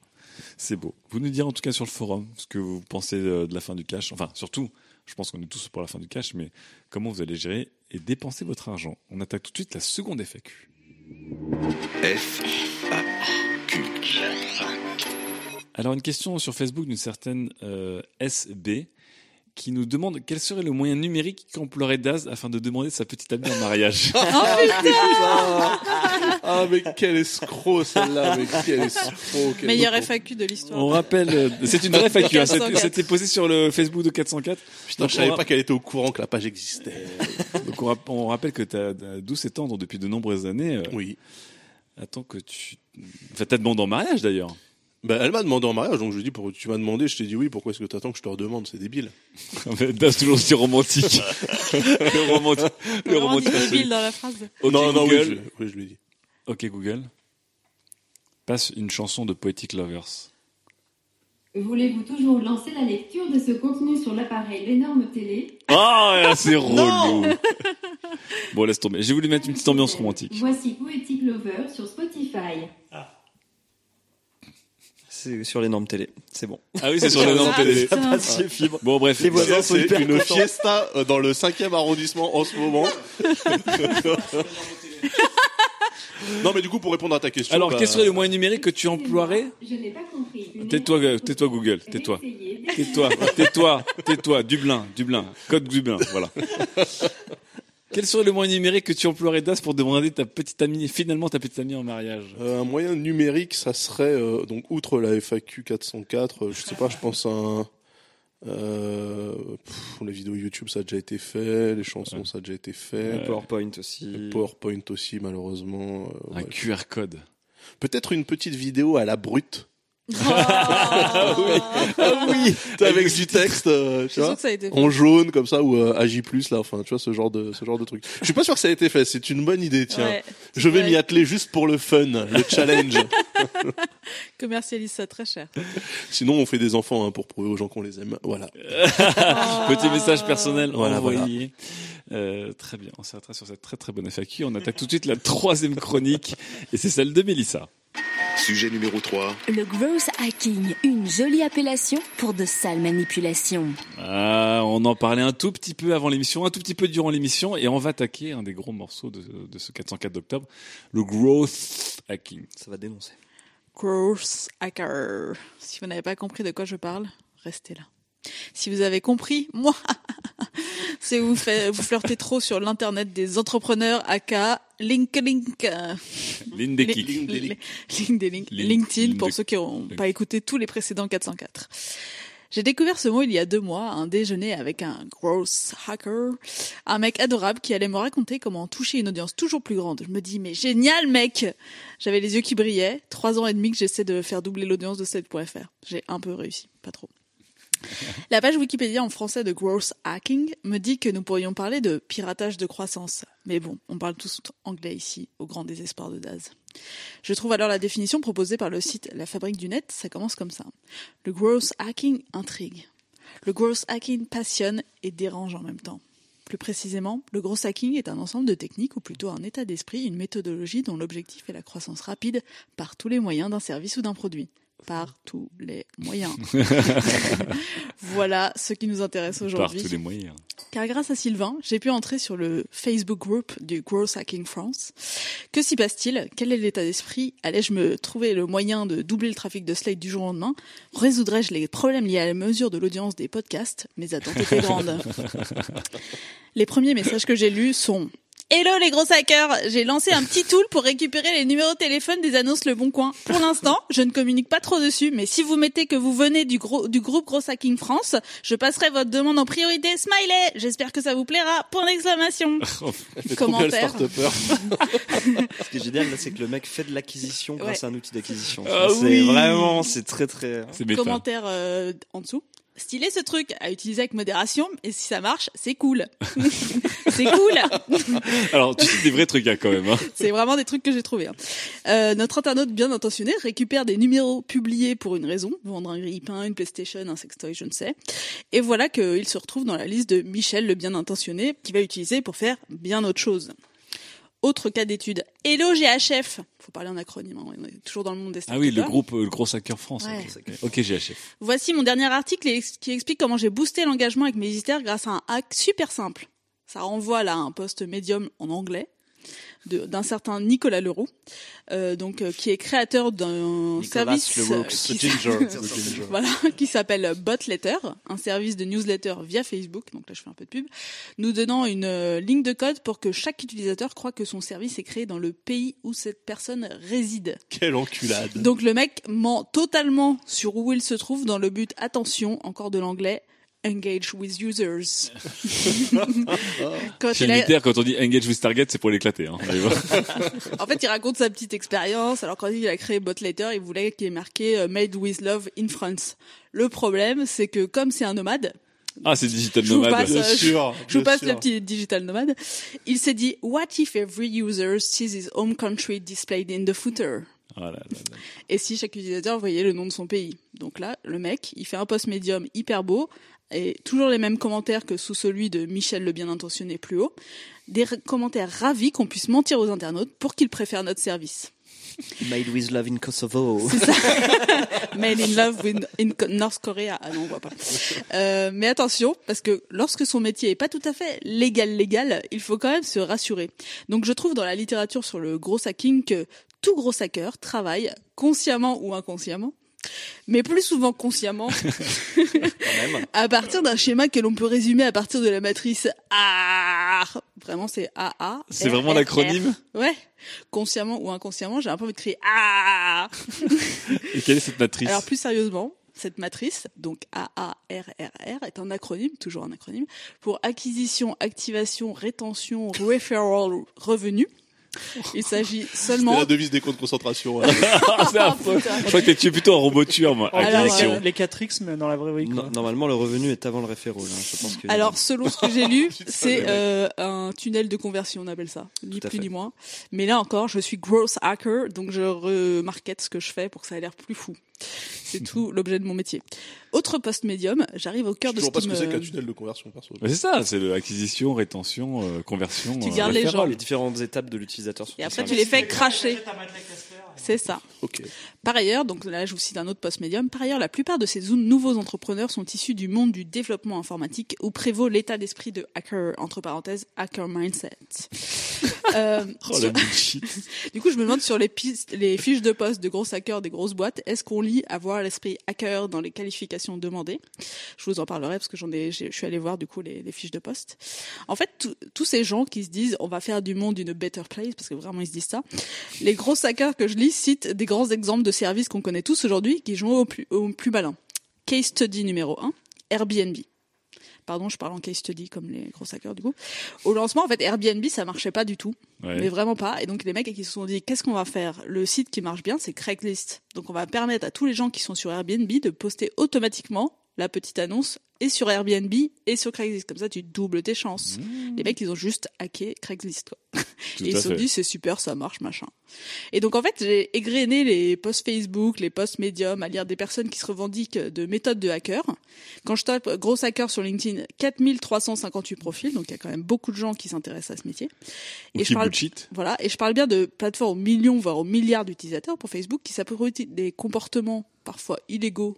C'est beau. Vous nous direz en tout cas sur le forum ce que vous pensez euh, de la fin du cash. Enfin, surtout, je pense qu'on est tous pour la fin du cash, mais comment vous allez gérer et dépenser votre argent. On attaque tout de suite la seconde FAQ. F, A, Q. Alors, une question sur Facebook d'une certaine euh, SB qui nous demande quel serait le moyen numérique qu'emploierait Daz afin de demander sa petite amie en mariage. Ah, mais quel escroc celle-là, mais quel escroc. quel Meilleure escroc. FAQ de l'histoire. On rappelle, euh, c'est une vraie FAQ, hein, c'était- 404. c'était posé sur le Facebook de 404. Putain, Donc, je savais ra- pas qu'elle était au courant que la page existait. Donc on, rapp- on rappelle que tu as 12 et tendre depuis de nombreuses années. euh, Oui. Attends que tu... Enfin, t'as demandé en mariage d'ailleurs. Bah, elle m'a demandé en mariage, donc je lui ai dit, pour- tu m'as demandé, je t'ai dit oui, pourquoi est-ce que t'attends que je te redemande C'est débile. Das toujours aussi romantique. le romantique. Le Vraiment romantique. dit débile dans la phrase. Ok, non, non, oui, Google. je, oui, je lui ai dit. Ok Google. Passe une chanson de Poetic Lovers. Voulez-vous toujours lancer la lecture de ce contenu sur l'appareil l'énorme télé? Ah, c'est relou. bon, laisse tomber. J'ai voulu mettre une petite ambiance romantique. Voici Poetic Lover sur Spotify. C'est sur les normes télé. C'est bon. Ah oui, c'est sur les normes télé. Ça passe chez Fibre. Bon, bref. Les voisins sont C'est hyper une contents. fiesta euh, dans le 5e arrondissement en ce moment. non, mais du coup, pour répondre à ta question. Alors, bah, quel serait le moyen numérique que tu emploierais Je n'ai pas compris. Tais-toi, erreur tais-toi Google, tais-toi. Tais-toi, tais-toi, tais-toi, Dublin, Dublin, code Dublin, voilà. Quel serait le moyen numérique que tu emploierais Das pour demander ta petite amie, finalement ta petite amie en mariage? Euh, un moyen numérique, ça serait euh, donc outre la FAQ 404, euh, je sais pas, je pense à un euh, pff, les vidéos YouTube ça a déjà été fait, les chansons ça a déjà été fait, Le PowerPoint aussi. le PowerPoint aussi malheureusement. euh, Un ouais. QR code. Peut-être une petite vidéo à la brute Ah oui, avec du texte, euh, tu vois, que ça a été fait. en jaune comme ça ou euh, AJ+ là, enfin tu vois ce genre de ce genre de truc. Je suis pas sûr que ça a été fait, c'est une bonne idée tiens. Ouais. Je vais m'y atteler juste pour le fun, le challenge. Commercialise ça très cher. Sinon on fait des enfants hein, pour prouver aux gens qu'on les aime. Voilà. Petit message personnel Voilà, envoyé. Euh, très bien, on s'arrêtera sur cette très très bonne FAQ. On attaque tout de suite la troisième chronique, et c'est celle de Mélissa. Sujet numéro 3. Le gross hacking, une jolie appellation pour de sales manipulations. Ah, on en parlait un tout petit peu avant l'émission, un tout petit peu durant l'émission, et on va attaquer un des gros morceaux de, de ce 404 d'octobre, le growth hacking. Ça va dénoncer. Gross hacker. Si vous n'avez pas compris de quoi je parle, restez là. Si vous avez compris, moi, c'est vous, fait- vous flirtez trop sur l'internet des entrepreneurs, aka Link Link. euh. Link- Link- LinkedIn, Link- LinkedIn pour Link- ceux qui n'ont Link- pas écouté tous les précédents 404. J'ai découvert ce mot il y a deux mois, à un déjeuner avec un gross hacker, un mec adorable qui allait me raconter comment toucher une audience toujours plus grande. Je me dis, mais génial mec J'avais les yeux qui brillaient, trois ans et demi que j'essaie de faire doubler l'audience de 7.fr. J'ai un peu réussi, pas trop. La page Wikipédia en français de Growth Hacking me dit que nous pourrions parler de piratage de croissance. Mais bon, on parle tous anglais ici, au grand désespoir de Daz. Je trouve alors la définition proposée par le site La Fabrique du Net, ça commence comme ça. Le growth hacking intrigue. Le gross hacking passionne et dérange en même temps. Plus précisément, le gross hacking est un ensemble de techniques ou plutôt un état d'esprit, une méthodologie dont l'objectif est la croissance rapide par tous les moyens d'un service ou d'un produit. Par tous les moyens. voilà ce qui nous intéresse Par aujourd'hui. tous les moyens. Car grâce à Sylvain, j'ai pu entrer sur le Facebook group du Gross Hacking France. Que s'y passe-t-il? Quel est l'état d'esprit? Allais-je me trouver le moyen de doubler le trafic de Slate du jour au lendemain? Résoudrais-je les problèmes liés à la mesure de l'audience des podcasts? Mes attentes étaient grandes. Les premiers messages que j'ai lus sont Hello les gros hackers, j'ai lancé un petit tool pour récupérer les numéros de téléphone des annonces Le Bon Coin. Pour l'instant, je ne communique pas trop dessus, mais si vous mettez que vous venez du, gros, du groupe Gros Hacking France, je passerai votre demande en priorité. Smiley J'espère que ça vous plaira. Point d'exclamation. Commentaire. Ce qui est génial, là, c'est que le mec fait de l'acquisition grâce Ouais. à un outil d'acquisition. Ah c'est oui. vraiment, c'est très très. Commentaire euh, en dessous. Stylé ce truc à utiliser avec modération, et si ça marche, c'est cool. c'est cool. Alors, tu sais des vrais trucs, hein, quand même. Hein. C'est vraiment des trucs que j'ai trouvés. hein. Euh, notre internaute bien intentionné récupère des numéros publiés pour une raison, vendre un grille-pain, une PlayStation, un sextoy, je ne sais. Et voilà qu'il se retrouve dans la liste de Michel le bien intentionné, qui va utiliser pour faire bien autre chose. Autre cas d'étude. Hello GHF. Faut parler en acronyme, hein, on est toujours dans le monde des Ah oui, le groupe, euh, le gros hacker France. Ouais. Ok, Ok, GHF. Voici mon dernier article qui explique comment j'ai boosté l'engagement avec mes visiteurs grâce à un hack super simple. Ça renvoie là à un post médium en anglais d'un certain Nicolas Leroux, euh, donc euh, qui est créateur d'un service Leroux. euh, qui voilà, qui s'appelle Botletter, un service de newsletter via Facebook. Donc là, je fais un peu de pub, nous donnant une euh, ligne de code pour que chaque utilisateur croit que son service est créé dans le pays où cette personne réside. Quelle enculade. Donc le mec ment totalement sur où il se trouve dans le but, attention, encore de l'anglais, engage with users. Quand Chez il a- Militaire, quand on dit engage with target, c'est pour l'éclater. Hein. En fait, il raconte sa petite expérience. Alors quand il a créé Botletter, il voulait qu'il y ait marqué euh, Made with Love in France. Le problème, c'est que comme c'est un nomade, ah, c'est digital je vous nomade. passe, Bien euh, je- sûr, je vous bien passe sûr. le petit digital nomade. Il s'est dit, what if every user sees his home country displayed in the footer? Là là là. Et si chaque utilisateur voyait le nom de son pays? Donc là, le mec, il fait un post médium hyper beau et toujours les mêmes commentaires que sous celui de Michel le bien intentionné plus haut. Des commentaires ravis qu'on puisse mentir aux internautes pour qu'ils préfèrent notre service. Made with love in Kosovo. C'est ça. Made in love with in North Korea. Ah non, on voit pas. Euh, mais attention, parce que lorsque son métier est pas tout à fait légal légal, il faut quand même se rassurer. Donc je trouve dans la littérature sur le gros hacking que tout gros hacker travaille consciemment ou inconsciemment, mais plus souvent consciemment, à partir d'un schéma que l'on peut résumer à partir de la matrice A. Vraiment, c'est AA. C'est vraiment l'acronyme Ouais. Consciemment ou inconsciemment, j'ai un peu envie de crier A. Et quelle est cette matrice Alors plus sérieusement, cette matrice, donc AARRR, est un acronyme, toujours un acronyme, pour acquisition, activation, rétention, referral, revenu. Il s'agit C'est seulement... la devise des comptes de concentration. Ah, c'est affreux. Je crois que t'es tué plutôt en roboture, moi. Alors, Acquisition. euh, Les 4X, mais dans la vraie vie. quoi. No- Normalement, le revenu est avant le référol. hein. Je pense que. Alors, selon ce que j'ai lu, c'est euh, un tunnel de conversion, on appelle ça, ni plus fait. ni moins. Mais là encore, je suis gross hacker, donc je remarquette ce que je fais pour que ça ait l'air plus fou. C'est tout l'objet de mon métier. Autre post médium, j'arrive au cœur Je de sais ce toujours pas qui ce que c'est qu'un tunnel de conversion, perso. C'est ça, c'est l'acquisition, rétention, euh, conversion. Tu euh, gardes les référent. gens. les différentes étapes de l'utilisateur. sur Et après, tu les fais cracher. C'est ça. Par ailleurs, donc là je vous cite un autre post médium, par ailleurs la plupart de ces nouveaux entrepreneurs sont issus du monde du développement informatique où prévaut l'état d'esprit de hacker, entre parenthèses, hacker mindset. Euh, Oh sur- du coup je me demande sur les, pistes, les fiches de poste de gros hackers des grosses boîtes, est-ce qu'on lit avoir l'esprit hacker dans les qualifications demandées? Je vous en parlerai parce que j'en ai, je suis allée voir du coup les, les fiches de poste. En fait, tous ces gens qui se disent on va faire du monde une better place, parce que vraiment ils se disent ça, les gros hackers que je lis citent des grands exemples de services qu'on connaît tous aujourd'hui qui jouent au plus, au plus malin. Case study numéro 1, Airbnb. Pardon, je parle en case study comme les gros hackers du coup. Au lancement, en fait, Airbnb, ça marchait pas du tout. Ouais. Mais vraiment pas. Et donc, les mecs qui se sont dit, qu'est-ce qu'on va faire? Le site qui marche bien, c'est Craigslist. Donc, on va permettre à tous les gens qui sont sur Airbnb de poster automatiquement la petite annonce et sur Airbnb et sur Craigslist. Comme ça, tu doubles tes chances. Mmh. Les mecs, ils ont juste hacké Craigslist, quoi. Et ils se sont fait. dit, c'est super, ça marche, machin. Et donc, en fait, j'ai égrené les posts Facebook, les posts Medium, à lire des personnes qui se revendiquent de méthodes de hacker. Quand je tape gros hacker sur LinkedIn, 4358 profils, donc il y a quand même beaucoup de gens qui s'intéressent à ce métier. Ou Et qui je parle, bullshit. voilà, et je parle bien de plateformes aux millions, voire aux milliards d'utilisateurs pour Facebook qui s'approprient des comportements parfois illégaux,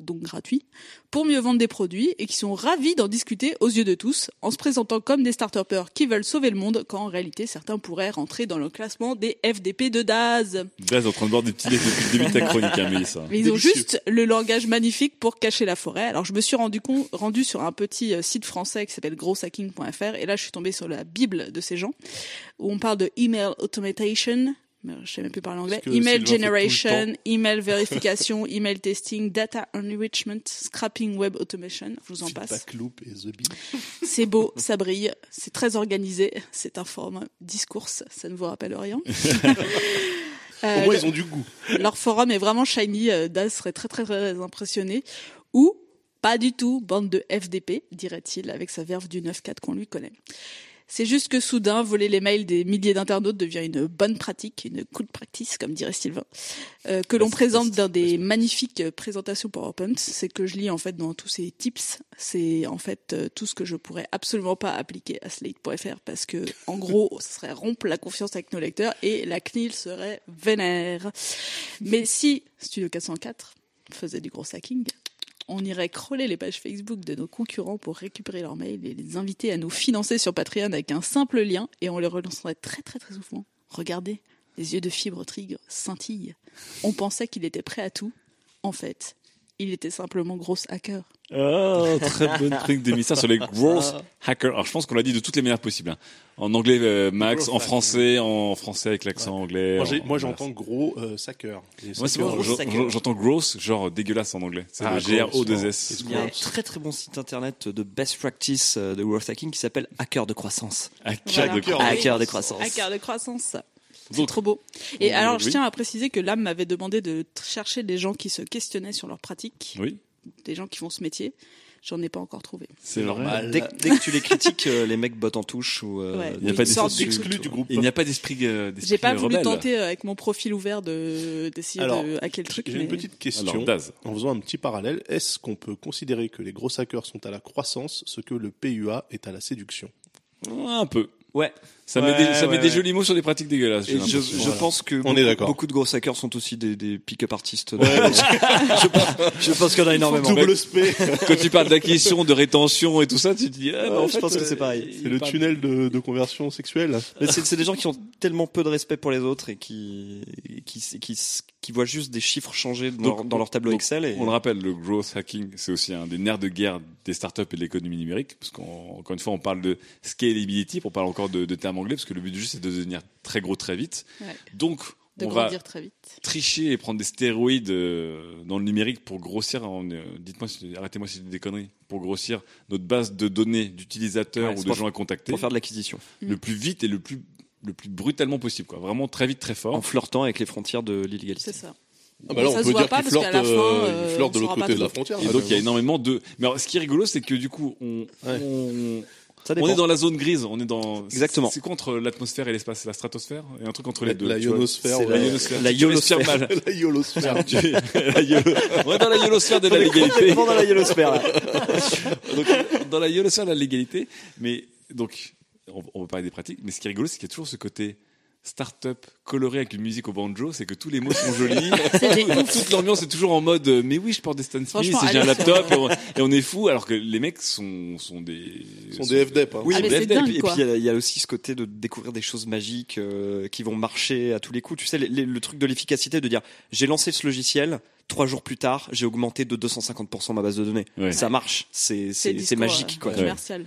donc gratuits, pour mieux vendre des produits et qui sont ravis d'en discuter aux yeux de tous en se présentant comme des start qui veulent sauver le monde quand en réalité certains pourraient rentrer dans le classement des FDP de DAZ. Daz est en train de boire des petits depuis le début de ta chronique, hein, Mélissa. Mais ils ont juste le langage magnifique pour cacher la forêt. Alors je me suis rendu compte, rendu sur un petit euh, site français qui s'appelle grosshacking.fr et là je suis tombée sur la bible de ces gens où on parle de email automation. Mais Je sais même plus parler anglais. Email generation, email verification, email testing, data enrichment, scrapping web automation. Je vous en passe. Feedback loop et The Bee. C'est beau, ça brille, c'est très organisé, c'est un format discours, ça ne vous rappelle rien. Euh, Au moins, le- ils ont du goût. leur forum est vraiment shiny. euh, Daz serait très très très impressionné. Ou pas du tout, bande de FDP, dirait-il, avec sa verve du 9-4 qu'on lui connaît. C'est juste que soudain, voler les mails des milliers d'internautes devient une bonne pratique, une de practice, comme dirait Sylvain, euh, que l'on présente dans des magnifiques euh, présentations PowerPoint. C'est que je lis en fait dans tous ces tips. C'est en fait euh, tout ce que je pourrais absolument pas appliquer à Slate.fr parce que, en gros, ce serait rompre la confiance avec nos lecteurs et la CNIL serait vénère. Mais si Studio 404 faisait du gros hacking, on irait crawler les pages Facebook de nos concurrents pour récupérer leurs mails et les inviter à nous financer sur Patreon avec un simple lien et on les relancerait très très très souvent. Regardez, les yeux de fibre tigre scintillent. On pensait qu'il était prêt à tout. En fait, il était simplement gros hacker. Oh, très bonne chronique d'émission sur les growth hackers. Alors, je pense qu'on l'a dit de toutes les manières possibles. hein. En anglais, euh, Max, en français, en français avec l'accent anglais. Moi, j'entends gros euh, sacker. Moi, bon, j'entends gross, genre dégueulasse en anglais. C'est Ah, le G-R-O-2-S. gross, Il y a un très très bon site internet de best practice euh, de growth hacking qui s'appelle Hacker de croissance. Hacker Voilà. de Hacker de croissance. Hacker de croissance. C'est trop beau. Et alors, je oui. tiens à préciser que l'âme m'avait demandé de chercher des gens qui se questionnaient sur leur pratique, Oui, des gens qui font ce métier. J'en ai pas encore trouvé. c'est vrai. Dès, que- dès que tu les critiques, euh, les mecs bottent en touche ou euh, Ouais. Il n'y a Ils pas d'esprit du groupe. Il n'y a pas d'esprit euh, J'ai pas voulu rebelle. tenter euh, avec mon profil ouvert de d'essayer de hacker le truc. J'ai mais- une petite question. Alors. En faisant un petit parallèle, est-ce qu'on peut considérer que les gros hackers sont à la croissance, ce que le PUA est à la séduction? Un peu. Ouais. Ça Ouais, met des, ça ouais, met des ouais. jolis mots sur des pratiques dégueulasses. Et je, l'impression. je Voilà. pense que On beaucoup, est d'accord. beaucoup de gros hackers sont aussi des, des pick-up artistes. je, pense, je pense qu'il y en a énormément. Double SP. Quand tu parles d'acquisition, de rétention et tout ça, tu te dis, ah, bah, en je fait, pense que euh, c'est pareil. C'est le tunnel de, de conversion sexuelle. C'est des gens qui ont tellement peu de respect pour les autres et qui qui qui, qui voient juste des chiffres changer dans, Donc, leur, dans leur tableau donc, Excel. Et... On le rappelle, le growth hacking, c'est aussi un des nerfs de guerre des startups et de l'économie numérique, parce qu'encore une fois, on parle de scalability, pour parler encore de, de termes anglais, parce que le but du jeu, c'est de devenir très gros très vite. Ouais. Donc, de on va grandir très vite. tricher et prendre des stéroïdes euh, dans le numérique pour grossir, euh, dites-moi, si- arrêtez-moi si c'est des conneries, pour grossir notre base de données d'utilisateurs Ouais, ou de gens à contacter pour faire de l'acquisition. le plus vite et le plus le plus brutalement possible, quoi. Vraiment très vite, très fort. En flirtant avec les frontières de l'illégalité. C'est ça. Ah bah là, ça on se peut voit dire pas qu'il parce qu'à flirte, la fin, euh, il flirte de l'autre côté de la frontière. Et donc il y a énormément de. Mais alors, ce qui est rigolo, c'est que du coup, on, Ouais. on, Ça on est dans la zone grise. On est dans. Exactement. C'est quoi entre l'atmosphère et l'espace la stratosphère Il y a un truc entre les deux. la ionosphère, la ionosphère. La ionosphère. La yolo- On est dans la ionosphère de la légalité. Dans la ionosphère. dans la ionosphère de la légalité. Mais donc, on, on va parler des pratiques. Mais ce qui est rigolo, c'est qu'il y a toujours ce côté start-up coloré avec une musique au banjo, c'est que tous les mots sont jolis. Tout- Toute l'ambiance est toujours en mode euh, mais oui, je porte des Stan Smith et j'ai un laptop et on, et on est fou alors que les mecs sont sont des sont des FDP. Hein. Oui, Ah, mais c'est et puis- dingue, et puis quoi. il y, a- il y a aussi ce côté de découvrir des choses magiques euh, qui vont marcher à tous les coups. Tu sais, les- les- le truc de l'efficacité, de dire j'ai lancé ce logiciel, trois jours plus tard, j'ai augmenté de 250% ma base de données. Ouais. Ça marche, c'est c'est magique euh, quoi. Commercial.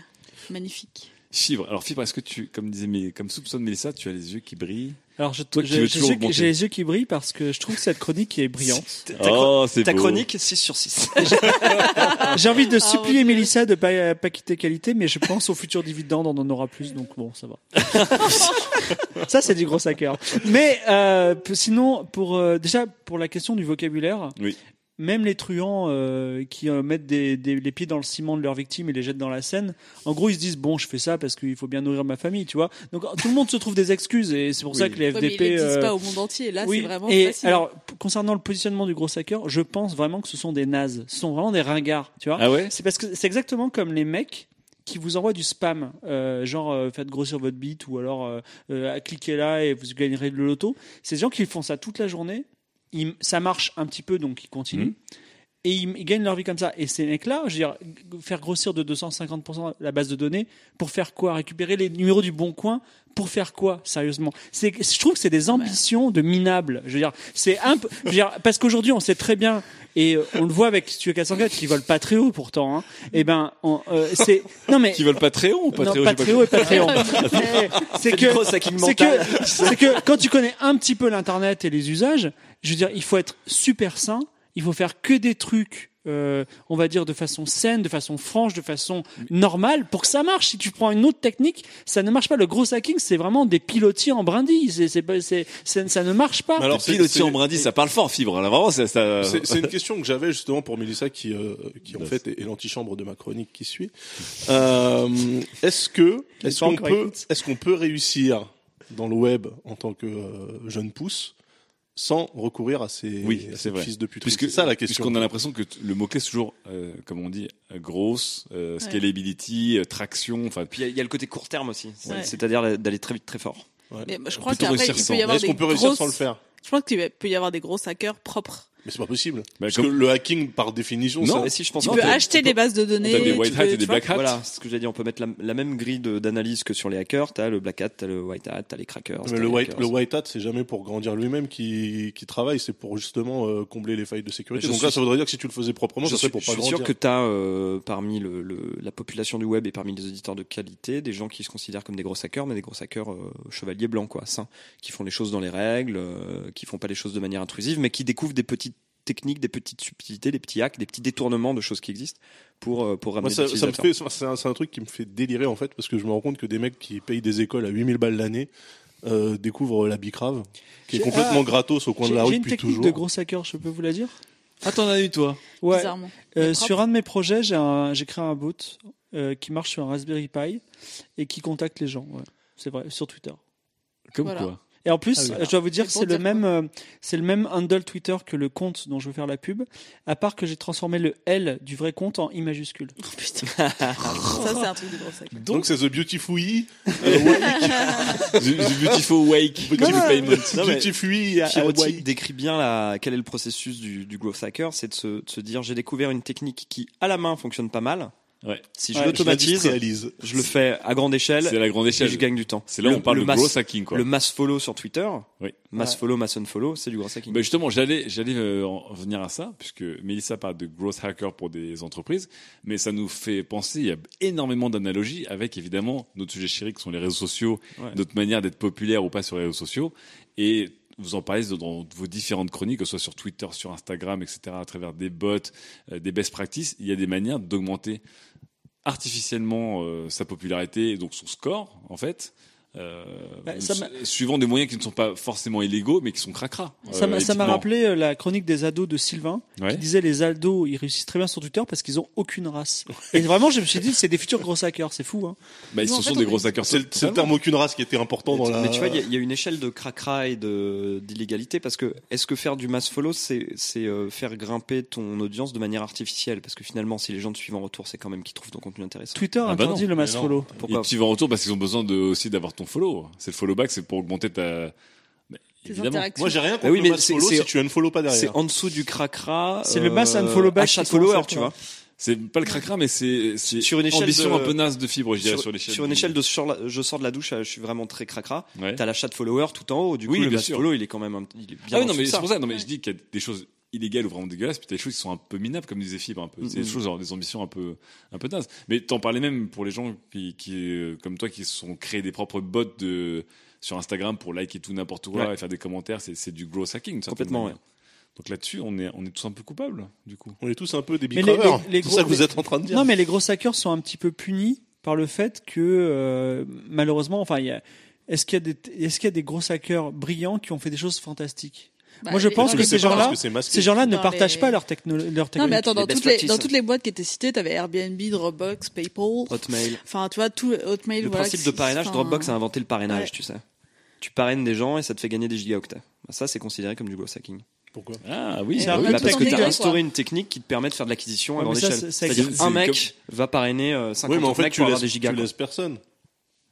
Magnifique. Fibre. Alors Fibre, est-ce que tu, comme disait mes, comme soupçonne Mélissa, tu as les yeux qui brillent Alors, je, Toi j'ai les j'ai les yeux qui brillent parce que je trouve que cette chronique est brillante. Ta, ta Oh, c'est ta beau. chronique 6 sur 6. J'ai envie de Ah, supplier Dieu. Mélissa de pas, pas quitter qualité, mais je pense au futur dividende, on en aura plus, donc bon, ça va. ça, c'est du gros hacker. Mais euh, sinon, pour euh, déjà pour la question du vocabulaire, Oui. Même les truands euh, qui euh, mettent des, des- les pieds dans le ciment de leurs victimes et les jettent dans la Seine, en gros, ils se disent bon, je fais ça parce qu'il faut bien nourrir ma famille, tu vois. Donc tout le monde se trouve des excuses et c'est pour ça que les Ouais, mais FDP. ils l'existent euh, pas au monde entier. Là, oui, c'est vraiment et facile. alors concernant le positionnement du gros hacker, je pense vraiment que ce sont des nazes, ce sont vraiment des ringards, tu vois. Ah ouais? C'est parce que c'est exactement comme les mecs qui vous envoient du spam, euh, genre euh, faites grossir votre bite ou alors euh, euh, cliquez là et vous gagnerez le loto. C'est des gens qui font ça toute la journée. Ils- ça marche un petit peu donc ils continuent. Mhm. Et ils, ils gagnent leur vie comme ça. Et ces mecs-là, je veux dire, faire grossir de 250% la base de données, pour faire quoi? Récupérer les numéros du bon coin? Pour faire quoi Sérieusement? C'est, Je trouve que c'est des ambitions de minables. Je veux dire, c'est un peu, je veux dire, parce qu'aujourd'hui, on sait très bien, et euh, on le voit avec Studio 404 qui volent pas très haut pourtant. Hein, et ben, on, euh, c'est non mais Qui veulent Patreon ou Patreon non, pas très haut et Patreon. Mais c'est Fais du que gros hacking c'est que c'est que quand tu connais un petit peu l'internet et les usages, je veux dire, il faut être super sain. Il faut faire que des trucs, euh, on va dire de façon saine, de façon franche, de façon normale, pour que ça marche. Si tu prends une autre technique, ça ne marche pas. Le gros hacking, c'est vraiment des pilotis en brindilles. C'est, c'est, pas- c'est, c'est- ça ne marche pas. Mais alors, pilotis en brindis, ça parle fort, fibre. Là, vraiment, ça, ça... C'est c'est une question que j'avais justement pour Mélissa qui, euh, qui en fait est, est l'antichambre de ma chronique qui suit. Euh, est-ce que est-ce qu'on peut est-ce qu'on peut réussir dans le web en tant que euh, jeune pousse sans recourir à ces, Oui, à ces vrai. fils de pute Puisque C'est ça la question. Puisqu'on a l'impression que le mot clé c'est toujours, euh, comme on dit, euh, grosse, euh, scalability, euh, traction. Enfin, Puis il y a- il y, a le côté court terme aussi, Ouais. c'est-à-dire d'aller très vite, très fort. Ouais. Mais je crois qu'après, il peut y avoir Est-ce des qu'on peut réussir grosses... sans le faire? Je pense qu'il peut y avoir des gros hackers propres. Mais c'est pas possible. Bah, Parce comme- que le hacking par définition, Non, ça- si je pense Tu peux peut- acheter on des bases de données. T'as des white hats et des black hats. Voilà, c'est ce que j'ai dit. On peut mettre la, la même grille d'analyse que sur les hackers. T'as le black hat, t'as le white hat, t'as les crackers. Mais t'as le les white, le white hat, c'est jamais pour grandir lui-même qui, qui travaille, c'est pour justement euh, combler les failles de sécurité. Je Donc là, suis- ça voudrait dire que si tu le faisais proprement, je ça serait suis, pour je pas suis grandir. sûr que tu as parmi le, le- la population du web et parmi les auditeurs de qualité des gens qui se considèrent comme des gros hackers, mais des gros hackers euh, chevaliers blancs, quoi, sains, qui font les choses dans les règles, euh, qui font pas les choses de manière intrusive, mais qui découvrent des petites techniques, des petites subtilités, des petits hacks, des petits détournements de choses qui existent pour, euh, pour Moi, ramener ça, ça me fait, c'est un, truc qui me fait délirer en fait, parce que je me rends compte que des mecs qui payent des écoles à 8000 balles l'année euh, découvrent la bicrave, qui est complètement ah, gratos au coin de la j'ai rue une depuis technique toujours. de gros hacker, je peux vous la dire? Ah, t'en as eu, toi? Ouais. Bizarrement. Euh, sur un de mes projets, j'ai j'ai créé un bot euh, qui marche sur un Raspberry Pi et qui contacte les gens. ouais. C'est vrai, sur Twitter. Comme Voilà. quoi Et en plus, Ah oui. je dois vous dire c'est le même, euh, c'est le même handle Twitter que le compte dont je veux faire la pub, à part que j'ai transformé le L du vrai compte en I majuscule. Oh, putain. ça, c'est un truc de gros hacker. Donc c'est The Beautiful E, the, the Beautiful Wake, Beautiful Payment. Non, Beautiful E, décrit bien la, quel est le processus du, du growth hacker, c'est de se, de se dire j'ai découvert une technique qui à la main fonctionne pas mal. Ouais. Si je Ouais, l'automatise, je le fais à grande échelle C'est à la grande et échelle. je gagne du temps. C'est là où Le- on parle le de mass- gros hacking, quoi. Le mass follow sur Twitter, Oui. mass Ouais. follow, mass unfollow, c'est du gros hacking. Ben justement, j'allais, j'allais euh, en venir à ça, puisque Mélissa parle de growth hacker pour des entreprises, mais ça nous fait penser, il y a énormément d'analogies avec évidemment notre sujet chéri qui sont les réseaux sociaux, Ouais. notre manière d'être populaire ou pas sur les réseaux sociaux, et vous en parlez dans vos différentes chroniques, que ce soit sur Twitter, sur Instagram, etc., à travers des bots, euh, des best practices, il y a des manières d'augmenter artificiellement euh, sa popularité et donc son score, en fait. Euh, Bah, suivant des moyens qui ne sont pas forcément illégaux mais qui sont cracra. Ça m'a Euh, ça m'a rappelé euh, la chronique des ados de Sylvain, Ouais. qui disait les ados, ils réussissent très bien sur Twitter parce qu'ils ont aucune race. Et vraiment, je me suis dit, c'est des futurs gros hackers, c'est fou. Hein. Bah, ils ce fait, sont on des gros hackers. C'est le, terme aucune race qui était important dans la. Mais tu vois, il y, a- il y a une échelle de cracra et de d'illégalité parce que est-ce que faire du mass follow, c'est euh, faire grimper ton audience de manière artificielle? Parce que finalement, si les gens te suivent en retour, c'est quand même qu'ils trouvent ton contenu intéressant. Twitter Ah bah interdit non, le mass mais follow. Pourquoi Et tu vas en retour parce qu'ils ont besoin de, aussi d'avoir ton follow. C'est le follow back, c'est pour augmenter ta. Bah, évidemment. Moi j'ai rien contre Bah oui, le mais mass c'est- follow c'est- si tu unfollow pas C'est derrière. en dessous du cracra. C'est le mass unfollow back commence follower, à tu vois. C'est pas le cracra, mais c'est c'est Sur une échelle ambition de- un peu naze de fibre, je dirais, sur, Sur, l'échelle. sur une échelle de je sors de la douche, je suis vraiment très cracra. Ouais. T'as l'achat de follower tout en haut. Du coup, Oui, le bien mass sûr. follow, il est quand même un, il est bien. Ah oui, non, mais c'est pour ça. Non, mais je dis qu'il y a des choses illégales ou vraiment dégueulasses, puis t'as des choses qui sont un peu minables, comme disait Fibre, un peu. C'est des choses, genre, des ambitions un peu, un peu nazes. Mais t'en parlais même pour les gens qui, qui, euh, comme toi, qui se sont créés des propres bots de, sur Instagram pour liker tout n'importe quoi Ouais. et faire des commentaires. C'est, c'est du gross hacking, Complètement, manière. Donc là-dessus, on est, on est tous un peu coupables, du coup. On est tous un peu des les C'est gros- ça que vous êtes en train de dire. Non, mais les gros hackers sont un petit peu punis par le fait que, euh, malheureusement, enfin, il y a, est-ce qu'il y a des, est-ce qu'il y a des gros hackers brillants qui ont fait des choses fantastiques? Bah, Moi, je pense que ces gens-là, ces gens-là ne partagent les- pas leur techno, leur Non, technologie. mais attends, dans Les toutes, les, practices. dans toutes les boîtes qui étaient citées, t'avais Airbnb, Dropbox, PayPal. Hotmail. Enfin, tu vois, tout Hotmail. Le voilà, principe de parrainage, Dropbox a inventé le parrainage, Ouais. tu sais. Tu parraines des gens et ça te fait gagner des gigaoctets. Bah, Ça, c'est considéré comme du growth hacking. Pourquoi? Ah oui, C'est bah un oui. peu Bah, parce que tu as quoi. instauré une technique qui te permet de faire de l'acquisition à grande échelle. C'est-à-dire un mec va parrainer euh, 50 Oui, mais en fait, mecs tu pour avoir laisses, des gigas. tu quoi. laisses personne.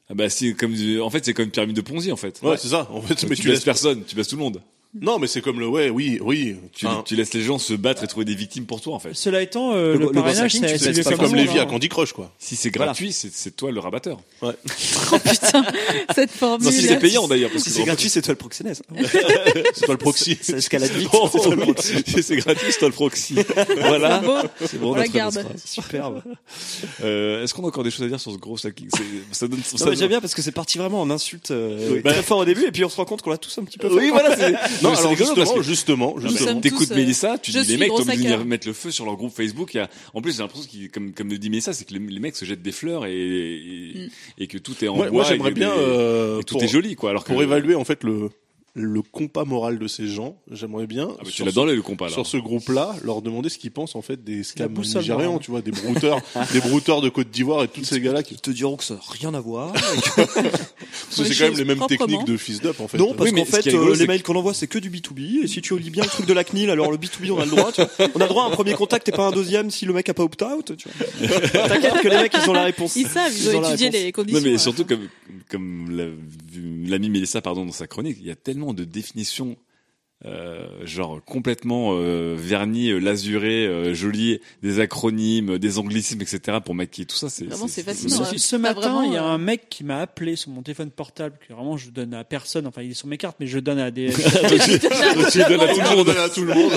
Ah bah c'est comme en fait c'est comme une pyramide de Ponzi en fait. Ouais, c'est ça. En fait, Tu, mais tu laisses personne, tu laisses tout le monde. Non, mais c'est comme le ouais, oui, oui. Tu, Enfin, tu laisses les gens se battre et trouver des victimes pour toi en fait. Cela étant, euh, Le- le, le parrainage, c'est comme fameux, Lévi monde, à. Candy Crush, quoi. Si c'est Voilà. gratuit, c'est c'est toi le rabatteur. Oh putain, cette formule. Non, si c'est payant d'ailleurs parce Si c'est gratuit, c'est toi le proxénèse. C'est toi le proxy. Ça escalade vite. Oh, c'est toi le proxy. si c'est gratuit, c'est toi le proxy. voilà. Bravo. C'est bon, On la garde. Superbe. Euh, Est-ce qu'on a encore des choses à dire sur ce gros hacking C'est- Ça donne. J'aime bien parce que c'est parti vraiment en insulte euh, très fort au début et puis on se rend compte qu'on l'a tous un petit peu. Oui, voilà. Non, alors rigolo parce justement, que- justement, justement. T'écoutes tous, euh, Mélissa, tu dis les mecs, t'as envie de mettre le feu sur leur groupe Facebook. il y a- En plus, j'ai l'impression qu'ils, comme, comme le dit Mélissa, c'est que les, les mecs se jettent des fleurs et, et, Mm. et que tout est en Moi, bois. moi, j'aimerais et que bien euh, et tout pour, est joli, quoi. Alors que pour évaluer en fait le le compas moral de ces gens, j'aimerais bien Ah, bah, tu sur l'as dans le compas là. sur ce groupe-là, leur demander ce qu'ils pensent en fait des scams nigérians, morale. tu vois, des brouteurs, des brouteurs de Côte d'Ivoire et tous ces gars-là qui, Ils te diront que ça n'a rien à voir. parce que c'est quand même les mêmes techniques de fils d'up en fait. Non, parce Oui, qu'en fait, rigolo, euh, les mails qu'on envoie, c'est que du B2B. Et si tu lis bien le truc de la CNIL, alors le B2B, on a le droit. Tu vois. On a le droit à un premier contact et pas un deuxième si le mec a pas opt-out. Tu vois. T'inquiète que les mecs, ils ont la réponse. Ils savent, ils, ont, étudié les conditions. Non mais surtout comme comme l'a vu l'ami Mélissa pardon dans sa chronique, il y a tellement de définitions euh, genre complètement euh, vernis, euh, lasuré, euh, joli, des acronymes, des anglicismes, etc. pour maquiller tout ça. C'est Vraiment, c'est Ce, fascinant. ce- Pas matin, vraiment, il y a euh, un mec qui m'a appelé sur mon téléphone portable, que vraiment je donne à personne, enfin il est sur mes cartes, mais je donne à des... Tu donnes à tout le monde. à tout le monde.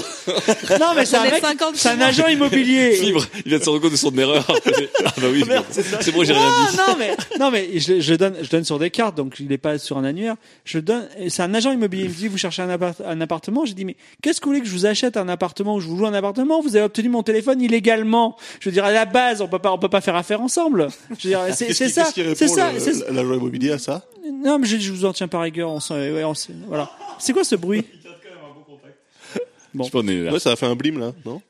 non mais c'est un mec, 50 c'est un agent immobilier. Fibre, il vient de se rendre compte de son erreur. ah bah oui, c'est bon, j'ai rien Ah, dit. non mais non mais je, je donne je donne sur des cartes donc il n'est pas sur un annuaire. Je donne c'est un agent immobilier. Il me dit vous cherchez un, appart- un appartement. J'ai dit mais qu'est-ce que vous voulez que je vous achète un appartement ou je vous loue un appartement? Vous avez obtenu mon téléphone illégalement. Je veux dire à la base on peut pas on peut pas faire affaire ensemble. Je veux dire c'est Qu'est-ce c'est qui- ça c'est ça. le- immobilier à ça? Non mais je, je vous en tiens par rigueur. On ouais, on voilà. C'est quoi ce bruit? Je sais pas, on est là. Ouais, ça a fait un blim là, non?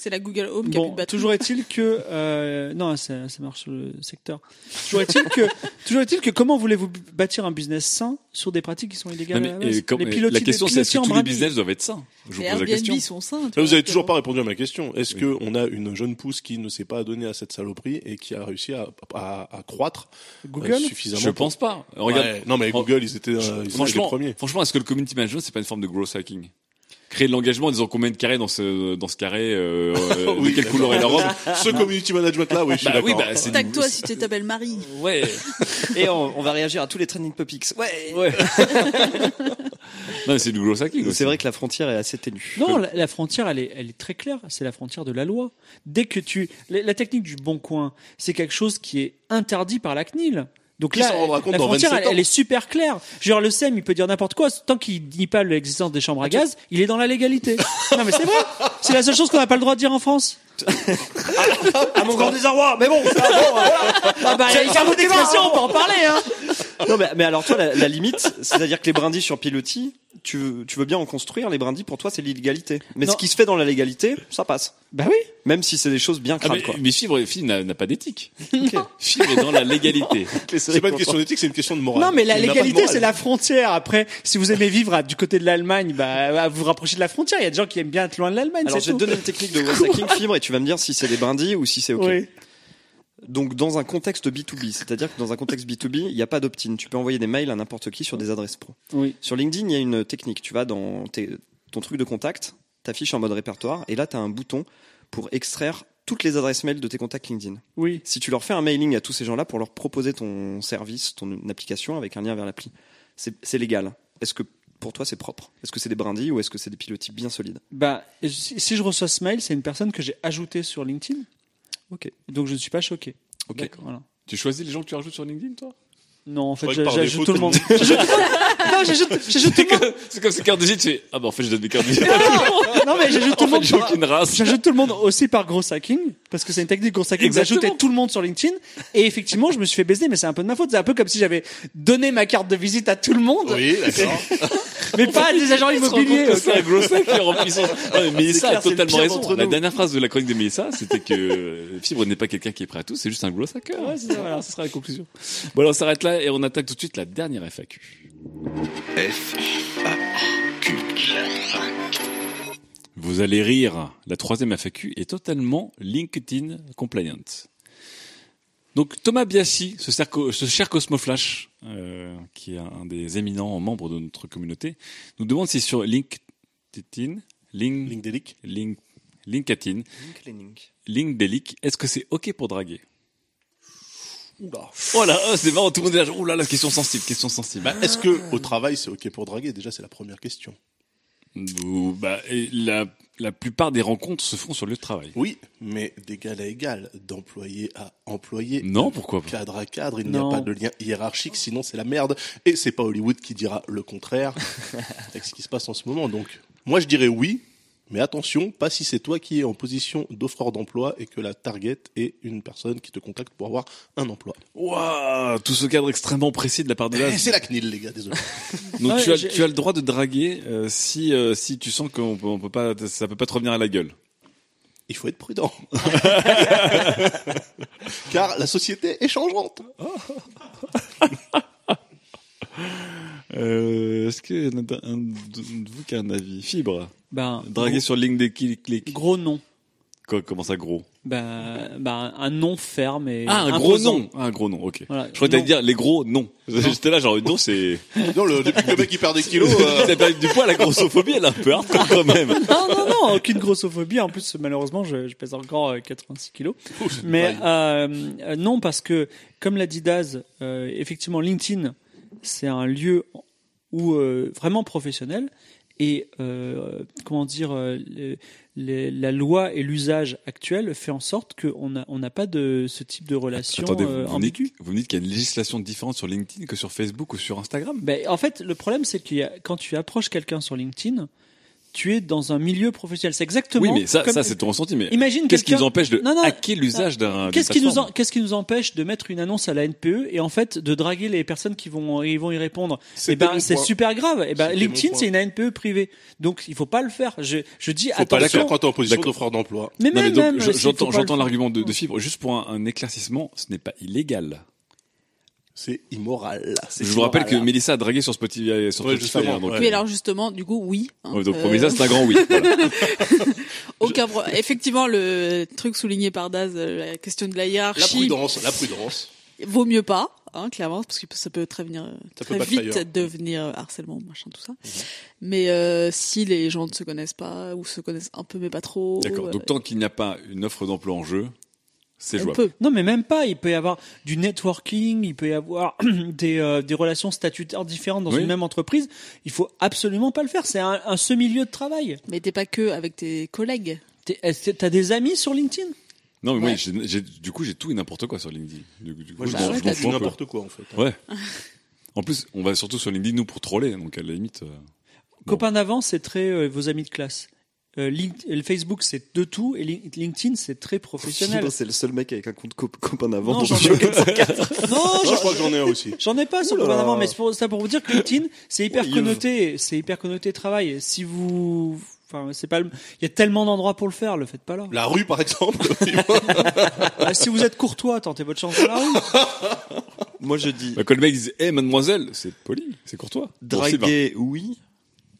C'est la Google Home qui a plus Bon, de batterie. toujours est-il que euh, non, ça, ça marche sur le secteur. Toujours est-il que toujours est-il que comment voulez-vous bâtir un business sain sur des pratiques qui sont illégales Non, mais, et comme- Les la question les c'est est-ce que tous les business doivent être sains? Je vous Les pose la question. Sont sains. tu Là, vois, vous avez toujours pas répondu à ma question. Est-ce que on a une jeune pousse qui ne s'est pas adonnée à cette saloperie et qui a réussi à, à, à croître euh, Google? suffisamment Je pense pas. Regarde, Ouais, non mais Fran- Google ils étaient, euh, ils étaient les franchement, premiers. franchement, est-ce que le community management c'est pas une forme de growth hacking? Créer de l'engagement en disant combien de carrés dans ce dans ce carré, euh, euh, Oui, de quelle couleur est la robe Ce community management là, oui, je suis Bah oui, d'accord. bah c'est toi si tu t'appelles Marie. Ouais. Et on, on va réagir à tous les trending topics. Ouais. Ouais. non, mais c'est du hacking. aussi. C'est vrai que la frontière est assez ténue. Non, la, la frontière, elle est, elle est très claire. C'est la frontière de la loi. Dès que tu, la, la technique du bon coin, c'est quelque chose qui est interdit par la CNIL. Donc là, la frontière, 27 elle, ans elle est super claire. Genre le SEM, il peut dire n'importe quoi. Tant qu'il nie pas l'existence des chambres à gaz, il est dans la légalité. non, mais c'est vrai. C'est la seule chose qu'on n'a pas le droit de dire en France. À mon grand désarroi. Mais bon, ça, bon, voilà. Ah bah, il y a un mot d'expression, on peut en parler, hein. Non, mais, mais alors toi, la, la limite, c'est-à-dire que les brindilles sur pilotis, tu, veux- tu veux bien en construire, les brindilles, pour toi, c'est l'illégalité. Mais Non. ce qui se fait dans la légalité, ça passe. Bah oui. Même si c'est des choses bien Ah, crades, mais, quoi. mais Fibre, Fibre n'a n'a pas d'éthique. Fibre est dans la légalité. C'est pas une question d'éthique, c'est une question de morale. Non, mais la Il légalité, c'est la frontière. Après, si vous aimez vivre à- du côté de l'Allemagne, bah, vous vous rapprochez de la frontière. Il y a des gens qui aiment bien être loin de l'Allemagne. Alors, c'est je vais te donner une technique de fibre et tu vas me dire si c'est des brindilles ou si c'est OK. Oui. Donc, dans un contexte B2B, c'est-à-dire que dans un contexte B2B, il n'y a pas d'opt-in. Tu peux envoyer des mails à n'importe qui sur des adresses pro. Oui. Sur LinkedIn, il y a une technique. Tu vas dans tes- ton truc de contact, t'affiches en mode répertoire, et là, tu as un bouton pour extraire toutes les adresses mail de tes contacts LinkedIn. Oui. Si tu leur fais un mailing à tous ces gens-là pour leur proposer ton service, ton application avec un lien vers l'appli, c'est légal. Est-ce que pour toi c'est propre? Est-ce que c'est des brindilles ou est-ce que c'est des pilotis bien solides? Bah, si je reçois ce mail, c'est une personne que j'ai ajoutée sur LinkedIn. Ok. Donc je ne suis pas choqué. Ok. Voilà. Tu choisis les gens que tu rajoutes sur LinkedIn, toi? Non, en fait, j'ajoute tout le monde. le monde- J'ajoute tout le monde. Non, j'ajoute j'ajoute tout le monde. C'est comme ces cartes de visite, tu fais Ah bah en fait, je donne mes cartes de visite. Non, mais j'ajoute tout le monde. J'ajoute tout le monde aussi par gros hacking, parce que c'est une technique. Exactement. J'ajoutais tout le monde sur LinkedIn, et effectivement, je me suis fait baiser, mais c'est un peu de ma faute. C'est un peu comme si j'avais donné ma carte de visite à tout le monde. Oui, d'accord. mais pas des agents immobiliers. C'est un gros sac qui est rempli son... Non, mais Mélissa clair, a totalement raison. La dernière phrase de la chronique de Mélissa, c'était que euh, Fibre n'est pas quelqu'un qui est prêt à tout, c'est juste un gros sac. Ouais, c'est ça, voilà, ce sera la conclusion. Bon, alors on s'arrête là et on attaque tout de suite la dernière FAQ. F, A, Q. Vous allez rire, la troisième FAQ est totalement LinkedIn compliant. Donc Thomas Biassi, ce, cerco- ce cher Cosmoflash, euh, qui est un des éminents membres de notre communauté, nous demande si sur LinkedIn, Link, LinkedIn, Link, LinkedIn, LinkedIn, est-ce que c'est OK pour draguer? Oh là, oh, c'est marrant, tout le monde est là, genre, oh là, la question sensible, question sensible. Bah, est-ce que au travail c'est ok pour draguer? Déjà c'est la première question. Ou, bah, et la, la plupart des rencontres se font sur le lieu de travail. Oui, mais d'égal à égal, d'employé à employé. Non, pourquoi pas Cadre à cadre, il n'y Non. a pas de lien hiérarchique, sinon c'est la merde. Et c'est pas Hollywood qui dira le contraire avec ce qui se passe en ce moment. Donc, moi je dirais oui, mais attention, pas si c'est toi qui es en position d'offreur d'emploi et que la target est une personne qui te contacte pour avoir un emploi. Waouh, tout ce cadre extrêmement précis de la part de Eh, la. c'est la CNIL, les gars, désolé. Donc Ouais, tu, as, j'ai- tu as le droit de draguer euh, si euh, si tu sens qu'on peut, on peut pas, ça peut pas te revenir à la gueule. Il faut être prudent. Car la société est changeante. Euh, Est-ce que y en a un de vous qui a un avis Fibre. Ben, Draguer gros, sur LinkedIn, clic, clic. gros non. Quoi, comment ça gros? Ben, ben, un non ferme et Ah, un gros non. Ah, un gros non. Ok. Voilà. Je crois que t'allais Non. dire les gros non. J'étais là genre non c'est. Non, le, depuis que le mec il perd des kilos, euh, perdu du poids, la grossophobie elle est un peu hardcore quand même. Non, non, non, aucune grossophobie. En plus, malheureusement, je, je pèse encore euh, 86 kilos. Mais euh, euh, non, parce que, comme l'a dit Daz, euh, effectivement, LinkedIn, c'est un lieu où euh, vraiment professionnel. Et euh, comment dire, euh, la loi et l'usage actuel fait en sorte qu'on n'a on n'a pas de ce type de relation Attendez, euh, vous, me dites, vous me dites qu'il y a une législation différente sur LinkedIn que sur Facebook ou sur Instagram? Ben, en fait, le problème, c'est que quand tu approches quelqu'un sur LinkedIn, tu es dans un milieu professionnel. C'est exactement. Oui, mais ça, comme- ça c'est ton ressenti. Mais Imagine qu'est-ce qui nous empêche de Non, non, hacker l'usage d'un Qu'est-ce qui nous en- qu'est-ce qui nous empêche de mettre une annonce à la NPE et en fait de draguer les personnes qui vont ils vont y répondre? Eh ben c'est super grave. Et ben C'était mon LinkedIn c'est une NPE privée. Donc il faut pas le faire. Je je dis faut pas attention. faire quand t'es en position d'offreur d'emploi. Mais mais j'entends pas j'entends l'argument de, de Fibre. Juste pour un, un éclaircissement, ce n'est pas illégal. C'est immoral. Je vous rappelle que Mélissa a dragué sur Spotify. euh, Sur Ouais, Spotify, hein, donc, ouais. Oui, alors justement, du coup, oui. hein. ouais, donc pour Euh, Mélissa, c'est un grand oui. Voilà. Aucun pro- Effectivement, le truc souligné par Daz, euh, la question de la La hiérarchie, prudence, la prudence. vaut mieux pas, hein, clairement, parce que ça peut très, venir, Ça très peut vite devenir harcèlement, machin, tout ça. Mais euh, si les gens ne se connaissent pas ou se connaissent un peu mais pas trop, D'accord. euh, Donc tant qu'il n'y a pas une offre d'emploi en jeu, c'est jouable. peut. Non mais même pas. Il peut y avoir du networking. Il peut y avoir des euh, des relations statutaires différentes dans Oui. une même entreprise. Il faut absolument pas le faire. C'est un, un semi-lieu de travail. Mais t'es pas que avec tes collègues. Que T'as des amis sur LinkedIn? Non, mais moi, Ouais. j'ai- j'ai- du coup, j'ai tout et n'importe quoi sur LinkedIn. Du, du coup, je je ouais, je un peu. n'importe quoi, en fait. Ouais. En plus, on va surtout sur LinkedIn nous pour troller, donc à la limite. euh, Bon. Copain d'avant, c'est très euh, vos amis de classe. Euh, Facebook, c'est de tout, et Lin- LinkedIn, c'est très professionnel. C'est le seul mec avec un compte cop- copain d'avant. Non, j'en ai- 404. non, je crois que j'en ai un aussi. j'en ai pas sur copain d'avant, mais c'est pour, ça pour vous dire que LinkedIn, c'est hyper Oui, connoté, c'est hyper connoté travail. Si vous, enfin, c'est pas, le- il y a tellement d'endroits pour le faire, le faites pas là. La rue, par exemple. Ah, si vous êtes courtois, tentez votre chance dans la rue. Moi, je dis Bah, quand le mec dit, eh, mademoiselle, c'est poli, c'est courtois. Bon, draguer, oui.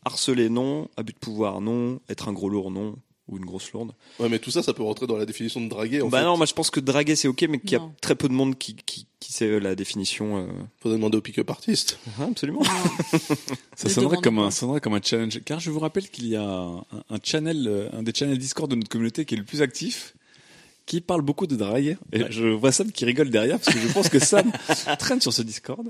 Harceler, non. Abus de pouvoir, non. Être un gros lourd, non. Ou une grosse lourde. ouais, mais tout ça, ça peut rentrer dans la définition de draguer, en bah fait. non, moi je pense que draguer c'est ok, mais qu'il y a Non. très peu de monde qui, qui, qui sait la définition. euh. Faudrait demander au pick-up artiste. Ah, absolument. Ça Ne sonnerait demande comme pas. un, ça sonnerait comme un challenge. Car je vous rappelle qu'il y a un, un channel, euh, un des channels Discord de notre communauté qui est le plus actif, qui parle beaucoup de drague. Et je vois Sam qui rigole derrière parce que je pense que Sam traîne sur ce Discord.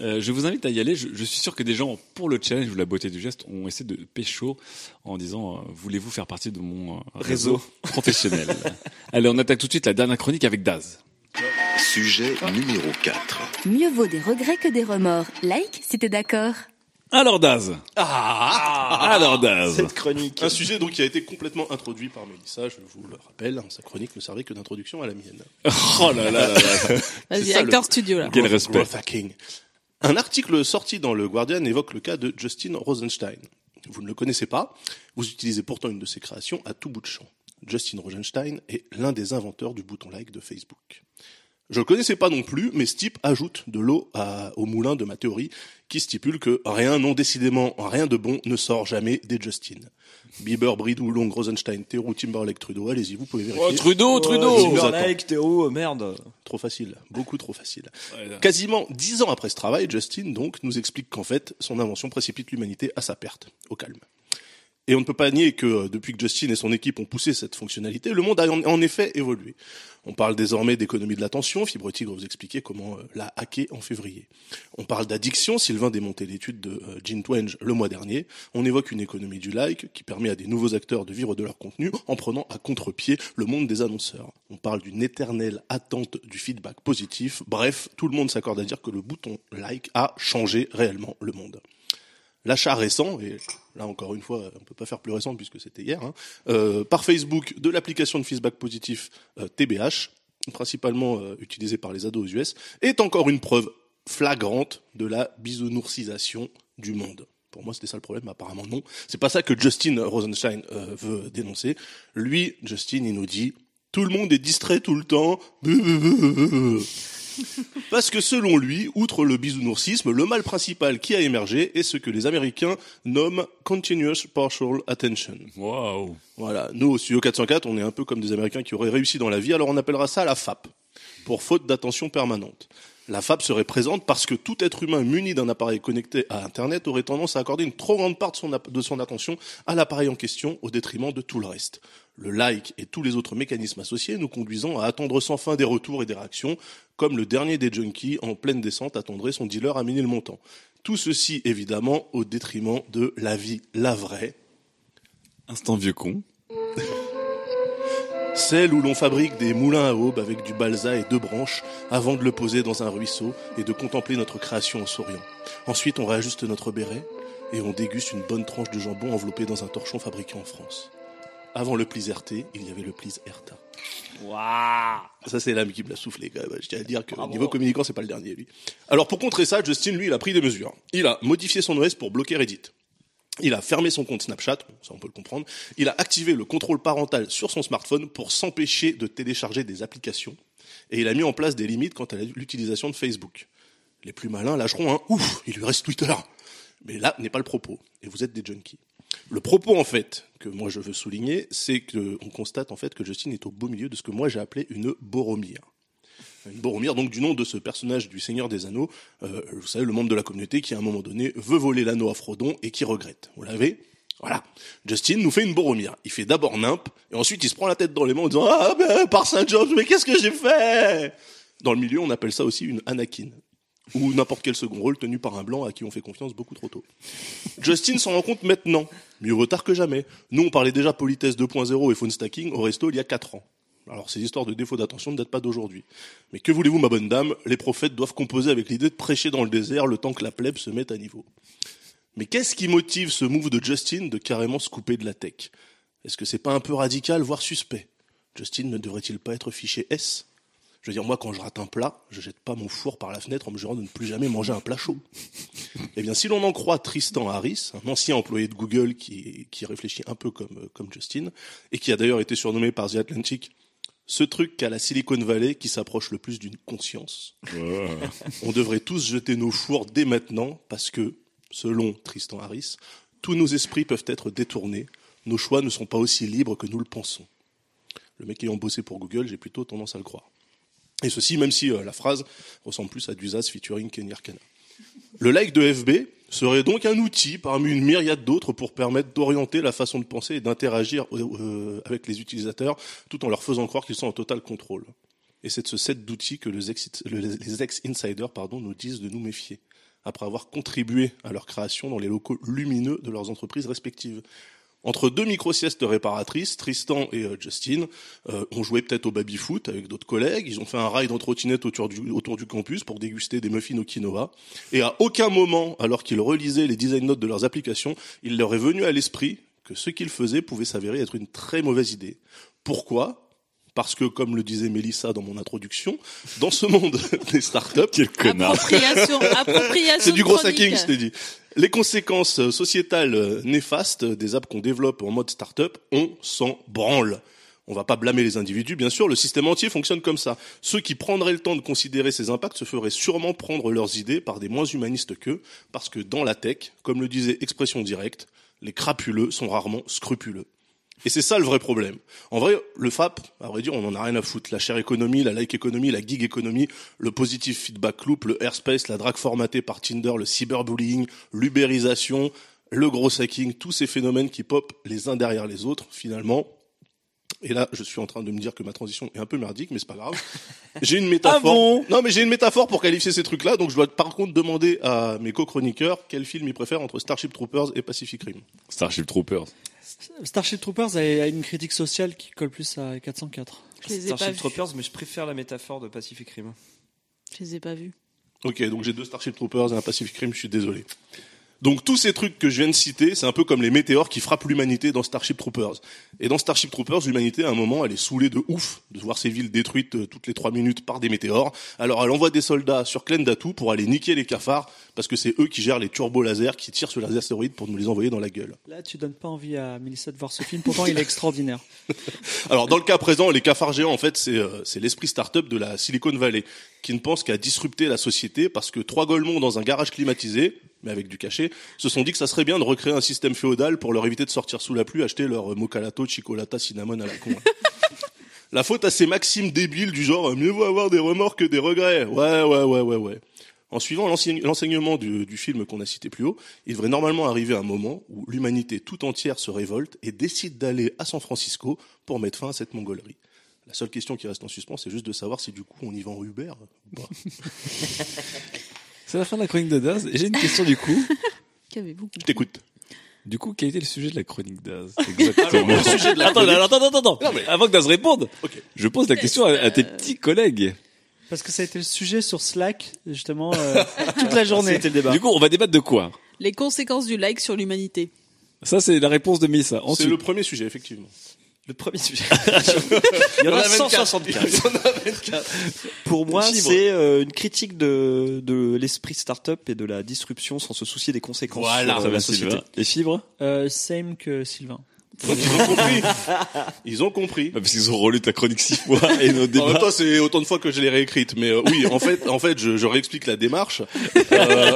Euh, je vous invite à y aller. Je, je suis sûr que des gens, pour le challenge ou la beauté du geste, ont essayé de pécho en disant euh, Voulez-vous faire partie de mon euh, réseau, Réseau. professionnel? Allez, on attaque tout de suite la dernière chronique avec Daz. Sujet numéro 4. Mieux vaut des regrets que des remords. Like si t'es d'accord. Alors Daz Alors Daz Cette chronique. Un sujet donc qui a été complètement introduit par Mélissa, je vous le rappelle, sa chronique ne servait que d'introduction à la mienne. Oh là là là là Vas-y, acteur le- studio là. Quel respect. growth hacking. Un article sorti dans le Guardian évoque le cas de Justin Rosenstein. Vous ne le connaissez pas, vous utilisez pourtant une de ses créations à tout bout de champ. Justin Rosenstein est l'un des inventeurs du bouton like de Facebook. Je le connaissais pas non plus, mais ce ajoute de l'eau au moulin de ma théorie qui stipule que rien, non décidément, rien de bon ne sort jamais des Justin. Bieber, Bridou, Long, Rosenstein, Theroux, Timberlake, Trudeau, allez-y, vous pouvez vérifier. Oh, Trudeau, Trudeau Je vous Timberlake, merde Trop facile, beaucoup trop facile. Ouais. Quasiment dix ans après ce travail, Justin donc nous explique qu'en fait, son invention précipite l'humanité à sa perte, au calme. Et on ne peut pas nier que euh, depuis que Justin et son équipe ont poussé cette fonctionnalité, le monde a en, effet évolué. On parle désormais d'économie de l'attention, Fibre Tigre vous expliquer comment euh, l'a hacké en février. On parle d'addiction, Sylvain démontait l'étude de euh, Gene Twenge le mois dernier. On évoque une économie du like qui permet à des nouveaux acteurs de vivre de leur contenu en prenant à contre-pied le monde des annonceurs. On parle d'une éternelle attente du feedback positif. Bref, tout le monde s'accorde à dire que le bouton like a changé réellement le monde. L'achat récent, et là encore une fois, on peut pas faire plus récent puisque c'était hier, hein, euh, par Facebook de l'application de feedback positif euh, TBH, principalement euh, utilisée par les ados aux US, est encore une preuve flagrante de la bisounourcisation du monde. Pour moi, c'était ça le problème, mais apparemment non. C'est pas ça que Justin Rosenstein euh, veut dénoncer. Lui, Justin, il nous dit tout le monde est distrait tout le temps. Parce que selon lui, outre le bisounoursisme, le mal principal qui a émergé est ce que les Américains nomment Continuous Partial Attention. Waouh. Voilà, nous au Studio 404, on est un peu comme des Américains qui auraient réussi dans la vie, alors on appellera ça la FAP, pour faute d'attention permanente. La FAP serait présente parce que tout être humain muni d'un appareil connecté à Internet aurait tendance à accorder une trop grande part de son, de son attention à l'appareil en question au détriment de tout le reste. Le like et tous les autres mécanismes associés nous conduisant à attendre sans fin des retours et des réactions, comme le dernier des junkies en pleine descente attendrait son dealer à miner le montant. Tout ceci, évidemment, au détriment de la vie, la vraie, Instant vieux con. Celle où l'on fabrique des moulins à aube avec du balsa et deux branches avant de le poser dans un ruisseau et de contempler notre création en souriant. Ensuite, on réajuste notre béret et on déguste une bonne tranche de jambon enveloppée dans un torchon fabriqué en France. Avant le plis RT, il y avait le plis Erta. Ça, c'est l'âme qui me l'a soufflé, quand même. Je tiens à dire que au niveau communicant, c'est pas le dernier, lui. Alors, pour contrer ça, Justin, lui, il a pris des mesures. Il a modifié son OS pour bloquer Reddit. Il a fermé son compte Snapchat, ça on peut le comprendre. Il a activé le contrôle parental sur son smartphone pour s'empêcher de télécharger des applications. Et il a mis en place des limites quant à l'utilisation de Facebook. Les plus malins lâcheront un ouf, il lui reste Twitter. Mais là n'est pas le propos. Et vous êtes des junkies. Le propos, en fait, que moi je veux souligner, c'est que on constate en fait que Justin est au beau milieu de ce que moi j'ai appelé une Boromir. Une Boromir, donc du nom de ce personnage du Seigneur des Anneaux, euh, vous savez, le membre de la communauté qui à un moment donné veut voler l'anneau à Frodon et qui regrette. Vous l'avez Voilà. Justin nous fait une Boromir. Il fait d'abord nimp, et ensuite il se prend la tête dans les mains en disant Ah ben, par Saint-Georges, mais qu'est-ce que j'ai fait? Dans le milieu, on appelle ça aussi une Anakin. Ou n'importe quel second rôle tenu par un blanc à qui on fait confiance beaucoup trop tôt. Justin s'en rend compte maintenant. Mieux vaut tard que jamais. Nous, on parlait déjà politesse 2.0 et phone stacking au resto il y a 4 ans. Alors ces histoires de défaut d'attention ne datent pas d'aujourd'hui. Mais que voulez-vous, ma bonne dame? Les prophètes doivent composer avec l'idée de prêcher dans le désert le temps que la plèbe se mette à niveau. Mais qu'est-ce qui motive ce move de Justin de carrément se couper de la tech? Est-ce que c'est pas un peu radical, voire suspect? Justin ne devrait-il pas être fiché S? Je veux dire, moi, quand je rate un plat, je jette pas mon four par la fenêtre en me jurant de ne plus jamais manger un plat chaud. Eh bien, si l'on en croit Tristan Harris, un ancien employé de Google qui, qui réfléchit un peu comme, euh, comme Justin, et qui a d'ailleurs été surnommé par The Atlantic ce truc qu'a la Silicon Valley qui s'approche le plus d'une conscience. On devrait tous jeter nos fours dès maintenant parce que, selon Tristan Harris, tous nos esprits peuvent être détournés, nos choix ne sont pas aussi libres que nous le pensons. Le mec ayant bossé pour Google, j'ai plutôt tendance à le croire. Et ceci, même si euh, la phrase ressemble plus à du Zaz featuring Kenny Arcana. Le like de FB serait donc un outil parmi une myriade d'autres pour permettre d'orienter la façon de penser et d'interagir euh, avec les utilisateurs tout en leur faisant croire qu'ils sont en total contrôle. Et c'est de ce set d'outils que les ex-insiders pardon, nous disent de nous méfier, après avoir contribué à leur création dans les locaux lumineux de leurs entreprises respectives. Entre deux micro-siestes réparatrices, Tristan et euh, Justin euh, ont joué peut-être au baby-foot avec d'autres collègues. Ils ont fait un ride en trottinette autour du, autour du campus pour déguster des muffins au quinoa. Et à aucun moment, alors qu'ils relisaient les design notes de leurs applications, il leur est venu à l'esprit que ce qu'ils faisaient pouvait s'avérer être une très mauvaise idée. Pourquoi? Parce que, comme le disait Mélissa dans mon introduction, dans ce monde des startups, Quel connard. Appropriation, appropriation c'est du gros hacking, je t'ai dit. Les conséquences sociétales néfastes des apps qu'on développe en mode startup, on s'en branle. On va pas blâmer les individus, bien sûr, le système entier fonctionne comme ça. Ceux qui prendraient le temps de considérer ces impacts se feraient sûrement prendre leurs idées par des moins humanistes qu'eux, parce que dans la tech, comme le disait Expression Directe, les crapuleux sont rarement scrupuleux. Et c'est ça le vrai problème. En vrai, le FAP, à vrai dire, on en a rien à foutre. La share economy, la like economy, la gig economy, le positive feedback loop, le airspace, la drague formatée par Tinder, le cyberbullying, l'ubérisation, le gros hacking, tous ces phénomènes qui popent les uns derrière les autres, finalement. Et là, je suis en train de me dire que ma transition est un peu merdique, mais c'est pas grave. J'ai une métaphore. Ah bon? Non, mais j'ai une métaphore pour qualifier ces trucs-là, donc je dois par contre demander à mes co-chroniqueurs quel film ils préfèrent entre Starship Troopers et Pacific Rim. Starship Troopers. Starship Troopers a a une critique sociale qui colle plus à 404. Je les ai pas Starship vus. Troopers, mais je préfère la métaphore de Pacific Rim. Je les ai pas vus. Ok, donc j'ai deux Starship Troopers et un Pacific Rim, je suis désolé. Donc tous ces trucs que je viens de citer, c'est un peu comme les météores qui frappent l'humanité dans Starship Troopers. Et dans Starship Troopers, l'humanité, à un moment, elle est saoulée de ouf de voir ses villes détruites euh, toutes les trois minutes par des météores. Alors elle envoie des soldats sur Klendatu pour aller niquer les cafards, parce que c'est eux qui gèrent les turbo-lasers qui tirent sur les astéroïdes pour nous les envoyer dans la gueule. Là, tu donnes pas envie à Mélissa de voir ce film, pourtant il est extraordinaire. Alors dans le cas présent, les cafards géants, en fait, c'est euh, c'est l'esprit start-up de la Silicon Valley qui ne pense qu'à disrupter la société parce que trois golemons dans un garage climatisé, mais avec du cachet, se sont dit que ça serait bien de recréer un système féodal pour leur éviter de sortir sous la pluie, acheter leur euh, moccalato, chicolata, cinnamon à la con. la faute à ces maximes débiles du genre mieux vaut avoir des remords que des regrets. Ouais, ouais, ouais, ouais, ouais. En suivant l'enseigne- l'enseignement du, du film qu'on a cité plus haut, il devrait normalement arriver un moment où l'humanité tout entière se révolte et décide d'aller à San Francisco pour mettre fin à cette mongolerie. La seule question qui reste en suspens, c'est juste de savoir si du coup on y va en Uber ou pas. C'est la fin de la chronique de Daz. Et j'ai une question du coup. Qu'avez-vous Je t'écoute. Du coup, quel était le sujet de la chronique Daz Exactement. le sujet de la attends, chronique- attends, attends, attends, Non, mais- Avant que Daz réponde, Ok. je pose la question à, à tes petits collègues. Parce que ça a été le sujet sur Slack, justement, euh, toute la journée. C'était le débat. Du coup, on va débattre de quoi? Les conséquences du like sur l'humanité. Ça, c'est la réponse de Mélissa. C'est le premier sujet, effectivement. Le premier sujet. Il y en a 164. Pour moi, c'est euh, une critique de, de l'esprit start-up et de la disruption sans se soucier des conséquences Voilà, sur euh, la société. Sylvain. Les fibres? Euh, same que Sylvain. Donc, ils ont compris. Ils ont compris. Bah, Parce qu'ils ont relu ta chronique six fois et nos En même débats. temps, c'est autant de fois que je l'ai réécrite. Mais euh, oui, en fait, en fait, je, je réexplique la démarche. Euh,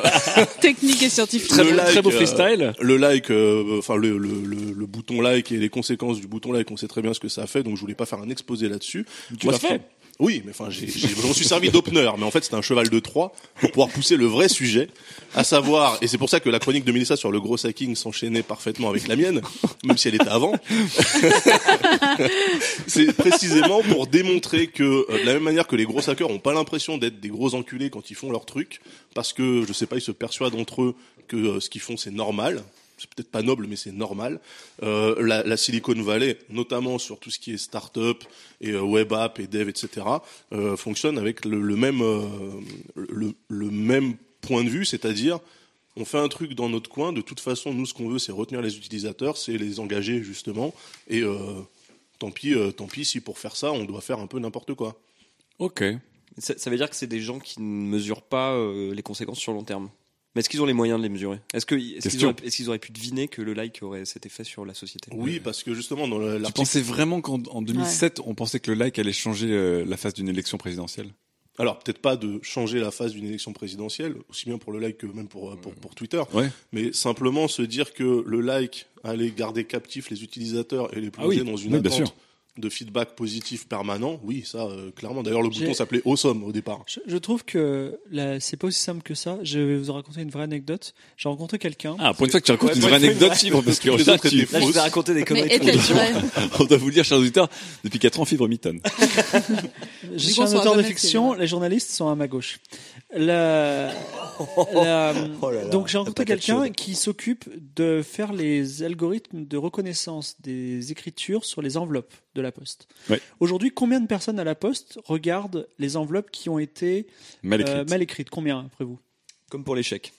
Technique et scientifique. Très, le beau, like, très beau euh, freestyle. le like, euh, enfin le, le, le, le bouton like et les conséquences du bouton like, on sait très bien ce que ça a fait, donc je voulais pas faire un exposé là-dessus. Tu l'as fait Oui, mais enfin, j'ai, je m'en suis servi d'opener, mais en fait, c'était un cheval de Troie pour pouvoir pousser le vrai sujet, à savoir, et c'est pour ça que la chronique de Mélissa sur le gros hacking s'enchaînait parfaitement avec la mienne, même si elle était avant. c'est précisément pour démontrer que, euh, de la même manière que les gros hackers ont pas l'impression d'être des gros enculés quand ils font leur truc, parce que, je sais pas, ils se persuadent entre eux que euh, ce qu'ils font c'est normal. C'est peut-être pas noble, mais c'est normal. Euh, la, la Silicon Valley, notamment sur tout ce qui est start-up et euh, web app et dev, etc., euh, fonctionne avec le, le même euh, le, le même point de vue, c'est-à-dire on fait un truc dans notre coin. De toute façon, nous, ce qu'on veut, c'est retenir les utilisateurs, c'est les engager justement. Et euh, tant pis, euh, tant pis si pour faire ça, on doit faire un peu n'importe quoi. Ok. Ça, ça veut dire que c'est des gens qui ne mesurent pas euh, les conséquences sur long terme. Mais est-ce qu'ils ont les moyens de les mesurer? Est-ce qu'ils auraient, pu deviner que le like aurait cet effet sur la société? Oui, parce que justement dans le- Tu pensais vraiment qu'en en 2007, on pensait que le like allait changer euh, la face d'une élection présidentielle? Alors peut-être pas de changer la phase d'une élection présidentielle, aussi bien pour le like que même pour pour, pour Twitter. Ouais. mais simplement se dire que le like allait garder captifs les utilisateurs et les Ah oui, plonger dans une oui, bien attente sûr. De feedback positif permanent, oui, ça, euh, clairement. D'ailleurs, le bouton s'appelait Awesome au départ. Je, je trouve que c'est pas aussi simple que ça. Je vais vous raconter une vraie anecdote. J'ai rencontré quelqu'un. Ah, pour une fois que tu racontes Ouais, une vraie anecdote. Fibre, parce que les autres tu- Là, je fausses. vais raconter des conneries. on doit vous le dire, chers auditeurs, depuis 4 ans, Fibre mitonne. Je suis un auteur de fiction, les journalistes sont à ma gauche. La- la- Oh là là, donc j'ai rencontré quelqu'un qui s'occupe de faire les algorithmes de reconnaissance des écritures sur les enveloppes de la poste. Ouais. Aujourd'hui, combien de personnes à la poste regardent les enveloppes qui ont été Mal euh, mal écrites? Combien après vous? Comme pour l'échec.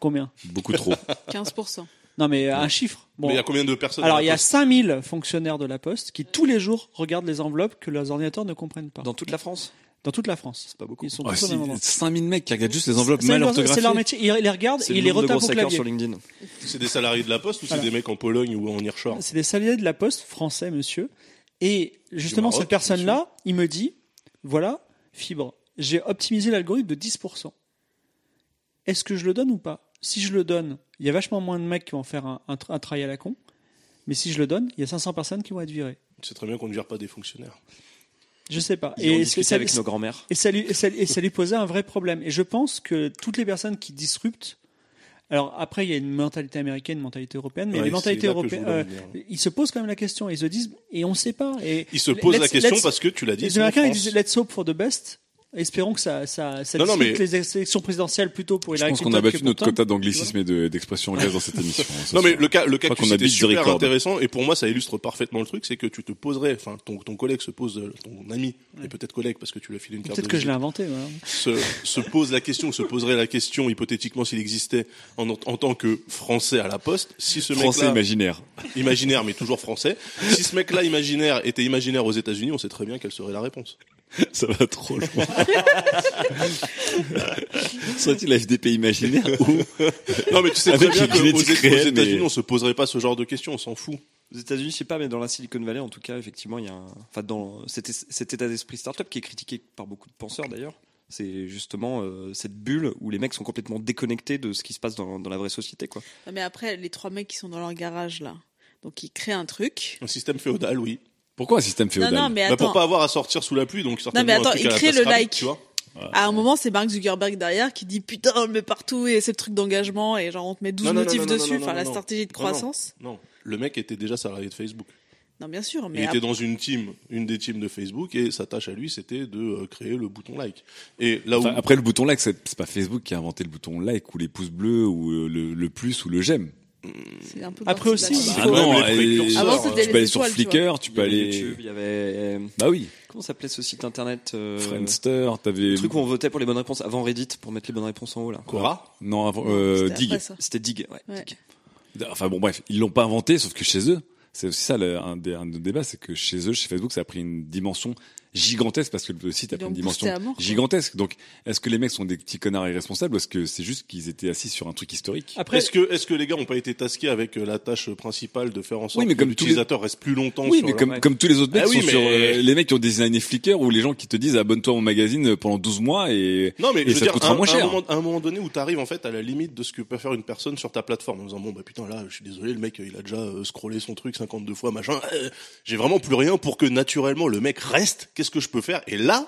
Combien? Beaucoup trop. 15%. Non, mais un chiffre. Bon. Mais il y a combien de personnes Alors, il y a Poste? 5000 fonctionnaires de la Poste qui tous les jours regardent les enveloppes que leurs ordinateurs ne comprennent pas. Dans toute la France? Dans toute la France. C'est pas beaucoup. Ils sont Ah, tous au si, même endroit. 5000 mecs qui regardent juste les enveloppes C'est mal leur- orthographiées. C'est leur métier. Ils les regardent et le ils les retapent au clavier. sur LinkedIn. C'est des salariés de la Poste ou Voilà. c'est des mecs en Pologne ou en Irshore? C'est des salariés de la Poste français, monsieur. Et justement, Maroc, cette personne-là, il me dit, voilà, Fibre, j'ai optimisé l'algorithme de 10%. Est-ce que je le donne ou pas? Si je le donne, il y a vachement moins de mecs qui vont faire un, un tra- un travail à la con. Mais si je le donne, il y a 500 personnes qui vont être virées. C'est très bien qu'on ne vire pas des fonctionnaires. Je sais pas. Ils ont Et discuté ça- avec nos grands-mères. Et ça, lui, et, ça, et ça lui posait un vrai problème. Et je pense que toutes les personnes qui disruptent. Alors après, il y a une mentalité américaine, une mentalité européenne, mais Ouais, les mentalités européennes, euh, ils se posent quand même la question. Ils se disent, et on ne sait pas. Et Ils se posent la question parce que tu l'as dit. Les Américains, ils disent let's hope for the best. Espérons que ça, ça, ça Non, non, mais- les élections présidentielles plutôt pour Je Hillary pense qu'on Clinton a battu notre quota d'anglicisme et de- d'expressions anglaises dans cette émission. hein, ce Non mais le cas, le cas Je que tu qu'on a citais super record. intéressant et pour moi ça illustre parfaitement le truc, c'est que tu te poserais, enfin ton, ton collègue se pose, euh, ton ami et peut-être collègue parce que tu lui as filé une carte. Peut-être que je l'ai inventé. voilà. Se, se pose la question, se poserait la question hypothétiquement s'il existait en, en tant que français à la poste, si ce Français mec-là imaginaire. imaginaire mais toujours français, si ce mec-là imaginaire était imaginaire aux États-Unis, on sait très bien quelle serait la réponse. Ça va trop loin. Serait-il la FDP imaginaire ou Non mais tu sais Avec très bien une qu'aux génétique aux réelle, États-Unis mais- on se poserait pas ce genre de questions, on s'en fout. Aux États-Unis, je sais pas, mais dans la Silicon Valley, en tout cas, effectivement, il y a un... enfin, dans cet, es- cet état d'esprit startup qui est critiqué par beaucoup de penseurs d'ailleurs. C'est justement euh, cette bulle où les mecs sont complètement déconnectés de ce qui se passe dans, dans la vraie société, quoi. Non, Mais après, les trois mecs qui sont dans leur garage là, donc ils créent un truc. Un système féodal, oui. Pourquoi un système féodal Non, non, mais Bah, attends. pour pas avoir à sortir sous la pluie, donc certainement mais attends, un truc il crée le like. tu vois. À un moment, c'est Mark Zuckerberg derrière qui dit putain, on le met partout et c'est le truc d'engagement et genre on te met 12 Non, non, motifs non, non, dessus, non, enfin non, la non. stratégie de Non, non. croissance. Non, le mec était déjà salarié de Facebook. Non, bien sûr, Il mais était après- dans une team, une des teams de Facebook, et sa tâche à lui, c'était de euh, créer le bouton like. Et là où Enfin, après le bouton like, c'est c'est pas Facebook qui a inventé le bouton like ou les pouces bleus ou euh, le, le plus ou le j'aime. C'est un peu Après aussi, il faut- Ah non, même les et- précurseurs, Avant, tu les peux aller sur Flickr, tu peux aller. YouTube, il y avait. euh, Bah oui. Comment s'appelait ce site internet euh, Friendster, t'avais. Le truc où on votait pour les bonnes réponses avant Reddit pour mettre les bonnes réponses en haut là. Quora Non, avant, euh, C'était Dig. ça. C'était Dig, ouais. Ouais. Dig. Enfin bon, bref, ils l'ont pas inventé, sauf que chez eux, c'est aussi ça le- un des, un des débats, c'est que chez eux, chez Facebook, ça a pris une dimension gigantesque parce que le site a Ils pris l'ont une boosté dimension à mort, quoi. gigantesque. Donc, est-ce que les mecs sont des petits connards irresponsables ou est-ce que c'est juste qu'ils étaient assis sur un truc historique? Après, Est-ce que, est-ce que les gars ont pas été tasqués avec euh, la tâche principale de faire en sorte Oui, mais que comme tous les- l'utilisateur reste plus longtemps Oui, sur mais leur- comme, comme tous les autres mecs Ah oui, sont sur euh, les mecs qui ont designé Flickr ou les gens qui te disent abonne-toi à mon magazine pendant 12 mois et, Non, mais et je veux ça te dire, coûtera un, moins un cher. moment, à un moment donné où t'arrives en fait à la limite de ce que peut faire une personne sur ta plateforme en disant bon bah putain là je suis désolé le mec il a déjà euh, scrollé son truc 52 fois machin euh, j'ai vraiment plus rien pour que naturellement le mec reste qu'est-ce que je peux faire? Et là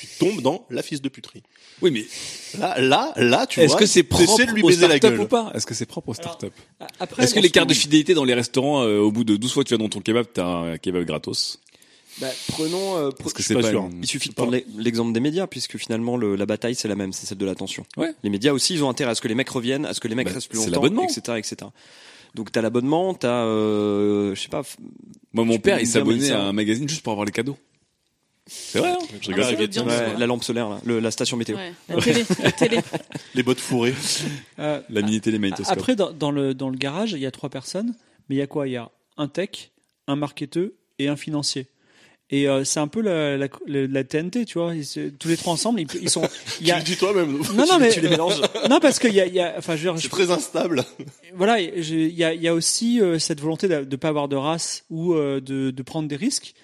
tu tombes dans la fils de puterie Oui, mais là là là tu est-ce vois que c'est propre de lui aux baiser la gueule ou pas? Est-ce que c'est propre aux startups? après, Est-ce que les cartes de fidélité dans les restaurants, euh, au bout de 12 fois que tu vas dans ton kebab, t'as un kebab gratos? Bah, prenons. euh, Parce que c'est pas pas, sûr. une- Il suffit de prendre l'e- l'exemple des médias, puisque finalement le- la bataille c'est la même, c'est celle de l'attention. Ouais. Les médias aussi, ils ont intérêt à ce que les mecs reviennent, à ce que les mecs Bah, restent plus c'est longtemps, l'abonnement. etc., etc. Donc t'as l'abonnement, t'as, euh, je sais pas, Moi, mon père, il s'abonnait à un magazine juste pour avoir les cadeaux. C'est vrai, hein Je rigole. Ah, l'audience, ouais, la lampe solaire, là, le- la station météo. Ouais, la télé, la télé. les bottes fourrées Euh, La mini télé magnétoscope. Après, dans, dans le, dans le garage, il y a trois personnes, mais il y a quoi? Il y a un tech, un marketeur et un financier. Et euh, c'est un peu la, la, la- la TNT, tu vois. Ils tous les trois ensemble, ils, ils sont. Tu le dis toi-même Non, non, mais tu les mélanges. non, parce qu'il y a, il y a, enfin, je veux dire, je- très instable voilà, il y a, il y a aussi euh, cette volonté de ne pas avoir de race ou euh, de, de prendre des risques.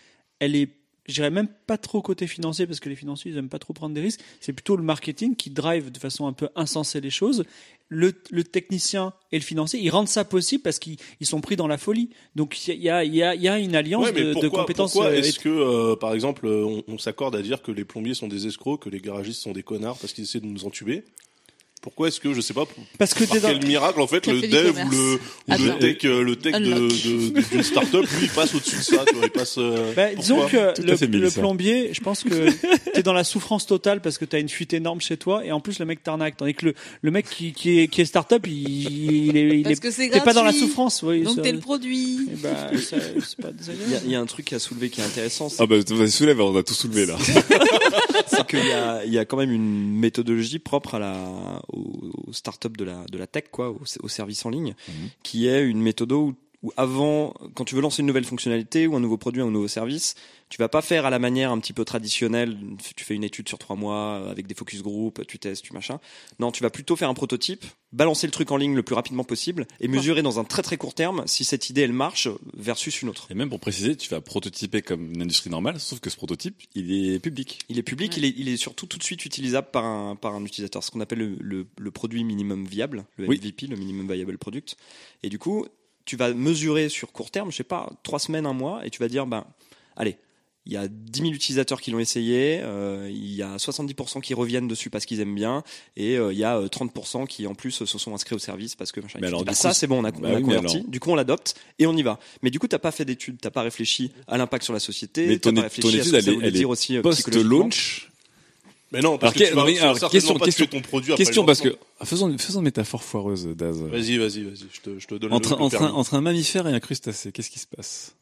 Elle est, je dirais même pas trop côté financier parce que les financiers ils aiment pas trop prendre des risques. C'est plutôt le marketing qui drive de façon un peu insensée les choses. Le, le technicien et le financier, ils rendent ça possible parce qu'ils ils sont pris dans la folie. Donc il y a, il y, a, il y a une alliance Ouais, de, compétences. pourquoi euh, est-ce que, euh, par exemple, euh, on, on s'accorde à dire que les plombiers sont des escrocs, que les garagistes sont des connards parce qu'ils essaient de nous entuber? Pourquoi est-ce que, je sais pas, parce que par t'es dans- quel miracle, en fait, le dev ou le, ou le Attends. tech, euh, le tech de, de, start-up, lui, il passe au-dessus de ça, tu vois, il passe, euh, Bah, disons que le, le plombier, je pense que t'es dans la souffrance totale parce que t'as une fuite énorme chez toi et en plus le mec t'arnaque. Tandis que le, le mec qui, qui est, qui est start-up, il, il est, il Parce est- que c'est t'es pas dans la souffrance. Oui, Donc t'es le produit. pas Il y, a, désagréable. il y a un truc à soulever qui est intéressant. c'est- Ah bah, vas-y, soulève, on a tout soulevé là. c'est qu'il y a, il y a quand même une méthodologie propre à la, aux, aux startups de la, de la tech, quoi, aux, aux services en ligne, qui est une méthode où, où avant, quand tu veux lancer une nouvelle fonctionnalité ou un nouveau produit, un nouveau service, tu vas pas faire à la manière un petit peu traditionnelle. Tu fais une étude sur trois mois euh, avec des focus group, tu testes, tu machin. Non, tu vas plutôt faire un prototype, balancer le truc en ligne le plus rapidement possible et mesurer dans un très très court terme si cette idée elle marche versus une autre. Et même pour préciser, tu vas prototyper comme une industrie normale, sauf que ce prototype, il est public. Il est public, il, est, il est surtout tout de suite utilisable par un, par un utilisateur, ce qu'on appelle le, le, le produit minimum viable, le Oui. MVP, le minimum viable product. Et du coup, tu vas mesurer sur court terme, je sais pas, trois semaines, un mois, et tu vas dire, ben, allez, il y a 10 000 utilisateurs qui l'ont essayé, euh, il y a 70% qui reviennent dessus parce qu'ils aiment bien, et euh, il y a euh, 30% qui en plus se sont inscrits au service parce que machin. Mais alors, dis, bah, ça c'est bon, on a, bah on a oui, mais converti, alors- du coup on l'adopte et on y va. Mais du coup t'as pas fait d'études, t'as pas réfléchi à l'impact sur la société, Mais t'as ton, pas ton réfléchi à ce que ça voulait elle dire aussi euh, post-launch. Mais non, parce Alors, que tu vas alors, question, pas question, tuer ton produit après question parce que faisons, faisons une métaphore foireuse, Daz. Vas-y, vas-y, vas-y, je te, je te donne Entre, le, le entre, un, permis. entre un mammifère et un crustacé, qu'est-ce qui se passe?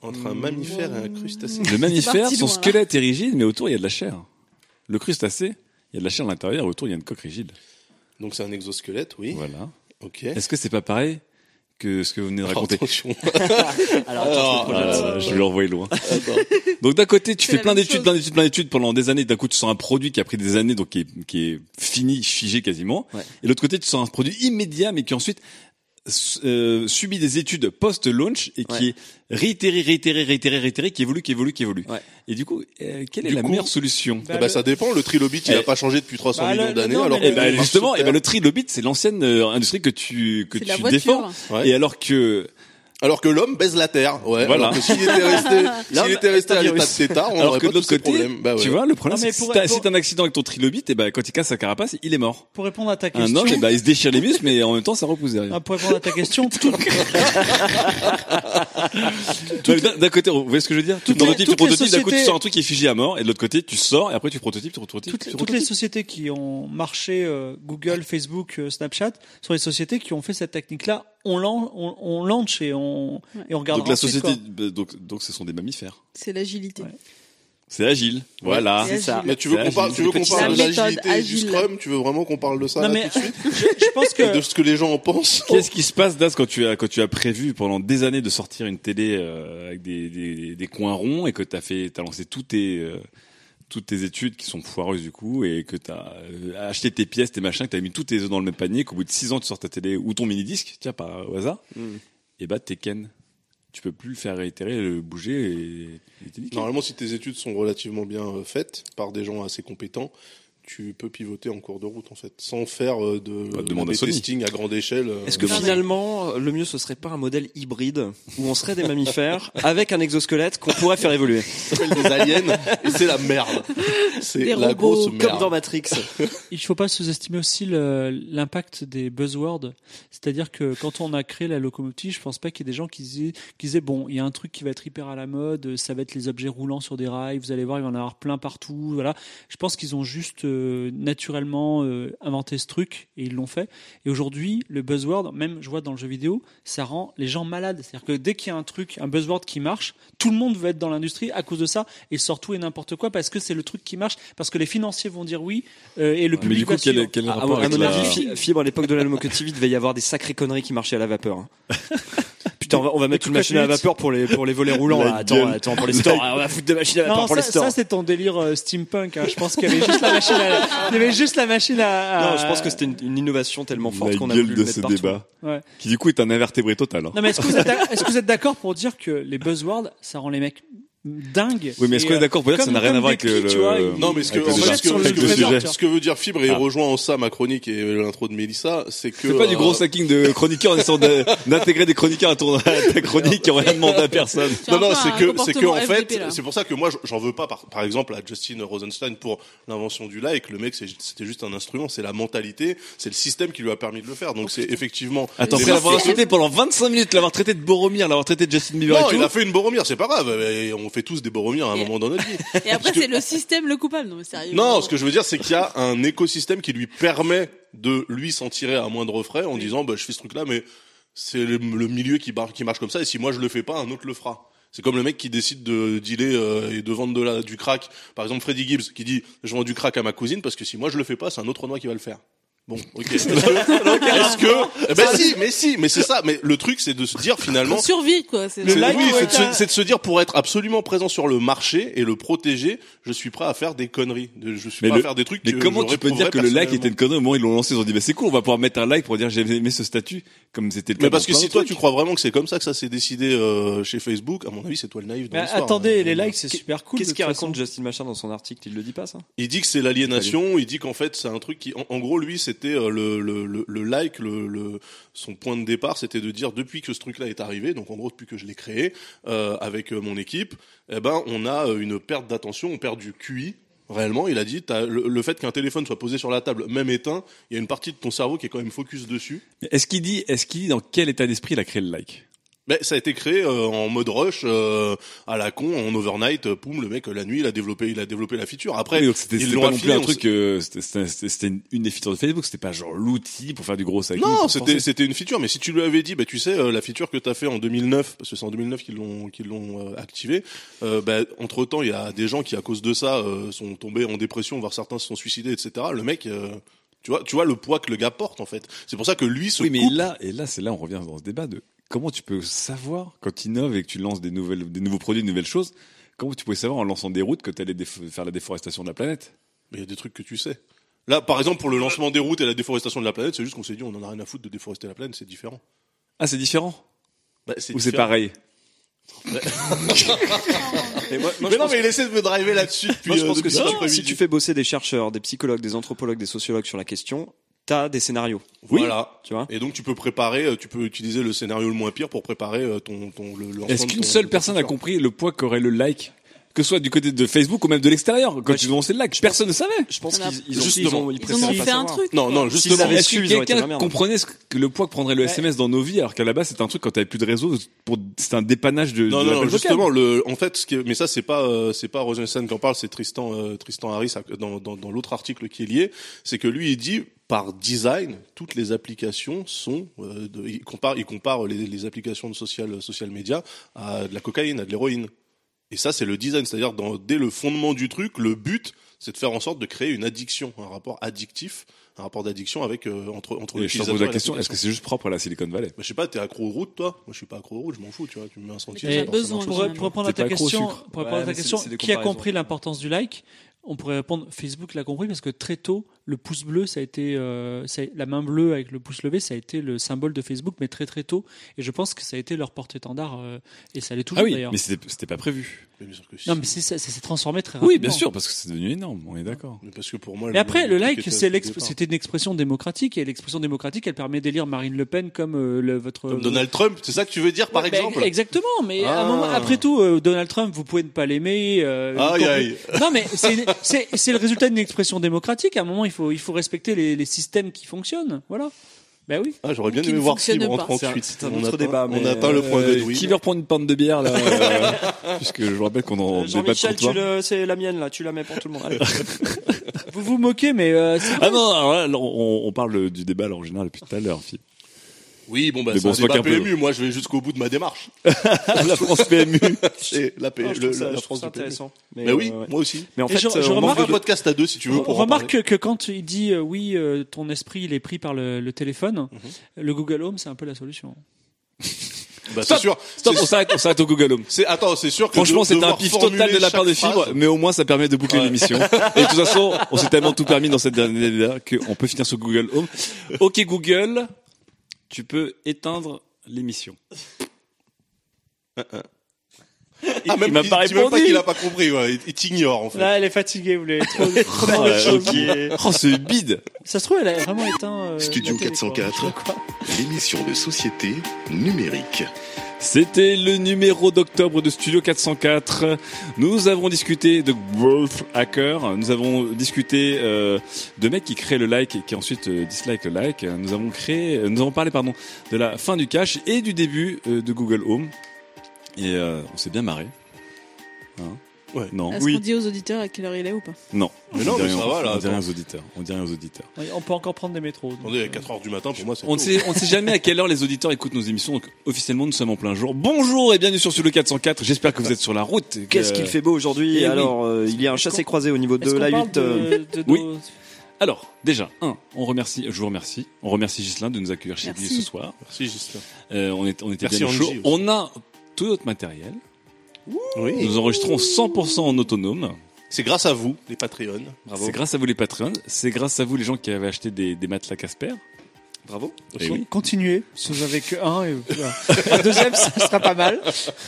Entre un mammifère et un crustacé. Le mammifère, son loin, là. squelette est rigide, mais autour il y a de la chair. Le crustacé, il y a de la chair à l'intérieur, et autour il y a une coque rigide. Donc c'est un exosquelette, oui. Voilà. Ok. Est-ce que c'est pas pareil? Que ce que vous venez de raconter. Alors, attends, je Ah je vais l'envoyer loin. Donc d'un côté, tu fais plein d'études, plein d'études, plein d'études pendant des années. D'un coup, tu sors un produit qui a pris des années, donc qui est, qui est fini, figé quasiment. Ouais. Et de l'autre côté, tu sors un produit immédiat, mais qui ensuite euh, subit des études post-launch et qui Ouais. est réitéré, réitéré, réitéré, réitéré, qui évolue, qui évolue, qui évolue. Ouais. Et du coup, euh, quelle est Du la coup- meilleure solution Ah bah, ça dépend, le trilobit il Eh. a pas changé depuis 300 Bah, millions le- d'années alors ben il marche justement, et ben le trilobit, c'est l'ancienne euh, industrie que tu que la tu défends. Ouais. Et alors que Alors que l'homme baise la terre, ouais. Voilà. Alors que s'il était resté, s'il était resté à l'état de tétard, on alors aurait que pas de l'autre côté. Bah ouais. tu vois, le problème c'est que pour- si t'as pour- si t'as un accident avec ton trilobite, et ben quand il casse sa carapace, il est mort. Pour répondre à ta Un question, homme, eh ben, il se déchire les muscles, mais en même temps, ça repousse derrière. Ah, pour répondre à ta question, tout- Donc, D'un d'un côté, vous voyez ce que je veux dire? Tu toutes les- prototypes, tu toutes les prototypes, d'un coup tu sociétés- sors un truc qui est figé à mort, et de l'autre côté tu sors, et après tu prototypes, tu prototypes, toutes, tu toutes les prototypes. sociétés qui ont marché, euh, Google, Facebook, euh, Snapchat, sont les sociétés qui ont fait cette technique-là. On, lan- on, on launch et on, et on regarde Donc la société, quoi. bah, donc donc ce sont des mammifères. C'est l'agilité. Ouais. C'est agile, voilà. C'est ça. agile. Mais tu veux qu'on parle, agile, tu veux c'est qu'on petit. parle de l'agilité du. Scrum? Tu veux vraiment qu'on parle de ça Non, là, mais tout de suite? je, je pense Et de que ce que les gens en pensent? Qu'est-ce qui se passe, Das, quand tu as quand tu as prévu pendant des années de sortir une télé euh, avec des, des, des coins ronds et que t'as fait, t'as lancé tous tes euh, toutes tes études qui sont foireuses du coup et que t'as euh, acheté tes pièces, tes machins, que t'as mis tous tes œufs dans le même panier, qu'au bout de six ans tu sors ta télé ou ton mini disque, tiens par au hasard, Mm. Et bah t'es ken. Tu peux plus le faire réitérer, le bouger et. Normalement, si tes études sont relativement bien euh, faites par des gens assez compétents, tu peux pivoter en cours de route en fait, sans faire euh, de Sony. testing à grande échelle. euh, Est-ce que de- finalement, le mieux ce serait pas un modèle hybride où on serait des mammifères avec un exosquelette qu'on pourrait faire évoluer? Ça s'appelle des aliens et c'est la merde. C'est la robots, grosse comme merde. Comme dans Matrix. il faut pas sous-estimer aussi l'impact des buzzwords. C'est-à-dire que quand on a créé la locomotive, je pense pas qu'il y ait des gens qui disaient, qui disaient bon, il y a un truc qui va être hyper à la mode, ça va être les objets roulants sur des rails, vous allez voir, il va y en avoir plein partout, voilà. Je pense qu'ils ont juste euh, naturellement euh, inventé ce truc et ils l'ont fait. Et aujourd'hui, le buzzword, même je vois dans le jeu vidéo, ça rend les gens malades. C'est-à-dire que dès qu'il y a un truc, un buzzword qui marche, tout le monde veut être dans l'industrie à cause de ça et sort tout et n'importe quoi parce que c'est le truc qui marche, parce que les financiers vont dire oui euh, et le Mais public du coup, va quel, quel le À, rapport à avec mon la... avis, Fi- Fibre à l'époque de la locomotive, il devait y avoir des sacrées conneries qui marchaient à la vapeur. hein. Putain, on va, on va mettre une machine à la vapeur pour les pour les volets roulants. La Là. Attends, attends pour les stores. On va foutre des machines à vapeur Non, pour ça, les stores. ça, c'est ton délire euh, steampunk. hein. Je pense qu'il y avait juste la machine à, il y avait juste la machine à. à- Non, je pense que c'était une, une innovation tellement forte qu'on a voulu de le mettre ce partout. débat, Ouais. qui du coup est un invertébré total. hein. Non, mais est-ce que vous êtes, d'ac- est-ce que vous êtes d'accord pour dire que les buzzwords, ça rend les mecs dingues Oui, mais est-ce qu'on est euh, d'accord pour dire que ça n'a rien à voir avec le, Non, mais ce que, en fait, ce que, que veut trésor. dire, ce que veut dire Fibre, et Ah. rejoint en ça ma chronique et l'intro de Mélissa, c'est que... Fais pas du euh, gros sacking de chroniqueurs en essayant de- d'intégrer des chroniqueurs à, ton, à ta chronique qui ont rien demandé à personne. C'est Non, non, c'est que, c'est que, en fait, c'est pour ça que moi, j'en veux pas, par, par exemple, à Justin Rosenstein pour l'invention du like. Le mec, c'est- c'était juste un instrument, c'est la mentalité, c'est le système qui lui a permis de le faire. Donc, c'est effectivement. Attends, après l'avoir insulté pendant 25 minutes, l'avoir traité de Boromir, l'avoir traité de Justin Bieber Non, il a fait une Boromir, c'est pas grave. Fait tous des Boromir à un Et- moment dans notre vie. Et après, c'est le système le coupable. Non, mais sérieux. Non, ce que je veux dire, c'est qu'il y a un écosystème qui lui permet de lui s'en tirer à moindre frais en disant, bah, je fais ce truc-là, mais c'est le, le milieu qui, bar- qui marche comme ça, et si moi je le fais pas, un autre le fera. C'est comme le mec qui décide de dealer euh, et de vendre de la, du crack. Par exemple, Freddie Gibbs qui dit je vends du crack à ma cousine parce que si moi je le fais pas, c'est un autre Renoir qui va le faire. Bon, ok. Est-ce que, que- Eh ben si, mais si, mais c'est ça. Mais le truc, c'est de se dire finalement. Survie, quoi. C'est C'est- oui, c'est de, se, c'est de se dire pour être absolument présent sur le marché et le protéger, je suis prêt à faire des conneries. De- Je suis Mais, prêt le- à faire des trucs. mais que comment tu peux dire que le like était une connerie au moment où ils l'ont lancé Ils ont dit bah c'est cool, on va pouvoir mettre un like pour dire j'ai aimé ce statut comme c'était le cas. Mais parce que si toi tu crois vraiment que c'est comme ça que ça s'est décidé euh, chez Facebook, à mon avis c'est toi le naïf dans Mais attendez, Euh, les likes, c'est super cool. Qu'est-ce qu'il raconte. Justin Machin dans son article? Il le dit pas ça? Il dit que c'est l'aliénation. Il dit qu'en fait c'est un truc qui, en, gros, lui, c'était euh, le, like, son point de départ, c'était de dire depuis que ce truc-là est arrivé, donc en gros depuis que je l'ai créé euh, avec euh, mon équipe, eh ben on a une perte d'attention, on perd du QI. Réellement, il a dit, le, fait qu'un téléphone soit posé sur la table, même éteint, il y a une partie de ton cerveau qui est quand même focus dessus. Est-ce qu'il dit, est-ce qu'il dit dans quel état d'esprit il a créé le like? Ben, ça a été créé euh, en mode rush, euh, à la con, en overnight. euh, Poum, le mec, la nuit, il a développé, il a développé la feature. Après, Oui, donc c'était ils c'était l'ont pas non plus affilé, un on truc, euh, c'était- c'était c'était une, une des features de Facebook, c'était pas genre l'outil pour faire du gros sac. Non, c'était c'était une feature, mais si tu lui avais dit, bah tu sais, euh, la feature que t'as fait en 2009, parce que c'est en 2009 qu'ils l'ont qu'ils l'ont euh, activé. Euh, bah, entre temps, il y a des gens qui à cause de ça euh, sont tombés en dépression, voire certains se sont suicidés, etc. Le mec, euh, tu vois, tu vois le poids que le gars porte en fait. C'est pour ça que lui se Oui, mais coupe. là, et là, c'est là, on revient dans ce débat de comment tu peux savoir quand tu innoves et que tu lances des nouvelles, des nouveaux produits, de nouvelles choses. Comment tu pouvais savoir en lançant des routes que tu allais faire la déforestation de la planète? Mais il y a des trucs que tu sais. Là, par exemple, pour le lancement des routes et la déforestation de la planète, c'est juste qu'on s'est dit, on en a rien à foutre de déforester la planète, c'est différent. Ah, c'est différent? Bah, Ou c'est pareil? Et moi- moi, mais non, mais il essaie de me driver là-dessus Moi, je euh, pense que si tu, après-midi. si tu fais bosser des chercheurs, des psychologues, des anthropologues, des sociologues sur la question, t'as des scénarios. Voilà. Tu vois Et donc tu peux préparer, euh, tu peux utiliser le scénario le moins pire pour préparer euh, ton, ton le lancement Est-ce qu'une seule personne a compris le poids qu'aurait le like que ce soit du côté de Facebook ou même de l'extérieur, quand Ouais, tu je- lançais le like, personne ne savait. Je pense qu'ils ils ont, Justement. ils ont, ils Ils ont fait un truc. Non, non, justement. Est-ce que ils quelqu'un comprenait ce que le poids que prendrait le SMS dans nos vies, alors qu'à la base c'était un truc quand t'avais plus de réseau, pour c'était un dépannage de, Non, de non, non, justement, le, en fait, ce qui est- mais ça, c'est pas, euh, c'est pas Rosenstein qui en parle, c'est Tristan, euh, Tristan Harris dans, dans, dans l'autre article qui est lié. C'est que lui, il dit, par design, toutes les applications sont, euh, de, il compare, il compare les, les applications de social, social media à de la cocaïne, à de l'héroïne. Et ça, c'est le design, c'est-à-dire dès le fondement du truc, le but, c'est de faire en sorte de créer une addiction, un rapport addictif, un rapport d'addiction avec euh, entre entre Et je te pose la question, est-ce que c'est juste propre à la Silicon Valley? Bah, je sais pas, t'es accro aux routes, toi? Moi, je suis pas accro aux routes, je m'en fous, tu vois. Tu me mets un sentier. Pour, répondre à ta question, pour Ouais, répondre à ta question, qui a compris l'importance du like? On pourrait répondre Facebook l'a compris parce que très tôt, le pouce bleu, ça a été euh, ça la main bleue avec le pouce levé, ça a été le symbole de Facebook, mais très très tôt. Et je pense que ça a été leur porte-étendard euh, et ça l'est toujours Ah oui, d'ailleurs. mais c'était c'était pas prévu. Mais bien sûr que si. Non, mais c'est- ça ça s'est transformé très rapidement. Oui, bien sûr, parce que c'est devenu énorme, on est d'accord. Mais parce que pour moi. Et après, le like, c'est l'exp- c'était une expression démocratique, et l'expression démocratique, elle permet d'élire Marine Le Pen comme euh, le, votre. Comme Donald Trump, c'est ça que tu veux dire, par Ouais, exemple Exactement, mais à un Ah. moment, après tout, euh, Donald Trump, vous pouvez ne pas l'aimer. euh, Aïe, aïe. Non, mais c'est c'est c'est le résultat d'une expression démocratique. À un moment, il faut il faut respecter les, les systèmes qui fonctionnent. Voilà. Ben oui. Ah, j'aurais bien aimé voir Fibre en pas. 38. C'est un on autre atteint, débat, On mais, atteint le point Euh, Godwin. Qui veut reprendre une pinte de bière là euh, Puisque je vous rappelle qu'on en débat de c'est la mienne là, tu la mets pour tout le monde. Allez. Vous vous moquez, mais euh, c'est Ah non, alors là, on, on parle du débat là, en général depuis tout à l'heure. Phil. Oui, bon, bah, c'est bon, un débat peu. PMU. Moi, je vais jusqu'au bout de ma démarche. la France PMU. La, P- Non, je le- trouve ça, la je trouve France du PMU. intéressant. Mais oui, euh, ouais. moi aussi. Mais en fait, je- je euh, on On remarque- un podcast à deux si tu veux pour en remarque que, que quand il dit euh, oui, euh, ton esprit il est pris par le, le téléphone, Mhm. le Google Home c'est un peu la solution. Bah, c'est sûr. Stop, C'est- on s'arrête, on s'arrête au Google Home. C'est, attends, c'est sûr que Franchement, c'est un pif total de la part de Fibre, mais au moins ça permet de boucler Ouais. l'émission. Et de toute façon, on s'est tellement tout permis dans cette dernière qu'on peut finir sur Google Home. Ok Google, tu peux éteindre l'émission. Ah, même, il m'a il- pas même pas répondu. qu'il a pas compris, ouais. Il, il t'ignore, en fait. Là, elle est fatiguée, vous voulez trop, trop Oh, choses. Oh, c'est bide. Ça se trouve, elle a vraiment éteint. euh, Studio la télé, quoi. 404, l'émission de société numérique. C'était le numéro d'octobre de Studio 404. Nous avons discuté de Growth Hacker. Nous avons discuté euh, de mecs qui créent le like et qui ensuite euh, dislike le like. Nous avons créé, euh, nous avons parlé pardon de la fin du cache et du début euh, de Google Home. Et on s'est bien marré. Hein Ouais. Non. Est-ce qu'on dit aux auditeurs à quelle heure il est ou pas Non. Mais non, On dit mais rien- ça va, là, On dit rien aux auditeurs. On dit rien aux auditeurs. Oui, On peut encore prendre des métros. donc. Attendez, à 4h du matin, pour moi, c'est On ne sait, on ne sait jamais à quelle heure les auditeurs écoutent nos émissions. Donc, officiellement, nous sommes en plein jour. Bonjour et bienvenue sur le 404. J'espère que vous êtes sur la route. Qu'est-ce qu'il fait beau aujourd'hui Eh oui. Alors, euh, il y a un chassé croisé au niveau de la parle 8. de- euh, de Oui. nos- Alors, déjà, un, on remercie, je vous remercie. On remercie Gislain de nous accueillir chez lui ce soir. Merci, Justin. Euh, on, est, on était Merci, bien au chaud. On a tout notre matériel. Oui. Nous enregistrons 100% en autonome. C'est grâce à vous, les Patreons. C'est grâce à vous les Patreons. C'est grâce à vous les gens qui avaient acheté des, des matelas Casper. Bravo. Eh oui. Continuez. Si vous avez que un, et voilà. un deuxième, ça sera pas mal.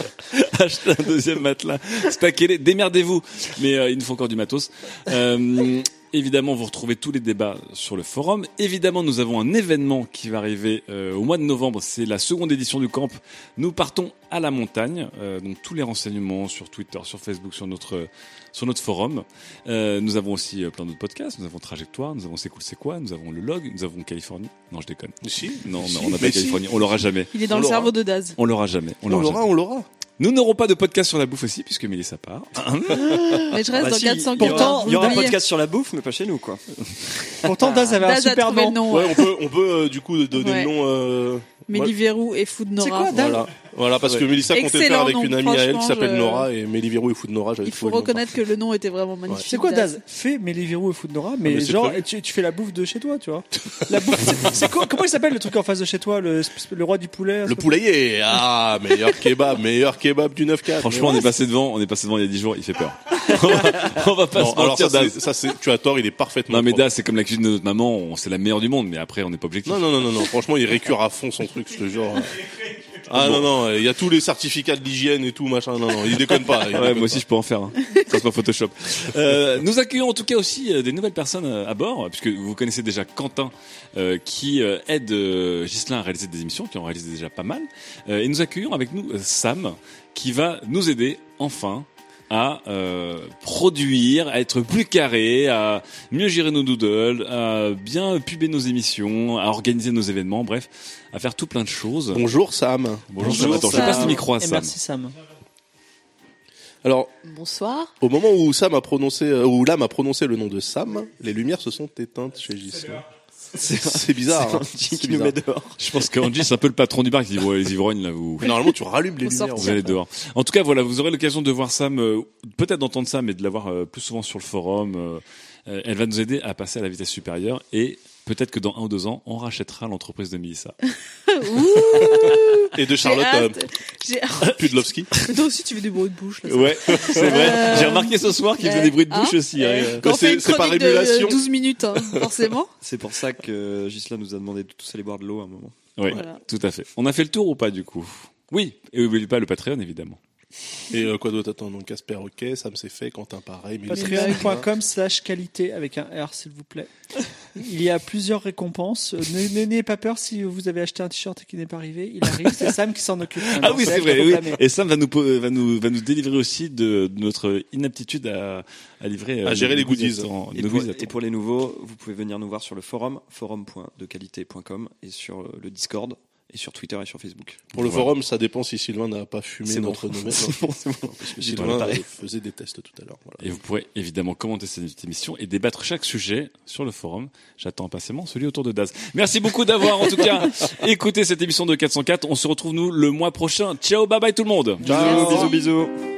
Achetez un deuxième matelas. Stackez-les. Démerdez-vous. Mais euh, il nous faut encore du matos. Euh, évidemment, vous retrouvez tous les débats sur le forum. Évidemment, nous avons un événement qui va arriver euh, au mois de novembre. C'est la seconde édition du camp. Nous partons à la montagne. Euh, donc tous les renseignements sur Twitter, sur Facebook, sur notre sur notre forum. Euh, nous avons aussi euh, plein d'autres podcasts. Nous avons Trajectoire. Nous avons C'est cool, c'est quoi? Nous avons le log. Nous avons Californie. Non, je déconne. Si. Non, Si, on n'a pas si. Californie. On l'aura jamais. Il est dans On le l'aura. cerveau de Daz. On l'aura jamais. On l'aura l'aura, jamais. on l'aura. Nous n'aurons pas de podcast sur la bouffe aussi, puisque Mélissa part. Mais je reste Bah dans si, 400 il y aura, il y aura un podcast sur la bouffe, mais pas chez nous, quoi. Pourtant, Daz avait un Daz a super nom. le nom. Ouais, on peut, on peut euh, du coup donner Ouais. le nom. Euh... Méliverou et Food C'est Nora. quoi, Daz Voilà, voilà, parce que Mélissa comptait faire avec nom, une amie à elle qui s'appelle je- Nora et Mélivirou et Food Nora. j'avais Il faut reconnaître que le nom était vraiment magnifique. C'est quoi Daz Fais Mélivirou et Foodnora, mais, mais genre tu, tu fais la bouffe de chez toi, tu vois. La bouffe, c'est- c'est quoi Comment il s'appelle le truc en face de chez toi, le, le roi du poulet Le poulailler, ah, meilleur kebab, meilleur kebab du 9-4. Franchement, on est passé devant, on est passé devant il y a 10 jours, il fait peur. on, va, pas Non, se alors mentir, ça, Daz. c'est- ça, c'est, tu as tort, il est parfaitement. Non mais. Daz, c'est comme la cuisine de notre maman, c'est la meilleure du monde, mais après on n'est pas objectif. Non, non, non, non, non, franchement, il récure à fond son truc, je te Ah non, non, il y a tous les certificats d'hygiène et tout, machin, non, non, il déconne pas. il Ouais, déconne moi aussi pas. je peux en faire. Hein. Ça, c'est pas Photoshop. Euh, nous accueillons en tout cas aussi euh, des nouvelles personnes euh, à bord, puisque vous connaissez déjà Quentin euh, qui euh, aide euh, Ghislain à réaliser des émissions, qui en réalise déjà pas mal. Euh, et nous accueillons avec nous Sam qui va nous aider enfin à euh, produire, à être plus carré, à mieux gérer nos doodles, à bien puber nos émissions, à organiser nos événements, bref, à faire tout plein de choses. Bonjour Sam. Bonjour, Bonjour, Sam. Attends, je passe le micro à Et Sam. merci Sam. Alors, Bonsoir. au moment où Sam a prononcé, euh, où Lam a prononcé le nom de Sam, les lumières se sont éteintes chez Gislain. C'est bizarre. hein. Qui nous met dehors. Je pense qu'Angie, c'est un peu le patron du bar qui dit, ouais, les ivrognes, là, vous, Mais Normalement, tu rallumes les lumières. vous allez dehors. En tout cas, voilà, vous aurez l'occasion de voir Sam, euh, peut-être d'entendre Sam, mais de la voir euh, plus souvent sur le forum. euh, euh, elle va nous aider à passer à la vitesse supérieure et peut-être que dans un ou deux ans, on rachètera l'entreprise de Melissa. Et de J'ai Charlotte euh, Pudlowski. Mais toi aussi, tu fais du bruit de bouche. Là. Ouais, c'est vrai. Euh, J'ai remarqué ce soir qu'il faisait des bruits de bouche Hein aussi. hein. Quand on c'est- fait une c'est par chronique émulation. de 12 minutes, hein, forcément. C'est pour ça que Gisela nous a demandé de tous aller boire de l'eau à un moment. Oui, Voilà. tout à fait. On a fait le tour ou pas du coup? Oui, et n'oubliez pas le Patreon évidemment. Et euh, quoi d'autre? Attends, donc Casper, ok, Sam c'est fait, Quentin pareil. mais- Patreon.com slash qualité avec un R s'il vous plaît. Il y a plusieurs récompenses. Euh, ne- N'ayez pas peur si vous avez acheté un t-shirt qui n'est pas arrivé. Il arrive, c'est Sam qui s'en occupe. Ah oui, c'est vrai. Oui. Et Sam va nous va nous va nous délivrer aussi de, de notre inaptitude à, à livrer euh, À gérer les goodies. Et nos pour, goodies et pour les nouveaux, vous pouvez venir nous voir sur le forum, forum.dequalité.com et sur euh, le Discord et sur Twitter et sur Facebook. Pour le Voilà. forum, ça dépend si Sylvain n'a pas fumé C'est bon. notre bon, c'est bon. Parce que Sylvain euh, faisait des tests tout à l'heure. Voilà. Et vous pourrez évidemment commenter cette émission et débattre chaque sujet sur le forum. J'attends impatiemment celui autour de Daz. Merci beaucoup d'avoir en tout cas écouté cette émission de 404. On se retrouve nous le mois prochain. Ciao, bye bye tout le monde. Bisous, bisous, bisous.